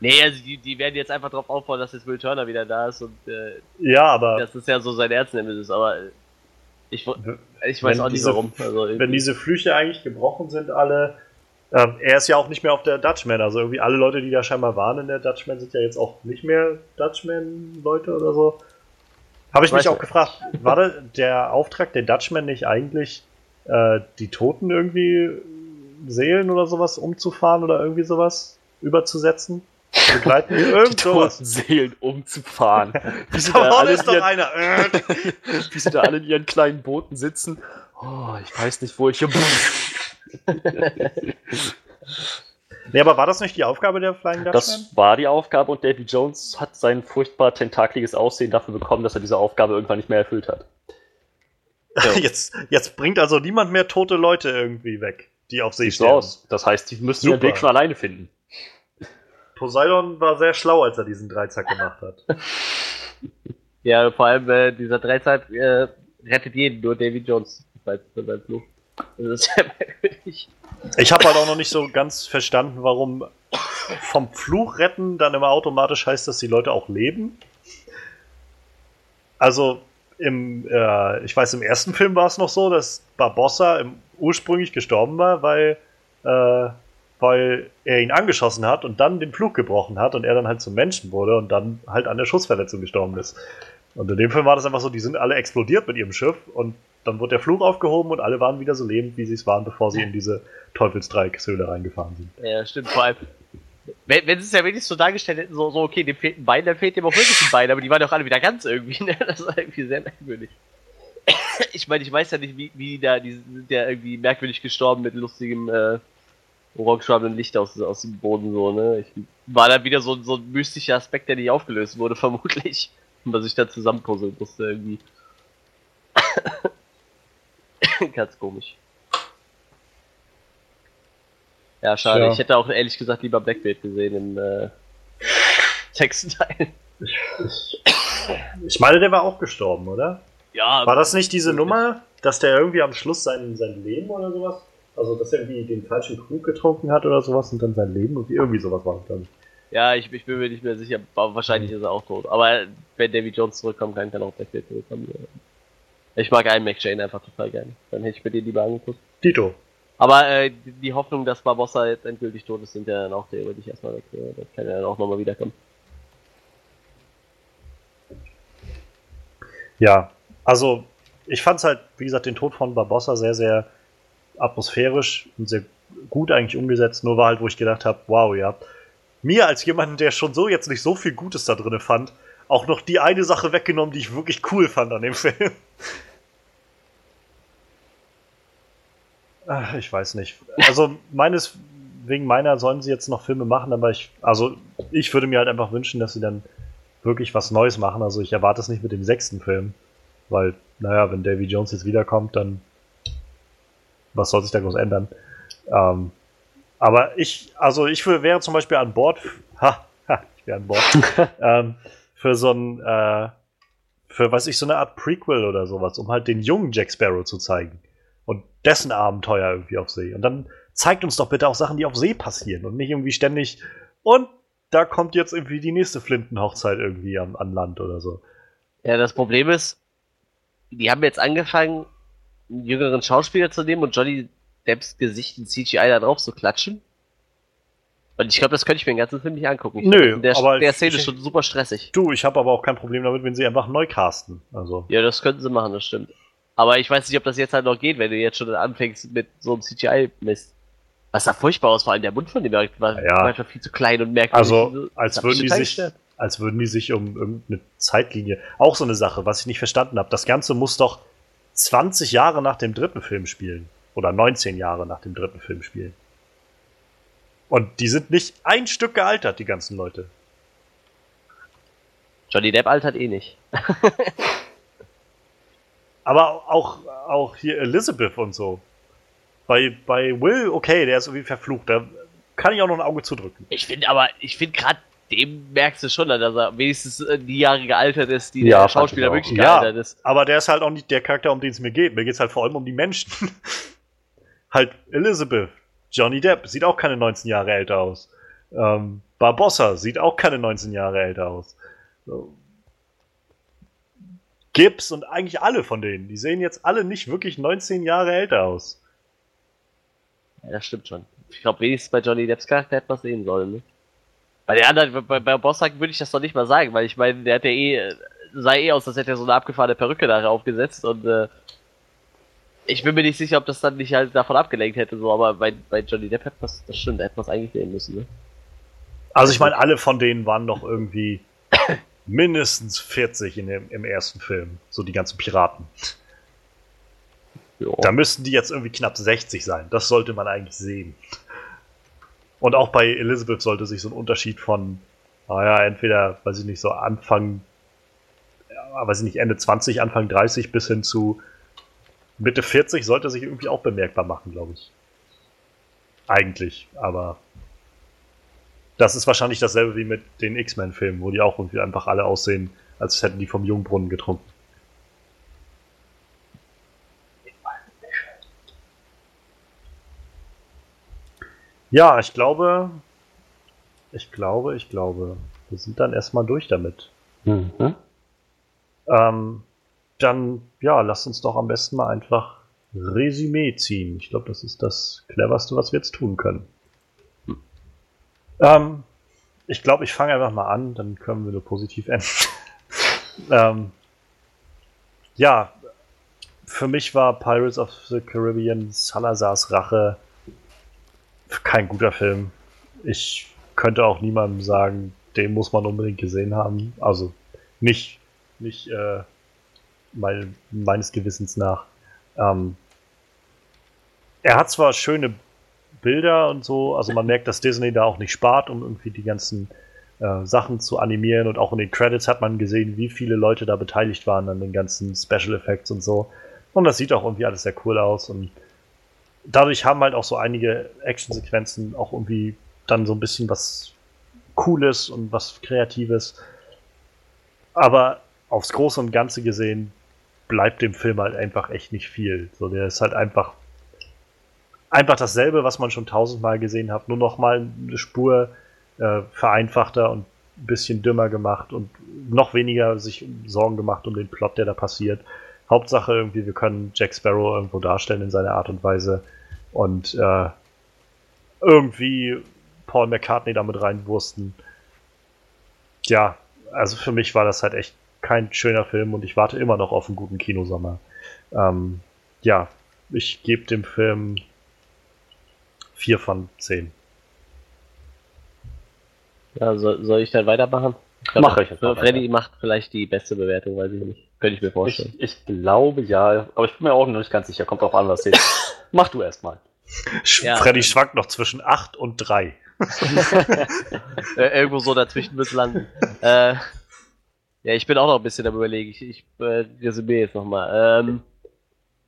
Nee, also die, die werden jetzt einfach drauf aufbauen, dass jetzt Will Turner wieder da ist und äh, Ja, aber das ist ja so sein Erznemesis, aber äh, ich, ich weiß Wenn auch nicht diese- warum. Also wenn diese Flüche eigentlich gebrochen sind, alle. Ähm, er ist ja auch nicht mehr auf der Dutchman. Also irgendwie alle Leute, die da scheinbar waren in der Dutchman, sind ja jetzt auch nicht mehr Dutchman-Leute oder so. Habe ich mich auch nicht. gefragt, war da der Auftrag der Dutchman nicht eigentlich, äh, die Toten irgendwie Seelen oder sowas umzufahren oder irgendwie sowas überzusetzen? Begleiten? Irgend Die sowas. toten Seelen umzufahren. Wie sie, Da alle ist in doch ihren, einer. Wie sie da alle in ihren kleinen Booten sitzen. Oh, ich weiß nicht, wo ich hier. Nee, aber war das nicht die Aufgabe der Flying Dutchman? Das war die Aufgabe und Davy Jones hat sein furchtbar tentakliges Aussehen dafür bekommen, dass er diese Aufgabe irgendwann nicht mehr erfüllt hat. Jetzt, jetzt bringt also niemand mehr tote Leute irgendwie weg, die auf See so stehen. aus. Das heißt, die müssen ihren. Weg schon alleine finden. Poseidon war sehr schlau, als er diesen Dreizack gemacht hat. ja, vor allem äh, dieser Dreizeit äh, rettet jeden, nur Davy Jones bei seinem Fluch. Das ist sehr merkwürdig. Ich habe halt auch noch nicht so ganz verstanden, warum vom Fluch retten dann immer automatisch heißt, dass die Leute auch leben. Also im, äh, ich weiß, im ersten Film war es noch so, dass Barbossa im, ursprünglich gestorben war, weil, äh, weil er ihn angeschossen hat und dann den Fluch gebrochen hat und er dann halt zum Menschen wurde und dann halt an der Schussverletzung gestorben ist. Und in dem Film war das einfach so, die sind alle explodiert mit ihrem Schiff und dann wurde der Fluch aufgehoben und alle waren wieder so lebend, wie sie es waren, bevor sie in diese Teufelsdreieckhöhle reingefahren sind. Ja, stimmt, vor allem. Wenn, wenn sie es ja wenigstens so dargestellt hätten, so, so okay, dem fehlt ein Bein, dann fehlt dem auch wirklich ein Bein, aber die waren doch alle wieder ganz irgendwie, ne? Das war irgendwie sehr merkwürdig. Ich meine, ich weiß ja nicht, wie, wie da, die sind ja irgendwie merkwürdig gestorben mit lustigem, äh, orangefarbenen Licht aus, aus dem Boden, so, ne? Ich, war da wieder so, so ein mystischer Aspekt, der nicht aufgelöst wurde, vermutlich. Was ich da zusammenpuzzeln musste, irgendwie. Ganz komisch. Ja, schade. Tja. Ich hätte auch ehrlich gesagt lieber Blackbeard gesehen im äh, Textteil. Ich meine, der war auch gestorben, oder? Ja, War das nicht diese Nummer, dass der irgendwie am Schluss sein, sein Leben oder sowas? Also, dass er irgendwie den falschen Krug getrunken hat oder sowas und dann sein Leben und irgendwie sowas war glaube ich. ja ich, ich bin mir nicht mehr sicher, aber wahrscheinlich ist er auch tot. Aber wenn Davy Jones zurückkommen kann, kann auch Blackbeard zurückkommen. Ich mag einen McShane einfach total gerne. Dann hätte ich mir den lieber angeguckt. Tito. Aber äh, die, Hoffnung, dass Barbossa jetzt endgültig tot ist, sind ja dann auch theoretisch erstmal weg. Das kann ja dann auch nochmal wiederkommen. Ja, also ich fand es halt, wie gesagt, den Tod von Barbossa sehr, sehr atmosphärisch und sehr gut eigentlich umgesetzt. Nur war halt, wo ich gedacht habe, wow, ja, mir als jemand, der schon so jetzt nicht so viel Gutes da drin fand, auch noch die eine Sache weggenommen, die ich wirklich cool fand an dem Film. Ach, ich weiß nicht. Also meines wegen meiner sollen sie jetzt noch Filme machen, aber ich, also ich würde mir halt einfach wünschen, dass sie dann wirklich was Neues machen. Also ich erwarte es nicht mit dem sechsten Film, weil, naja, wenn Davy Jones jetzt wiederkommt, dann was soll sich da groß ändern? Ähm, aber ich, also ich wär- wäre zum Beispiel an Bord, ha, ha ich wäre an Bord, ähm, für so ein, äh, für was ich, so eine Art Prequel oder sowas, um halt den jungen Jack Sparrow zu zeigen und dessen Abenteuer irgendwie auf See. Und dann zeigt uns doch bitte auch Sachen, die auf See passieren und nicht irgendwie ständig und da kommt jetzt irgendwie die nächste Flintenhochzeit irgendwie an, an Land oder so. Ja, das Problem ist, die haben jetzt angefangen, einen jüngeren Schauspieler zu nehmen und Johnny Depps Gesicht in CGI da drauf zu klatschen. Und ich glaube, das könnte ich mir den ganzen Film nicht angucken. Ich Nö, glaub, der, aber der ich- Szene ist ich- schon super stressig. Du, ich habe aber auch kein Problem damit, wenn sie einfach neu casten. Also. Ja, das könnten sie machen, das stimmt. Aber ich weiß nicht, ob das jetzt halt noch geht, wenn du jetzt schon anfängst mit so einem CGI-Mist. Was sah furchtbar aus, vor allem der Mund von dem war war Ja. manchmal viel zu klein und merkwürdig. Also, als würden die sich, als würden die sich um irgendeine Zeitlinie. Auch so eine Sache, was ich nicht verstanden habe. Das Ganze muss doch 20 Jahre nach dem dritten Film spielen. Oder 19 Jahre nach dem dritten Film spielen. Und die sind nicht ein Stück gealtert, die ganzen Leute. Johnny Depp altert eh nicht. Aber auch, auch hier Elizabeth und so. Bei, bei Will, okay, der ist irgendwie verflucht. Da kann ich auch noch ein Auge zudrücken. Ich finde aber, ich finde gerade dem merkst du schon, dass er wenigstens äh, die Jahre gealtert ist, die Ja, der Schauspieler wirklich Ja. gealtert ist. Aber der ist halt auch nicht der Charakter, um den es mir geht. Mir geht es halt vor allem um die Menschen. halt Elizabeth. Johnny Depp sieht auch keine 19 Jahre älter aus. Ähm, Barbossa sieht auch keine 19 Jahre älter aus. So. Gibbs und eigentlich alle von denen, die sehen jetzt alle nicht wirklich 19 Jahre älter aus. Ja, das stimmt schon. Ich glaube, wenigstens bei Johnny Depps Charakter hätte man sehen sollen, ne? Bei den anderen, bei, bei Bosshack würde ich das doch nicht mal sagen, weil ich meine, der hat ja eh, sah eh aus, als hätte er so eine abgefahrene Perücke da aufgesetzt und äh, ich bin mir nicht sicher, ob das dann nicht halt davon abgelenkt hätte, so, aber bei, bei Johnny Depp hätte das, das stimmt, da hätte man es eigentlich sehen müssen, ne? Also ich meine, alle von denen waren noch irgendwie mindestens 40 in dem, im ersten Film. So die ganzen Piraten. Ja. Da müssten die jetzt irgendwie knapp 60 sein. Das sollte man eigentlich sehen. Und auch bei Elizabeth sollte sich so ein Unterschied von, naja, entweder, weiß ich nicht, so Anfang, ja, weiß ich nicht, Ende 20, Anfang 30 bis hin zu Mitte 40 sollte sich irgendwie auch bemerkbar machen, glaube ich. Eigentlich, aber das ist wahrscheinlich dasselbe wie mit den X-Men-Filmen, wo die auch irgendwie einfach alle aussehen, als hätten die vom Jungbrunnen getrunken. Ja, ich glaube, ich glaube, ich glaube, wir sind dann erstmal durch damit. Mhm. Ähm, dann, ja, lasst uns doch am besten mal einfach Resümee ziehen. Ich glaube, das ist das cleverste, was wir jetzt tun können. Ähm, ich glaube, ich fange einfach mal an, dann können wir nur positiv enden. ähm, ja, für mich war Pirates of the Caribbean Salazars Rache kein guter Film. Ich könnte auch niemandem sagen, den muss man unbedingt gesehen haben. Also nicht, nicht äh, mein, meines Gewissens nach. Ähm, er hat zwar schöne Bilder und so, also man merkt, dass Disney da auch nicht spart, um irgendwie die ganzen äh, Sachen zu animieren und auch in den Credits hat man gesehen, wie viele Leute da beteiligt waren an den ganzen Special Effects und so. Und das sieht auch irgendwie alles sehr cool aus und dadurch haben halt auch so einige Actionsequenzen auch irgendwie dann so ein bisschen was Cooles und was Kreatives. Aber aufs Große und Ganze gesehen bleibt dem Film halt einfach echt nicht viel. So, der ist halt einfach einfach dasselbe, was man schon tausendmal gesehen hat, nur noch mal eine Spur äh, vereinfachter und ein bisschen dümmer gemacht und noch weniger sich Sorgen gemacht um den Plot, der da passiert. Hauptsache irgendwie, wir können Jack Sparrow irgendwo darstellen in seiner Art und Weise und äh, irgendwie Paul McCartney damit reinwursten. Ja, also für mich war das halt echt kein schöner Film und ich warte immer noch auf einen guten Kinosommer. Ähm, ja, ich gebe dem Film 4 von 10. Ja, soll, soll ich dann weitermachen? Ich glaub, Mach ich Freddy weiter. macht vielleicht die beste Bewertung, weiß ich nicht. Könnte ich mir vorstellen. Ich, ich glaube ja, aber ich bin mir auch noch nicht ganz sicher. Kommt drauf an, was jetzt. Mach du erstmal. Ja. Freddy schwankt noch zwischen 8 und 3. äh, irgendwo so dazwischen wird landen. äh, ja, ich bin auch noch ein bisschen am überlegen. Ich, ich äh, resümiere jetzt nochmal. Ähm,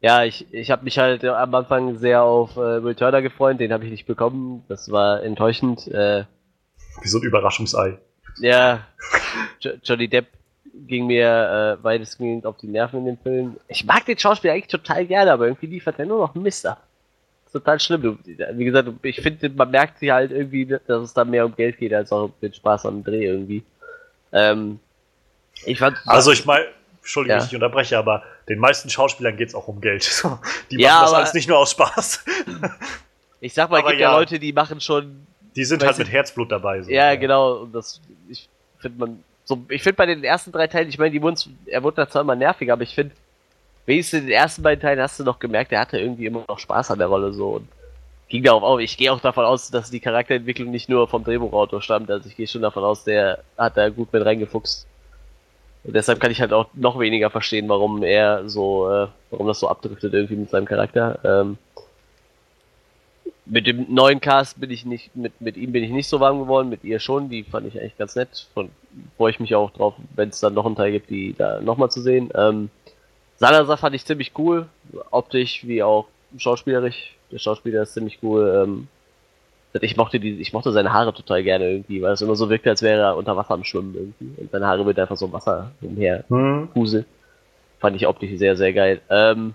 ja, ich, ich habe mich halt am Anfang sehr auf äh, Will Turner gefreut, den habe ich nicht bekommen. Das war enttäuschend. Äh, Wie so ein Überraschungsei. ja, jo Johnny Depp ging mir äh, weitestgehend auf die Nerven in dem Film. Ich mag den Schauspieler eigentlich total gerne, aber irgendwie liefert er nur noch Mist ab. Total schlimm. Wie gesagt, ich finde, man merkt sie halt irgendwie, dass es da mehr um Geld geht, als auch um den Spaß am Dreh irgendwie. Ähm, ich fand. Also ich meine, Entschuldigung, Ja. dass ich unterbreche, aber den meisten Schauspielern geht es auch um Geld. Die machen Ja, das alles nicht nur aus Spaß. ich sag mal, es gibt ja. ja. Leute, die machen schon. Die sind halt mit Herzblut dabei. So. Ja, genau. Und das, ich finde man. So, ich finde bei den ersten drei Teilen, ich meine, die wurden, er wurde da zwar immer nervig, aber ich finde, wenigstens in den ersten beiden Teilen hast du noch gemerkt, er hatte irgendwie immer noch Spaß an der Rolle so und ging darauf auf. Ich gehe auch davon aus, dass die Charakterentwicklung nicht nur vom Drehbuchautor stammt, also ich gehe schon davon aus, der hat da gut mit reingefuchst. Und deshalb kann ich halt auch noch weniger verstehen, warum er so, äh, warum das so abdriftet irgendwie mit seinem Charakter. Ähm, mit dem neuen Cast bin ich nicht, mit, mit ihm bin ich nicht so warm geworden, mit ihr schon, die fand ich eigentlich ganz nett. Von freue ich mich auch drauf, wenn es dann noch einen Teil gibt, die da nochmal zu sehen. Ähm, Salazar fand ich ziemlich cool, optisch wie auch schauspielerisch. Der Schauspieler ist ziemlich cool. Ähm, Ich mochte die, ich mochte seine Haare total gerne irgendwie, weil es immer so wirkte, als wäre er unter Wasser am Schwimmen irgendwie. Und seine Haare mit einfach so im Wasser umher Hm. Huse. Fand ich optisch sehr, sehr geil. Ähm,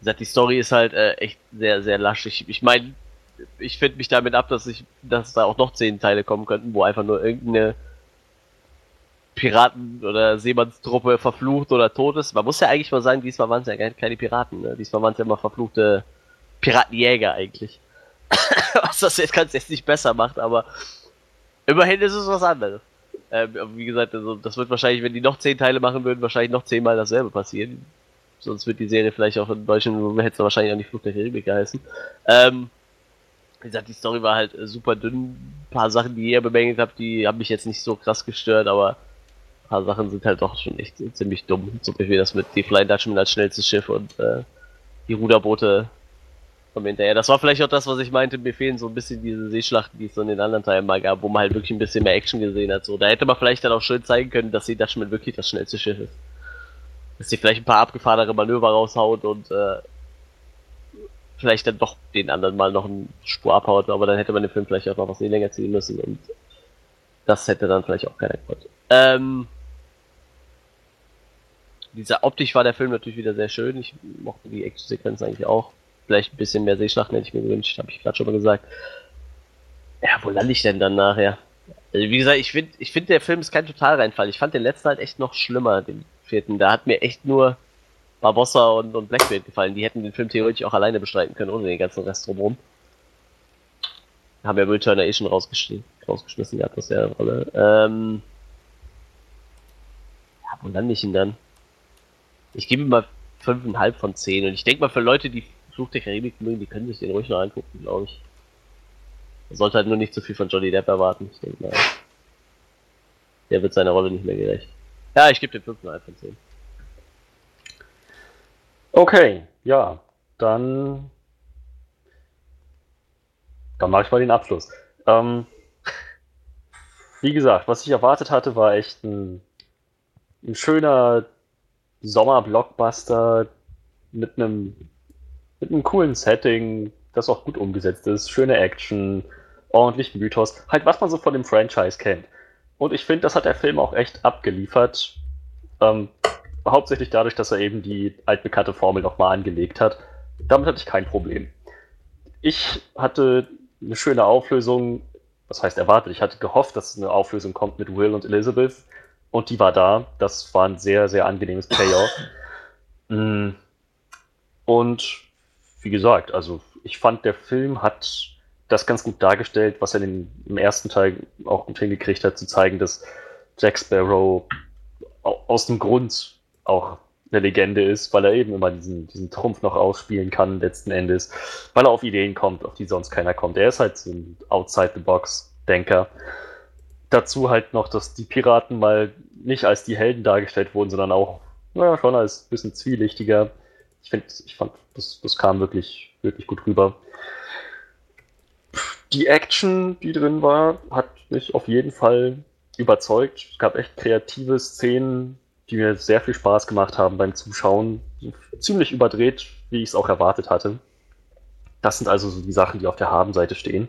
wie gesagt, die Story ist halt äh, echt sehr, sehr lasch. Ich, ich meine, ich finde mich damit ab, dass ich, dass da auch noch zehn Teile kommen könnten, wo einfach nur irgendeine Piraten- oder Seemannstruppe verflucht oder tot ist. Man muss ja eigentlich mal sagen, diesmal waren es ja keine Piraten, ne? Diesmal waren es ja immer verfluchte Piratenjäger eigentlich. was das jetzt ganz jetzt nicht besser macht, aber immerhin ist es was anderes. Ähm, wie gesagt, also das wird wahrscheinlich, wenn die noch zehn Teile machen würden, wahrscheinlich noch zehnmal dasselbe passieren. Sonst wird die Serie vielleicht auch in Deutschland, hätte es wahrscheinlich auch nicht Flucht der Karibik geheißen. Ähm, wie gesagt, die Story war halt äh, super dünn. Ein paar Sachen, die ihr bemängelt habt, die haben mich jetzt nicht so krass gestört, aber ein paar Sachen sind halt doch schon echt ziemlich dumm. Zum Beispiel das mit die Flying Dutchman als schnellstes Schiff und äh, die Ruderboote kommen hinterher. Das war vielleicht auch das, was ich meinte. Mir fehlen so ein bisschen diese Seeschlachten, die es so in den anderen Teilen mal gab, wo man halt wirklich ein bisschen mehr Action gesehen hat. So, da hätte man vielleicht dann auch schön zeigen können, dass die Dutchman wirklich das schnellste Schiff ist. Dass sie vielleicht ein paar abgefahrenere Manöver raushaut und äh, vielleicht dann doch den anderen mal noch eine Spur abhaut, aber dann hätte man den Film vielleicht auch noch was länger ziehen müssen und das hätte dann vielleicht auch keiner gewollt. Ähm, dieser optisch war der Film natürlich wieder sehr schön. Ich mochte die Action-Sequenzen eigentlich auch. Vielleicht ein bisschen mehr Seeschlachten hätte ich mir gewünscht, habe ich gerade schon mal gesagt. Ja, wo lande ich denn dann nachher? Also wie gesagt, ich finde, ich finde, der Film ist kein Totalreinfall. Ich fand den letzten halt echt noch schlimmer, den vierten. Da hat mir echt nur Barbossa und, und Blackbeard gefallen. Die hätten den Film theoretisch auch alleine bestreiten können, ohne den ganzen Rest drumherum. Haben ja Will Turner eh schon rausgeschmissen, gehabt aus der Rolle. Ähm, ja, wo lande ich ihn dann? Ich gebe ihm mal 5,5 von 10 und ich denke mal für Leute, die Fluch der Karibik mögen, die können sich den ruhig noch angucken, glaube ich. Man sollte halt nur nicht zu viel von Johnny Depp erwarten. Ich denke mal, der wird seiner Rolle nicht mehr gerecht. Ja, ich gebe dem 5,5 von 10. Okay, ja, dann. Dann mache ich mal den Abschluss. Ähm, wie gesagt, was ich erwartet hatte, war echt ein, ein schöner Sommer-Blockbuster mit einem, mit einem coolen Setting, das auch gut umgesetzt ist, schöne Action, ordentlich Mythos, halt was man so von dem Franchise kennt. Und ich finde, das hat der Film auch echt abgeliefert. Ähm, hauptsächlich dadurch, dass er eben die altbekannte Formel nochmal angelegt hat. Damit hatte ich kein Problem. Ich hatte eine schöne Auflösung, was heißt erwartet, ich hatte gehofft, dass eine Auflösung kommt mit Will und Elizabeth und die war da. Das war ein sehr, sehr angenehmes Payoff. Mm. Und wie gesagt, also ich fand, der Film hat das ganz gut dargestellt, was er in, im ersten Teil auch gut hingekriegt hat, zu zeigen, dass Jack Sparrow aus dem Grund auch eine Legende ist, weil er eben immer diesen, diesen Trumpf noch ausspielen kann, letzten Endes, weil er auf Ideen kommt, auf die sonst keiner kommt. Er ist halt so ein Outside-the-Box-Denker. Dazu halt noch, dass die Piraten mal nicht als die Helden dargestellt wurden, sondern auch, naja, schon als ein bisschen zwielichtiger. Ich finde, ich fand, das, das kam wirklich, wirklich gut rüber. Die Action, die drin war, hat mich auf jeden Fall überzeugt. Es gab echt kreative Szenen, die mir sehr viel Spaß gemacht haben beim Zuschauen. Ziemlich überdreht, wie ich es auch erwartet hatte. Das sind also so die Sachen, die auf der Habenseite stehen.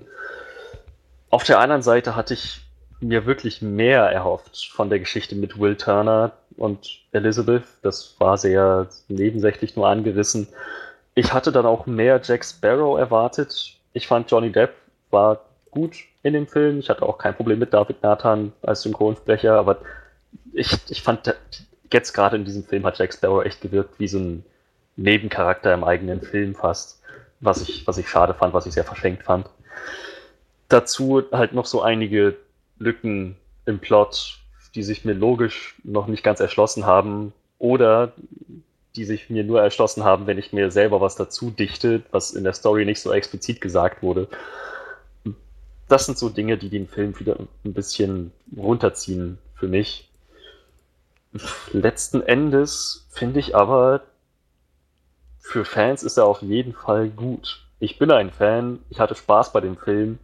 Auf der anderen Seite hatte ich mir wirklich mehr erhofft von der Geschichte mit Will Turner und Elizabeth. Das war sehr nebensächlich nur angerissen. Ich hatte dann auch mehr Jack Sparrow erwartet. Ich fand Johnny Depp war gut in dem Film. Ich hatte auch kein Problem mit David Nathan als Synchronsprecher, aber ich, ich fand jetzt gerade in diesem Film hat Jack Sparrow echt gewirkt wie so ein Nebencharakter im eigenen Film fast, was ich, was ich schade fand, was ich sehr verschenkt fand. Dazu halt noch so einige Lücken im Plot, die sich mir logisch noch nicht ganz erschlossen haben oder die sich mir nur erschlossen haben, wenn ich mir selber was dazu dichte, was in der Story nicht so explizit gesagt wurde. Das sind so Dinge, die den Film wieder ein bisschen runterziehen für mich. Letzten Endes finde ich aber, für Fans ist er auf jeden Fall gut. Ich bin ein Fan, ich hatte Spaß bei dem Film.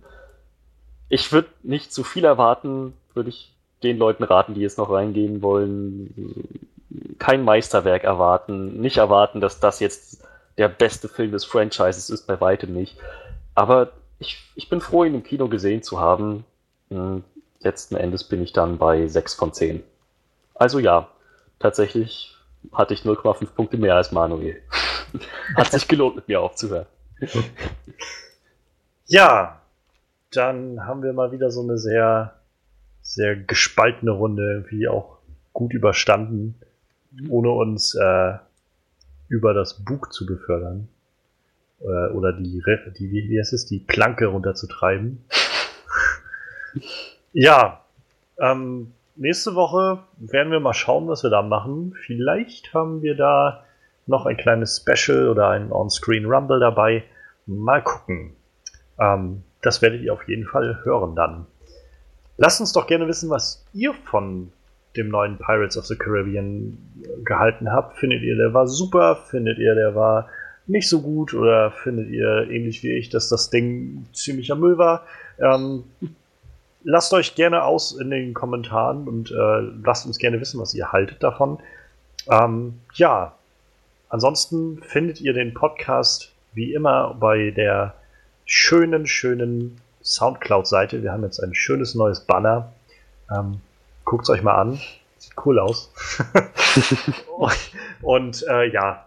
Ich würde nicht zu viel erwarten, würde ich den Leuten raten, die jetzt noch reingehen wollen. Kein Meisterwerk erwarten, nicht erwarten, dass das jetzt der beste Film des Franchises ist, bei weitem nicht. Aber ich, ich bin froh, ihn im Kino gesehen zu haben. Hm, letzten Endes bin ich dann bei 6 von 10. Also ja, tatsächlich hatte ich 0,5 Punkte mehr als Manuel. Hat sich gelohnt, mit mir aufzuhören. Ja, dann haben wir mal wieder so eine sehr, sehr gespaltene Runde irgendwie auch gut überstanden, ohne uns äh, über das Bug zu befördern. Äh, oder die, die wie, wie heißt es, die Planke runterzutreiben. ja, ähm, nächste Woche werden wir mal schauen, was wir da machen. Vielleicht haben wir da noch ein kleines Special oder ein On-Screen Rumble dabei. Mal gucken. Ähm, das werdet ihr auf jeden Fall hören dann. Lasst uns doch gerne wissen, was ihr von dem neuen Pirates of the Caribbean gehalten habt. Findet ihr, der war super? Findet ihr, der war nicht so gut? Oder findet ihr, ähnlich wie ich, dass das Ding ziemlicher Müll war? Ähm, lasst euch gerne aus in den Kommentaren und äh, lasst uns gerne wissen, was ihr haltet davon. Ähm, ja, ansonsten findet ihr den Podcast wie immer bei der schönen, schönen Soundcloud-Seite. Wir haben jetzt ein schönes neues Banner. Ähm, Guckt es euch mal an. Sieht cool aus. und äh, ja,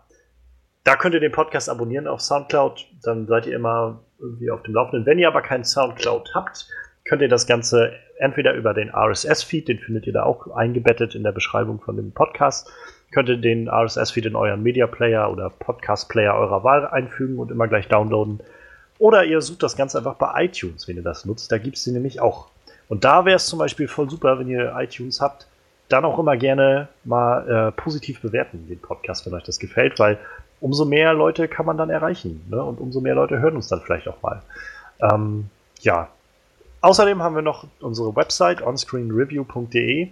da könnt ihr den Podcast abonnieren auf Soundcloud. Dann seid ihr immer irgendwie auf dem Laufenden. Wenn ihr aber keinen Soundcloud habt, könnt ihr das Ganze entweder über den RSS-Feed, den findet ihr da auch eingebettet in der Beschreibung von dem Podcast, könnt ihr den RSS-Feed in euren Media Player oder Podcast-Player eurer Wahl einfügen und immer gleich downloaden. Oder ihr sucht das Ganze einfach bei iTunes, wenn ihr das nutzt. Da gibt es die nämlich auch. Und da wäre es zum Beispiel voll super, wenn ihr iTunes habt, dann auch immer gerne mal äh, positiv bewerten, den Podcast, wenn euch das gefällt, weil umso mehr Leute kann man dann erreichen. Ne? Und umso mehr Leute hören uns dann vielleicht auch mal. Ähm, ja. Außerdem haben wir noch unsere Website onscreenreview.de.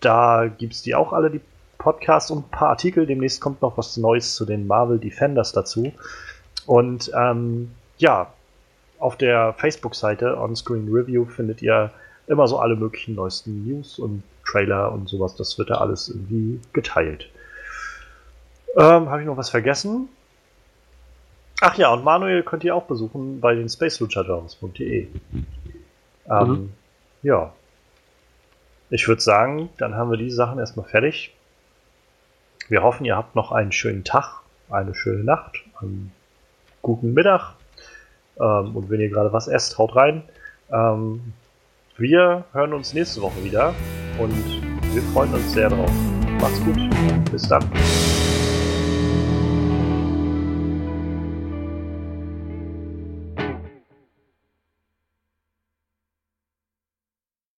Da gibt es die auch alle, die Podcasts und ein paar Artikel. Demnächst kommt noch was Neues zu den Marvel Defenders dazu. Und ähm, ja, auf der Facebook-Seite Onscreen Review findet ihr immer so alle möglichen neuesten News und Trailer und sowas. Das wird da alles irgendwie geteilt. Ähm, Habe ich noch was vergessen? Ach ja, und Manuel könnt ihr auch besuchen bei den spaceluchadons.de. Ähm, mhm. Ja. Ich würde sagen, dann haben wir die Sachen erstmal fertig. Wir hoffen, ihr habt noch einen schönen Tag, eine schöne Nacht, einen guten Mittag. Ähm, und wenn ihr gerade was esst, haut rein. Ähm, wir hören uns nächste Woche wieder und wir freuen uns sehr drauf. Macht's gut. Bis dann.